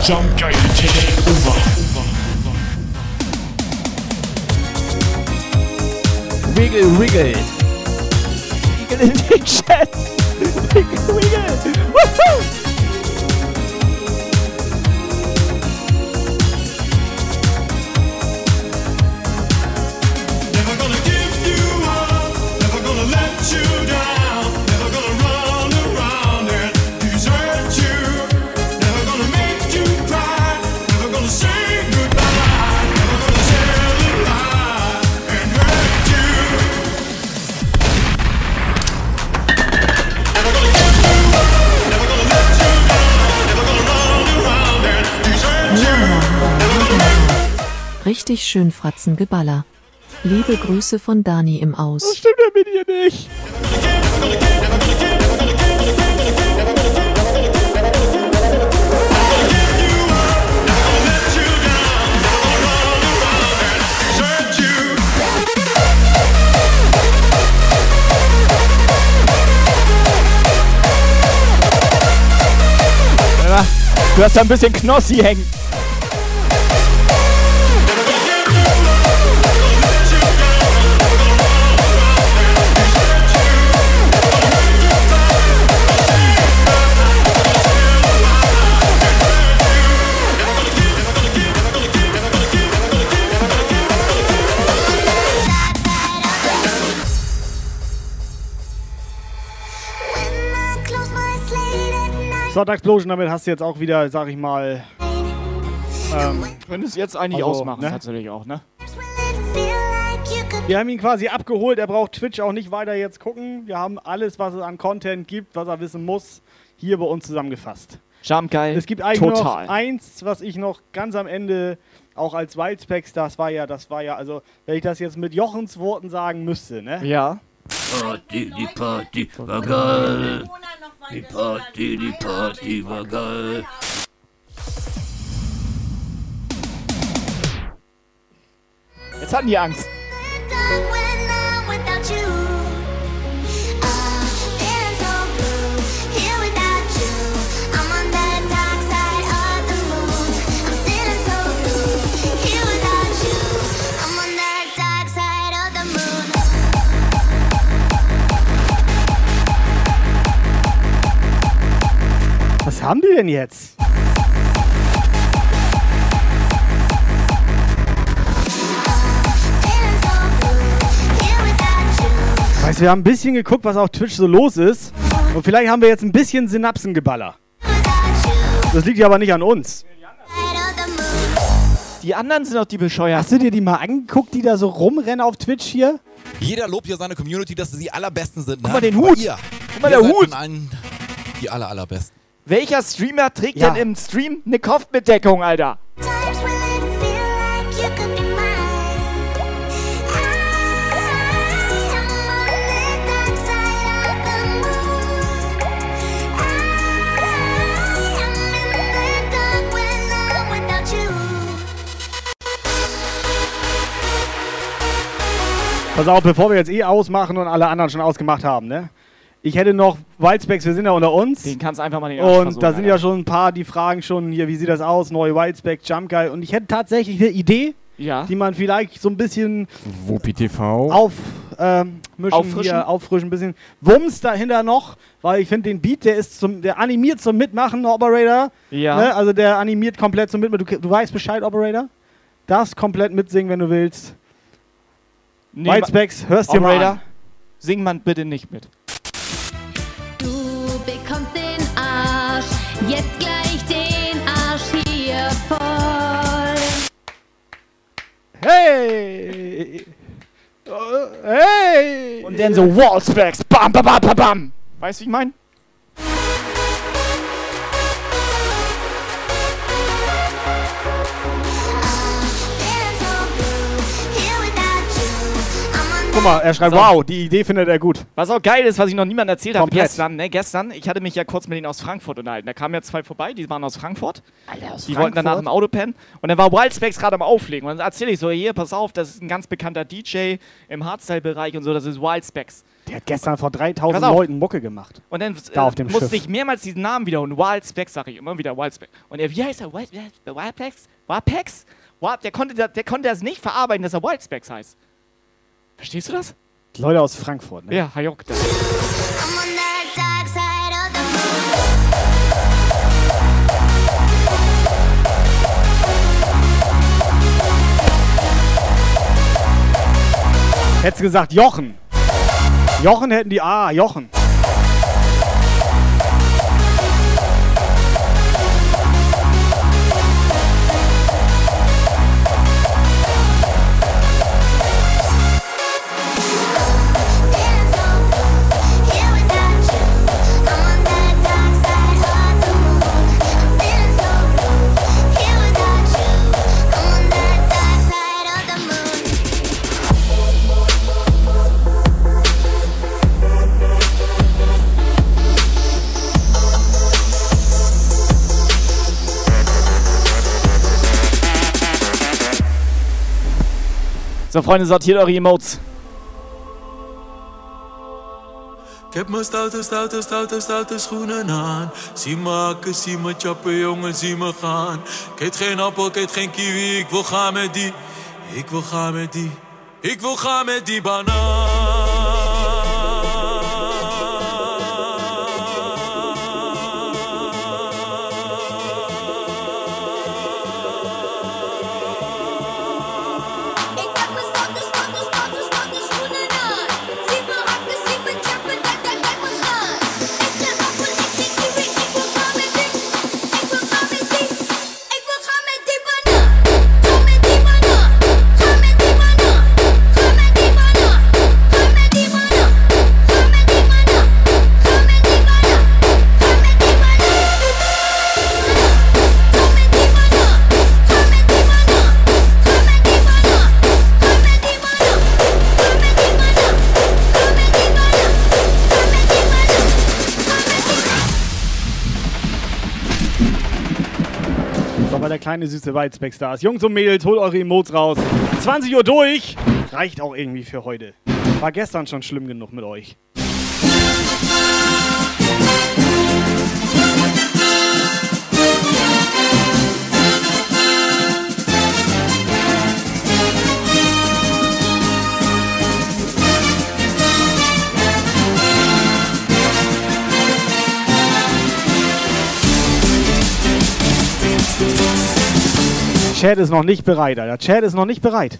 [SPEAKER 6] Jump Guide Takeover.
[SPEAKER 17] Wiggle, wiggle.
[SPEAKER 1] Wiggle in den Chat. Wiggle, wiggle. Woohoo!
[SPEAKER 15] Richtig schön Fratzengeballer. Liebe Grüße von Dani im Aus.
[SPEAKER 1] Das stimmt ja mit dir nicht.
[SPEAKER 17] Du hast da ein bisschen Knossi hängen.
[SPEAKER 1] Sonntagsblosion, damit hast du jetzt auch wieder, sag ich mal. Ähm,
[SPEAKER 17] Könntest jetzt eigentlich
[SPEAKER 1] also,
[SPEAKER 17] ausmachen,
[SPEAKER 1] ne?
[SPEAKER 17] tatsächlich auch, ne?
[SPEAKER 1] Wir haben ihn quasi abgeholt. Er braucht Twitch auch nicht weiter jetzt gucken. Wir haben alles, was es an Content gibt, was er wissen muss, hier bei uns zusammengefasst.
[SPEAKER 17] Jamgeil.
[SPEAKER 1] Es gibt eigentlich
[SPEAKER 17] Total.
[SPEAKER 1] noch eins, was ich noch ganz am Ende auch als Wildspecs, das war ja, das war ja, also wenn ich das jetzt mit Jochens Worten sagen müsste, ne?
[SPEAKER 17] Ja.
[SPEAKER 25] Party, die Party war geil. Die Party, die Party war geil.
[SPEAKER 17] Jetzt hatten die Angst.
[SPEAKER 1] Haben die denn jetzt? Weißt du, wir haben ein bisschen geguckt, was auf Twitch so los ist. Und vielleicht haben wir jetzt ein bisschen Synapsengeballer. Das liegt ja aber nicht an uns.
[SPEAKER 17] Die anderen sind doch die bescheuert.
[SPEAKER 1] Hast du dir die mal angeguckt, die da so rumrennen auf Twitch hier?
[SPEAKER 34] Jeder lobt hier seine Community, dass sie die allerbesten sind.
[SPEAKER 17] Guck
[SPEAKER 34] ne?
[SPEAKER 17] mal den Hut.
[SPEAKER 34] Ihr,
[SPEAKER 17] Guck mal
[SPEAKER 34] ihr
[SPEAKER 17] der
[SPEAKER 34] seid
[SPEAKER 17] Hut.
[SPEAKER 34] Allen die aller, allerbesten.
[SPEAKER 17] Welcher Streamer trägt
[SPEAKER 1] Ja.
[SPEAKER 17] denn im Stream eine Kopfbedeckung, Alter?
[SPEAKER 1] Pass auf, bevor wir jetzt eh ausmachen und alle anderen schon ausgemacht haben, ne? Ich hätte noch Wildspecs, wir sind ja unter uns.
[SPEAKER 17] Den kannst du einfach mal den Arsch
[SPEAKER 1] Und da sind
[SPEAKER 17] Alter.
[SPEAKER 1] ja schon ein paar, die fragen schon hier, wie sieht das aus? Neue Wildspecs, Jump Guy. Und ich hätte tatsächlich eine Idee,
[SPEAKER 17] Ja.
[SPEAKER 1] die man vielleicht so ein bisschen
[SPEAKER 5] Wuppi TV.
[SPEAKER 1] auf, ähm, mischen
[SPEAKER 17] Auffrischen?
[SPEAKER 1] hier, auffrischen, ein bisschen Wumms dahinter noch, weil ich finde den Beat, der ist zum, der animiert zum Mitmachen, Operator.
[SPEAKER 17] Ja.
[SPEAKER 1] Ne? Also der animiert komplett zum Mitmachen. Du, du weißt Bescheid, Operator? Darfst komplett mitsingen, wenn du willst.
[SPEAKER 17] Nee,
[SPEAKER 1] Wildspecs, hörst dir mal
[SPEAKER 17] Operator,
[SPEAKER 1] an.
[SPEAKER 17] sing man bitte nicht mit.
[SPEAKER 37] Hey!
[SPEAKER 1] Hey!
[SPEAKER 2] Und dann so Wallspacks. Bam, bam, bam, bam, bam. Weißt du, wie ich meine?
[SPEAKER 1] Guck mal, er schreibt,
[SPEAKER 2] So.
[SPEAKER 1] wow, die Idee findet er gut.
[SPEAKER 2] Was auch geil ist, was ich noch niemandem erzählt habe, gestern, ne, gestern, ich hatte mich ja kurz mit denen aus Frankfurt unterhalten. Da kamen ja zwei vorbei, die waren aus Frankfurt.
[SPEAKER 1] aus
[SPEAKER 2] die wollten danach
[SPEAKER 1] Frankfurt?
[SPEAKER 2] im Auto pennen. Und dann war Wildspecs gerade am Auflegen. Und dann erzähle ich so, hier, pass auf, das ist ein ganz bekannter DJ im Hardstyle-Bereich und so, das ist Wildspecs.
[SPEAKER 1] Der hat gestern vor 3000
[SPEAKER 2] Pass auf.
[SPEAKER 1] Leuten Mucke gemacht.
[SPEAKER 2] Und dann
[SPEAKER 1] Da
[SPEAKER 2] äh,
[SPEAKER 1] auf dem
[SPEAKER 2] musste
[SPEAKER 1] Schiff.
[SPEAKER 2] ich mehrmals diesen Namen wiederholen. Wildspecs, sage ich immer wieder, Wildspecs. Und er, wie heißt er? Wild- Wild- Wildspecs? Wildspecs? Wild- Der konnte, das- der konnte das nicht verarbeiten, dass er Wildspecs heißt. Verstehst du das?
[SPEAKER 1] Leute aus Frankfurt, ne?
[SPEAKER 2] Ja, Hayok. Das.
[SPEAKER 1] Hättest gesagt Jochen. Jochen hätten die A, Jochen.
[SPEAKER 2] So, Freunde, sortiert eure Emotes.
[SPEAKER 17] Ik heb mijn stoute, stoute, stoute, stoute schoenen aan. Zie me hakken, zie me chappen, jongen, zie me gaan. Ik eet geen appel, ik eet geen kiwi, ik wil gaan met die. Ik wil gaan met die. Ik wil gaan met die banaan.
[SPEAKER 1] Kleine süße ist. Jungs und Mädels, holt eure Emotes raus. 20 Uhr durch. Reicht auch irgendwie für heute. War gestern schon schlimm genug mit euch. Chat ist noch nicht bereit, Alter. Chat ist noch nicht bereit.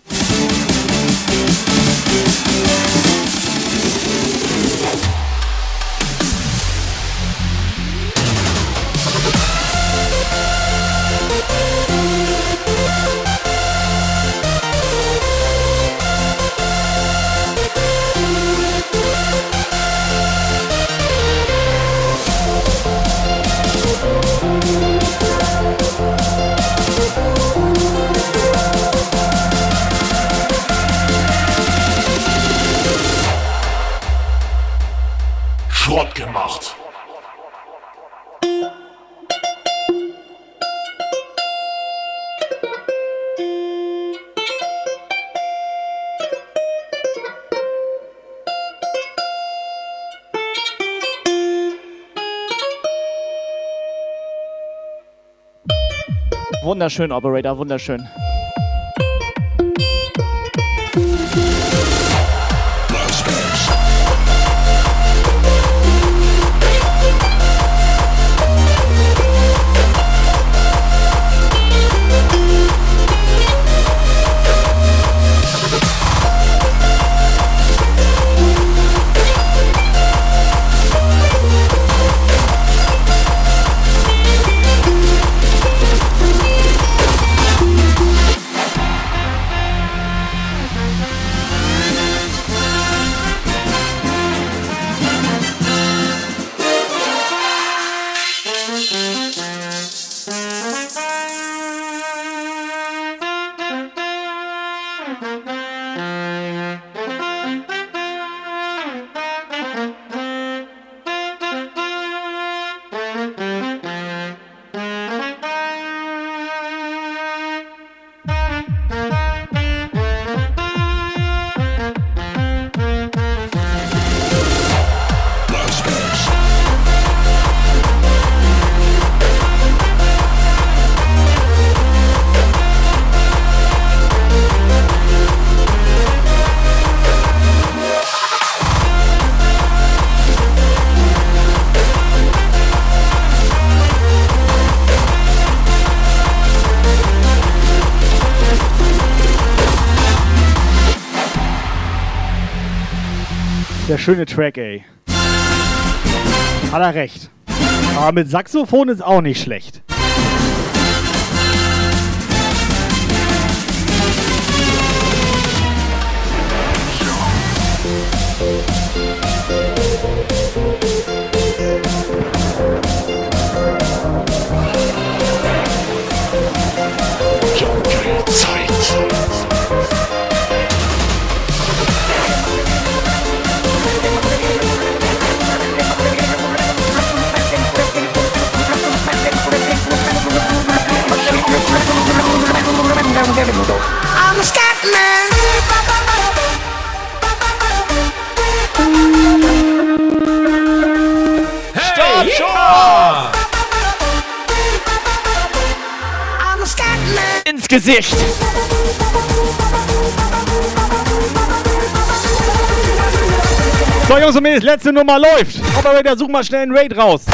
[SPEAKER 2] Wunderschön, Operator, wunderschön.
[SPEAKER 1] Schöne Track, ey. Hat er recht. Aber mit Saxophon ist auch nicht schlecht.
[SPEAKER 2] Gesicht!
[SPEAKER 1] So, Jungs und Mädels, letzte Nummer läuft. Operator, such mal schnell einen Raid raus.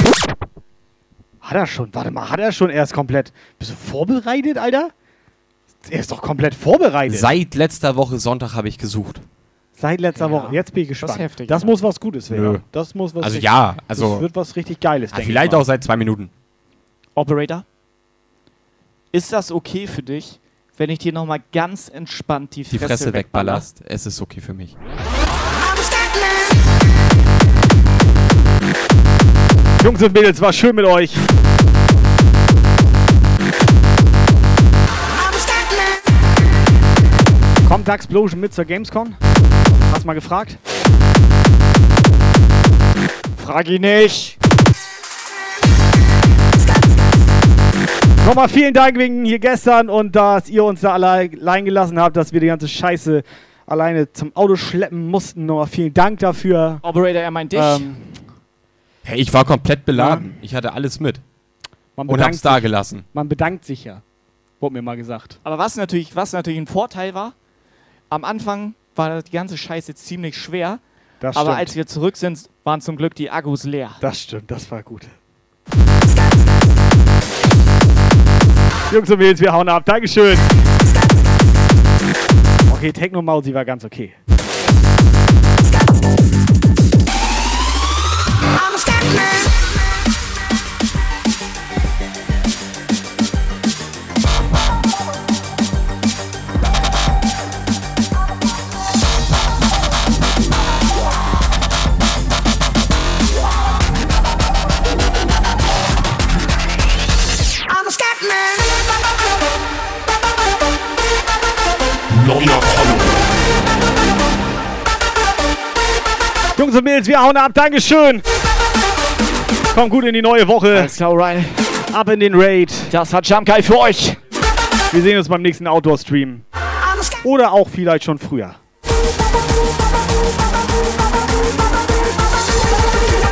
[SPEAKER 1] Hat er schon? Warte mal, hat er schon erst komplett. Bist du vorbereitet, Alter? Er ist doch komplett vorbereitet.
[SPEAKER 5] Seit letzter Woche Sonntag habe ich gesucht.
[SPEAKER 1] Seit letzter Woche. Jetzt bin ich gespannt.
[SPEAKER 5] Das ist heftig,
[SPEAKER 1] Das
[SPEAKER 5] ja.
[SPEAKER 1] muss was Gutes werden.
[SPEAKER 5] Nö.
[SPEAKER 1] Das muss was
[SPEAKER 5] Also
[SPEAKER 1] richtig-
[SPEAKER 5] ja, also-
[SPEAKER 1] Das wird was richtig Geiles,
[SPEAKER 5] Ja,
[SPEAKER 1] denke
[SPEAKER 5] vielleicht
[SPEAKER 1] ich mal.
[SPEAKER 5] auch seit zwei Minuten.
[SPEAKER 2] Operator, ist das okay für dich, wenn ich dir nochmal ganz entspannt die
[SPEAKER 5] Die
[SPEAKER 2] Fresse,
[SPEAKER 5] Fresse
[SPEAKER 2] wegballer?
[SPEAKER 5] wegballerst. Es ist okay für mich.
[SPEAKER 1] Jungs und Mädels, war schön mit euch. Kommt Daxplosion mit zur Gamescom? Hast mal gefragt?
[SPEAKER 2] Frag ihn nicht.
[SPEAKER 1] Nochmal vielen Dank wegen hier gestern und dass ihr uns da alle allein gelassen habt, dass wir die ganze Scheiße alleine zum Auto schleppen mussten. Nochmal vielen Dank dafür.
[SPEAKER 2] Operator, er meint dich.
[SPEAKER 1] Ähm,
[SPEAKER 5] Hey, ich war komplett beladen. Ich hatte alles mit.
[SPEAKER 1] man
[SPEAKER 5] Und hab's da gelassen.
[SPEAKER 1] Man bedankt sich ja. Wurde mir mal gesagt.
[SPEAKER 2] Aber was natürlich, was natürlich ein Vorteil war, am Anfang war die ganze Scheiße ziemlich schwer.
[SPEAKER 1] Das
[SPEAKER 2] aber
[SPEAKER 1] stimmt.
[SPEAKER 2] als wir zurück sind, waren zum Glück die Akkus leer.
[SPEAKER 1] Das stimmt, das war gut. Jungs und Mädels, wir hauen ab. Dankeschön. Okay, Techno Mausi war ganz okay. Jungs und Mädels, wir hauen ab. Dankeschön. Kommt gut in die neue Woche.
[SPEAKER 2] Alles klar, Ryan.
[SPEAKER 1] Ab in den Raid.
[SPEAKER 2] Das Jump Guy für euch.
[SPEAKER 1] Wir sehen uns beim nächsten Outdoor-Stream. Oder auch vielleicht schon früher.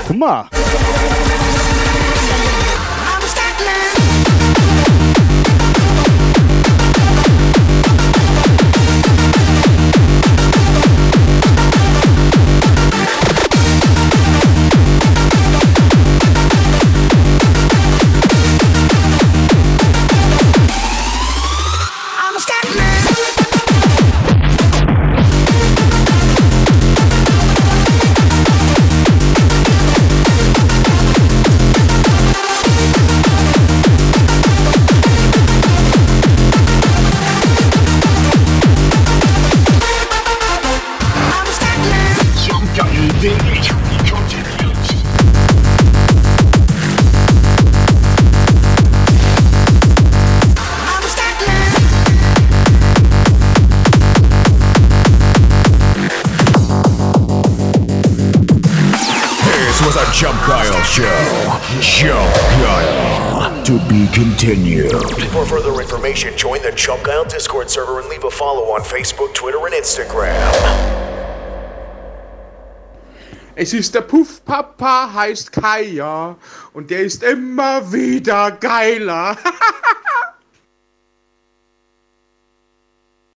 [SPEAKER 1] Guck mal.
[SPEAKER 6] This was a Jump Guile show. Jump Guile. To be continued.
[SPEAKER 38] For further information, join the Chump Guile Discord server and leave a follow on Facebook, Twitter, and Instagram.
[SPEAKER 24] Es ist der Puffpapa, heißt Kaya. Und der ist immer wieder geiler.